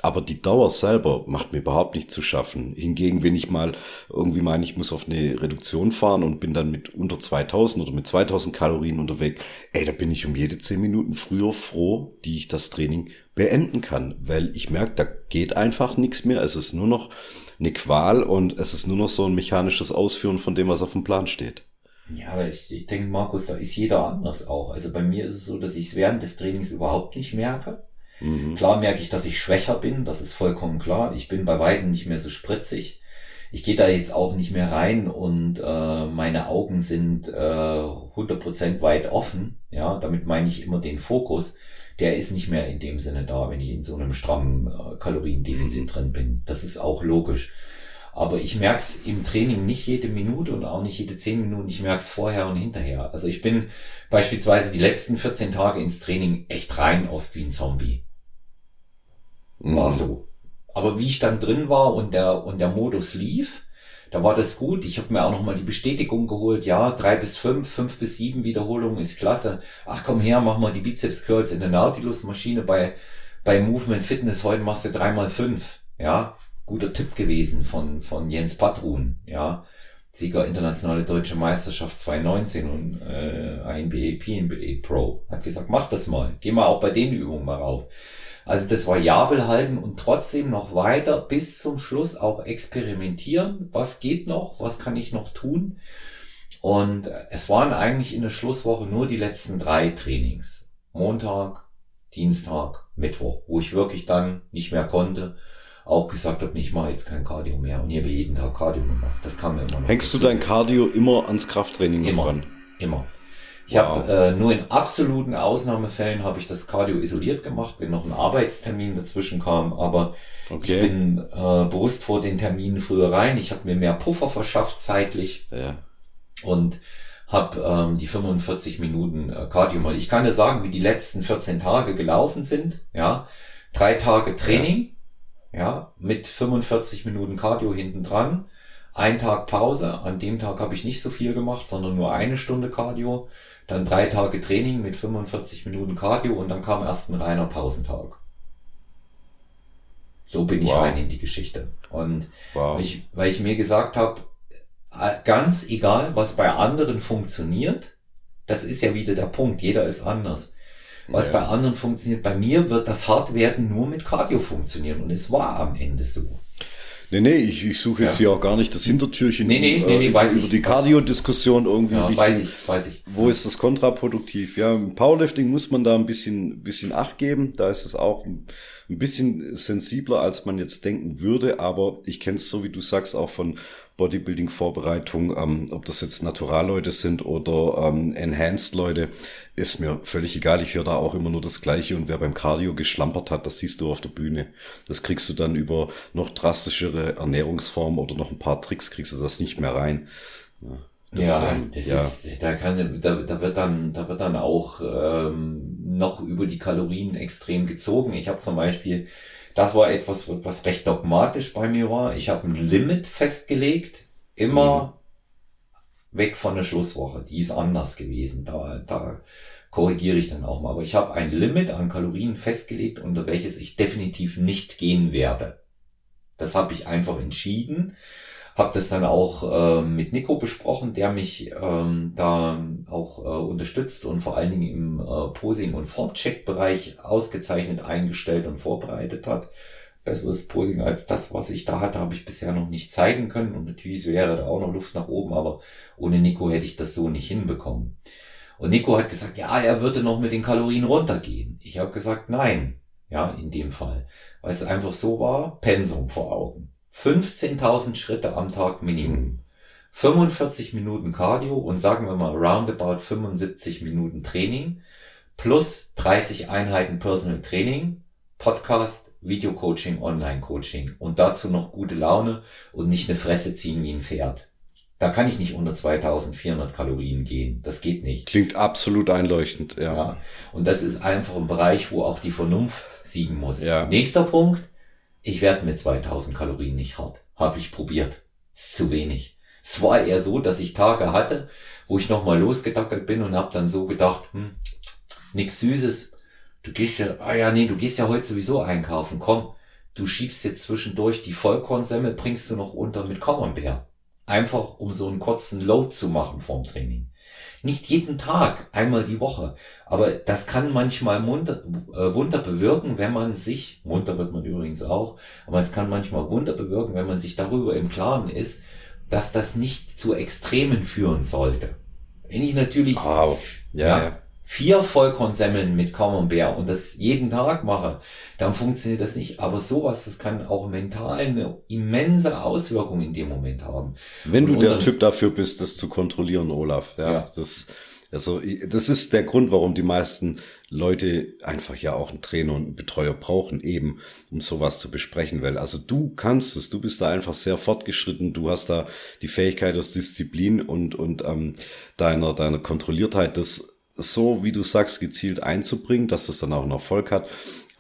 Aber die Dauer selber macht mir überhaupt nicht zu schaffen. Hingegen, wenn ich mal irgendwie meine, ich muss auf eine Reduktion fahren und bin dann mit unter 2000 oder mit 2000 Kalorien unterwegs, ey, da bin ich um jede 10 Minuten früher froh, die ich das Training beenden kann, weil ich merke, da geht einfach nichts mehr. Es ist nur noch eine Qual und es ist nur noch so ein mechanisches Ausführen von dem, was auf dem Plan steht.
Ja, ich, ich denke, Markus, da ist jeder anders auch. Also bei mir ist es so, dass ich es während des Trainings überhaupt nicht merke. Mhm. Klar merke ich, dass ich schwächer bin, das ist vollkommen klar. Ich bin bei weitem nicht mehr so spritzig. Ich gehe da jetzt auch nicht mehr rein und äh, meine Augen sind äh, 100% weit offen. Ja, damit meine ich immer den Fokus. Der ist nicht mehr in dem Sinne da, wenn ich in so einem strammen äh, Kaloriendefizit mhm. drin bin. Das ist auch logisch. Aber ich merke es im Training nicht jede Minute und auch nicht jede zehn Minuten. Ich merke es vorher und hinterher. Also ich bin beispielsweise die letzten 14 Tage ins Training echt rein oft wie ein Zombie. War mhm. so. Aber wie ich dann drin war und der, und der Modus lief, da war das gut. Ich habe mir auch nochmal die Bestätigung geholt. Ja, drei bis fünf, fünf bis sieben Wiederholungen ist klasse. Ach komm her, mach mal die Bizeps Curls in der Nautilus-Maschine bei, bei Movement Fitness. Heute machst du dreimal fünf. Ja, guter Tipp gewesen von, von Jens Patrun. Ja, Sieger internationale deutsche Meisterschaft 2019 und äh, INBA, PNBA Pro. Hat gesagt, mach das mal. Geh mal auch bei den Übungen mal rauf. Also das Variabel halten und trotzdem noch weiter bis zum Schluss auch experimentieren. Was geht noch? Was kann ich noch tun? Und es waren eigentlich in der Schlusswoche nur die letzten drei Trainings. Montag, Dienstag, Mittwoch, wo ich wirklich dann nicht mehr konnte. Auch gesagt habe, ich mache jetzt kein Cardio mehr. Und ich habe jeden Tag Cardio gemacht. Das kam mir immer noch.
Hängst dazu. du dein Cardio immer ans Krafttraining
immer, ran? Immer. Ich wow. habe äh, nur in absoluten Ausnahmefällen habe ich das Cardio isoliert gemacht, wenn noch ein Arbeitstermin dazwischen kam. Aber okay. ich bin äh, bewusst vor den Terminen früher rein. Ich habe mir mehr Puffer verschafft zeitlich ja. und habe ähm, die 45 Minuten äh, Cardio mal. Ich kann dir sagen, wie die letzten 14 Tage gelaufen sind. Ja, drei Tage Training, ja, ja mit 45 Minuten Cardio hinten dran. Ein Tag Pause. An dem Tag habe ich nicht so viel gemacht, sondern nur eine Stunde Cardio dann drei Tage Training mit 45 Minuten Cardio und dann kam erst ein reiner Pausentag. So bin ich rein in die Geschichte. Und wow. weil, ich, weil ich mir gesagt habe, äh, ganz egal, was bei anderen funktioniert, das ist ja wieder der Punkt, jeder ist anders. Was ja. bei anderen funktioniert, bei mir wird das Hartwerden nur mit Cardio funktionieren. Und es war am Ende so.
Nee, nee, ich, ich suche jetzt ja. hier auch gar nicht das Hintertürchen
nee, nee, nee, nee, äh, weiß
über ich. die Cardio-Diskussion irgendwie.
Ja, weiß ich, weiß ich.
Wo ist das kontraproduktiv? Ja, im Powerlifting muss man da ein bisschen, bisschen Acht geben. Da ist es auch ein, ein bisschen sensibler, als man jetzt denken würde. Aber ich kenne es so, wie du sagst, auch von Bodybuilding-Vorbereitung, ähm, ob das jetzt Naturalleute sind oder ähm, Enhanced-Leute, ist mir völlig egal. Ich höre da auch immer nur das Gleiche und wer beim Cardio geschlampert hat, das siehst du auf der Bühne. Das kriegst du dann über noch drastischere Ernährungsformen oder noch ein paar Tricks, kriegst du das nicht mehr rein.
Ja. Das, ja, ähm, das ja. ist, da kann, da, da wird dann, da wird dann auch ähm, noch über die Kalorien extrem gezogen. Ich habe zum Beispiel das war etwas, was recht dogmatisch bei mir war. Ich habe ein Limit festgelegt, immer mhm. weg von der Schlusswoche. Die ist anders gewesen. Da, da korrigiere ich dann auch mal. Aber ich habe ein Limit an Kalorien festgelegt, unter welches ich definitiv nicht gehen werde. Das habe ich einfach entschieden habe das dann auch äh, mit Nico besprochen, der mich ähm, da auch äh, unterstützt und vor allen Dingen im äh, Posing- und Formcheck-Bereich ausgezeichnet eingestellt und vorbereitet hat. Besseres Posing als das, was ich da hatte, habe ich bisher noch nicht zeigen können. Und natürlich wäre da auch noch Luft nach oben, aber ohne Nico hätte ich das so nicht hinbekommen. Und Nico hat gesagt, ja, er würde noch mit den Kalorien runtergehen. Ich habe gesagt, nein, ja, in dem Fall. Weil es einfach so war, Pensum vor Augen. 15.000 Schritte am Tag Minimum. 45 Minuten Cardio und sagen wir mal roundabout 75 Minuten Training plus 30 Einheiten Personal Training, Podcast, Videocoaching, Online-Coaching und dazu noch gute Laune und nicht eine Fresse ziehen wie ein Pferd. Da kann ich nicht unter 2400 Kalorien gehen. Das geht nicht.
Klingt absolut einleuchtend, ja. ja.
Und das ist einfach ein Bereich, wo auch die Vernunft siegen muss. Ja. Nächster Punkt ich werde mit 2000 Kalorien nicht hart. Habe ich probiert. Ist zu wenig. Es war eher so, dass ich Tage hatte, wo ich nochmal losgedackelt bin und habe dann so gedacht, hm, nix Süßes. Du gehst ja, ah ja, nee, du gehst ja heute sowieso einkaufen. Komm, du schiebst jetzt zwischendurch die Vollkornsemmel, bringst du noch unter mit Camembert. Einfach um so einen kurzen Load zu machen vorm Training. Nicht jeden Tag, einmal die Woche. Aber das kann manchmal munter, äh, Wunder bewirken, wenn man sich, munter wird man übrigens auch, aber es kann manchmal Wunder bewirken, wenn man sich darüber im Klaren ist, dass das nicht zu Extremen führen sollte. Wenn ich natürlich
ja, ja, ja
vier Vollkornsemmeln mit Camembert und das jeden Tag mache, dann funktioniert das nicht. Aber sowas, das kann auch mental eine immense Auswirkung in dem Moment haben.
Wenn du der Typ dafür bist, das zu kontrollieren, Olaf, ja, ja. das, also, das ist der Grund, warum die meisten Leute einfach ja auch einen Trainer und einen Betreuer brauchen, eben, um sowas zu besprechen, weil, also du kannst es, du bist da einfach sehr fortgeschritten, du hast da die Fähigkeit aus Disziplin und, und, ähm, deiner, deiner Kontrolliertheit, das so, wie du sagst, gezielt einzubringen, dass das dann auch einen Erfolg hat.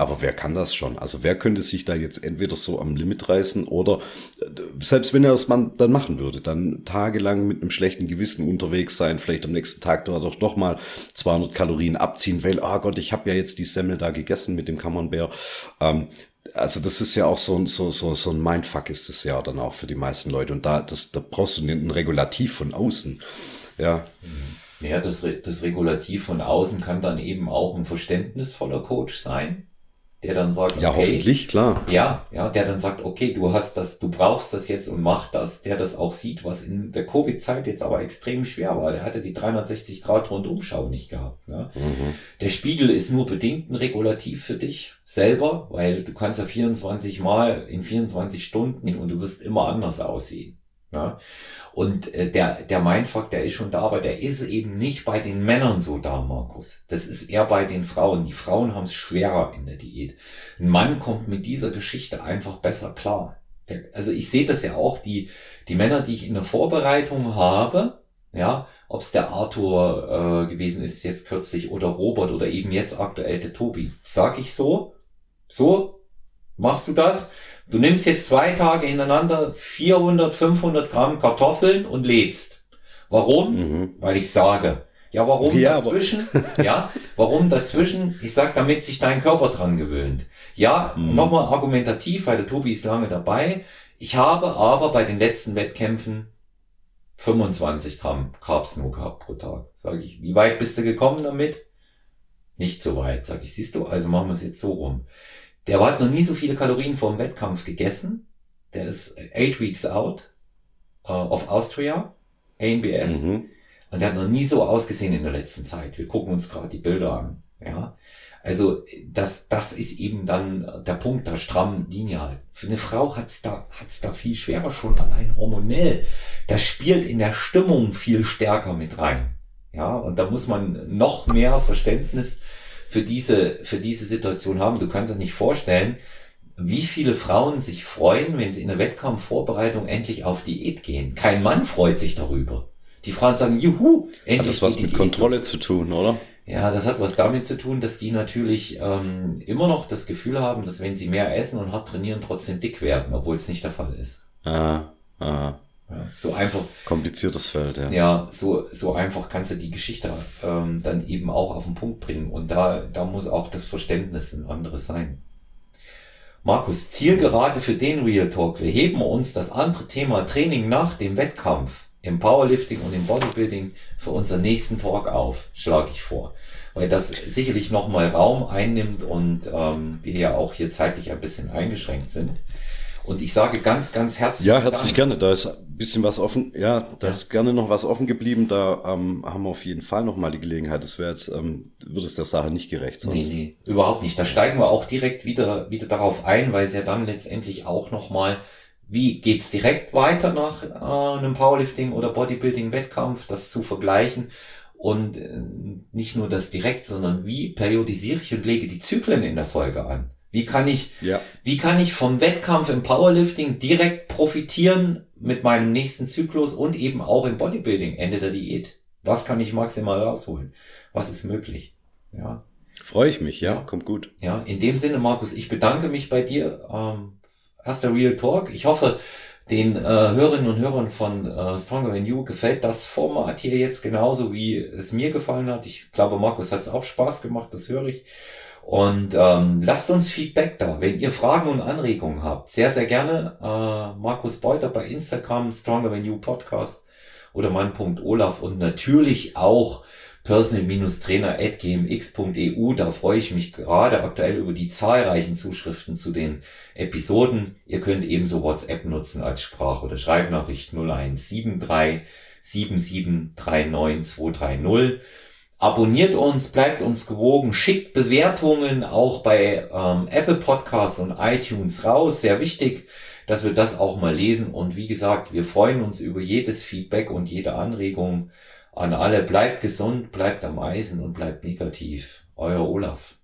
Aber wer kann das schon? Also wer könnte sich da jetzt entweder so am Limit reißen oder äh, selbst wenn er das man dann machen würde, dann tagelang mit einem schlechten Gewissen unterwegs sein, vielleicht am nächsten Tag dort doch mal 200 Kalorien abziehen, weil, oh Gott, ich habe ja jetzt die Semmel da gegessen mit dem Camembert. Ähm, also das ist ja auch so, so, so, so ein Mindfuck ist das ja dann auch für die meisten Leute. Und da, das, da brauchst du ein Regulativ von außen. Ja.
Mhm. Ja, das, das Regulativ von außen kann dann eben auch ein verständnisvoller Coach sein, der dann sagt,
ja, okay, hoffentlich, klar.
Ja, ja, der dann sagt, okay, du hast das, du brauchst das jetzt und mach das, der das auch sieht, was in der Covid-Zeit jetzt aber extrem schwer war. Der hatte die 360 Grad Rundumschau nicht gehabt. Ne? Mhm. Der Spiegel ist nur bedingt ein Regulativ für dich selber, weil du kannst ja 24 Mal in 24 Stunden und du wirst immer anders aussehen. Ja? Und äh, der, der Mindfuck, der ist schon da, aber der ist eben nicht bei den Männern so da, Markus. Das ist eher bei den Frauen. Die Frauen haben es schwerer in der Diät. Ein Mann kommt mit dieser Geschichte einfach besser klar. Der, also ich sehe das ja auch, die, die Männer, die ich in der Vorbereitung habe, ja, ob es der Arthur äh, gewesen ist jetzt kürzlich oder Robert oder eben jetzt aktuell der Tobi, sag ich so, so, machst du das? Du nimmst jetzt zwei Tage hintereinander 400, 500 Gramm Kartoffeln und lädst. Warum? Mhm. Weil ich sage. Ja, warum ja, dazwischen? ja, warum dazwischen? Ich sag, damit sich dein Körper dran gewöhnt. Ja, mhm. nochmal argumentativ, weil der Tobi ist lange dabei. Ich habe aber bei den letzten Wettkämpfen 25 Gramm Carbs nur gehabt pro Tag. Sag ich, wie weit bist du gekommen damit? Nicht so weit, sag ich. Siehst du, also machen wir es jetzt so rum. Der hat noch nie so viele Kalorien vor dem Wettkampf gegessen. Der ist eight weeks out uh, of Austria, ANBF. Mhm. Und der hat noch nie so ausgesehen in der letzten Zeit. Wir gucken uns gerade die Bilder an. Ja. Also das, das ist eben dann der Punkt, da stramm lineal. Für eine Frau hat's da, hat's da viel schwerer schon allein hormonell. Das spielt in der Stimmung viel stärker mit rein. Ja, und da muss man noch mehr Verständnis für diese, für diese Situation haben. Du kannst dir nicht vorstellen, wie viele Frauen sich freuen, wenn sie in der Wettkampfvorbereitung endlich auf Diät gehen. Kein Mann freut sich darüber. Die Frauen sagen, juhu,
endlich. Hat das was mit Diät Kontrolle durch. zu tun, oder?
Ja, das hat was damit zu tun, dass die natürlich ähm, immer noch das Gefühl haben, dass wenn sie mehr essen und hart trainieren, trotzdem dick werden, obwohl es nicht der Fall ist.
Ah, ah.
Ja, so einfach.
Kompliziertes Feld, ja.
Ja, so, so einfach kannst du die Geschichte ähm, dann eben auch auf den Punkt bringen. Und da, da muss auch das Verständnis ein anderes sein. Markus, Zielgerade für den Real Talk. Wir heben uns das andere Thema Training nach dem Wettkampf im Powerlifting und im Bodybuilding für unseren nächsten Talk auf, schlage ich vor. Weil das sicherlich nochmal Raum einnimmt und ähm, wir ja auch hier zeitlich ein bisschen eingeschränkt sind. Und ich sage ganz, ganz herzlich.
Ja, herzlich Dank. gerne. Da ist bisschen was offen. Ja, da ja. ist gerne noch was offen geblieben. Da ähm, haben wir auf jeden Fall noch mal die Gelegenheit. Das wäre jetzt, ähm, würde es der Sache nicht gerecht.
Sonst. Nee, nee, überhaupt nicht. Da steigen wir auch direkt wieder, wieder darauf ein, weil es ja dann letztendlich auch noch mal wie geht's direkt weiter nach äh, einem Powerlifting oder Bodybuilding-Wettkampf, das zu vergleichen und äh, nicht nur das direkt, sondern wie periodisiere ich und lege die Zyklen in der Folge an. Wie kann ich, ja. wie kann ich vom Wettkampf im Powerlifting direkt profitieren mit meinem nächsten Zyklus und eben auch im Bodybuilding, Ende der Diät? Was kann ich maximal rausholen? Was ist möglich? Ja.
Freue ich mich, ja, ja, kommt gut.
Ja, in dem Sinne, Markus, ich bedanke mich bei dir. Ähm, erster Real Talk. Ich hoffe, den äh, Hörerinnen und Hörern von äh, Stronger Than You gefällt das Format hier jetzt genauso, wie es mir gefallen hat. Ich glaube, Markus hat es auch Spaß gemacht, das höre ich. Und ähm, lasst uns Feedback da. Wenn ihr Fragen und Anregungen habt, sehr, sehr gerne. Äh, Markus Beuter bei Instagram, Stronger Than You Podcast oder mein.olaf und natürlich auch personal-trainer.gmx.eu. Da freue ich mich gerade aktuell über die zahlreichen Zuschriften zu den Episoden. Ihr könnt ebenso WhatsApp nutzen als Sprach- oder Schreibnachricht 0173 7739230. Abonniert uns, bleibt uns gewogen, schickt Bewertungen auch bei ähm, Apple Podcasts und iTunes raus. Sehr wichtig, dass wir das auch mal lesen. Und wie gesagt, wir freuen uns über jedes Feedback und jede Anregung an alle. Bleibt gesund, bleibt am Eisen und bleibt negativ. Euer Olaf.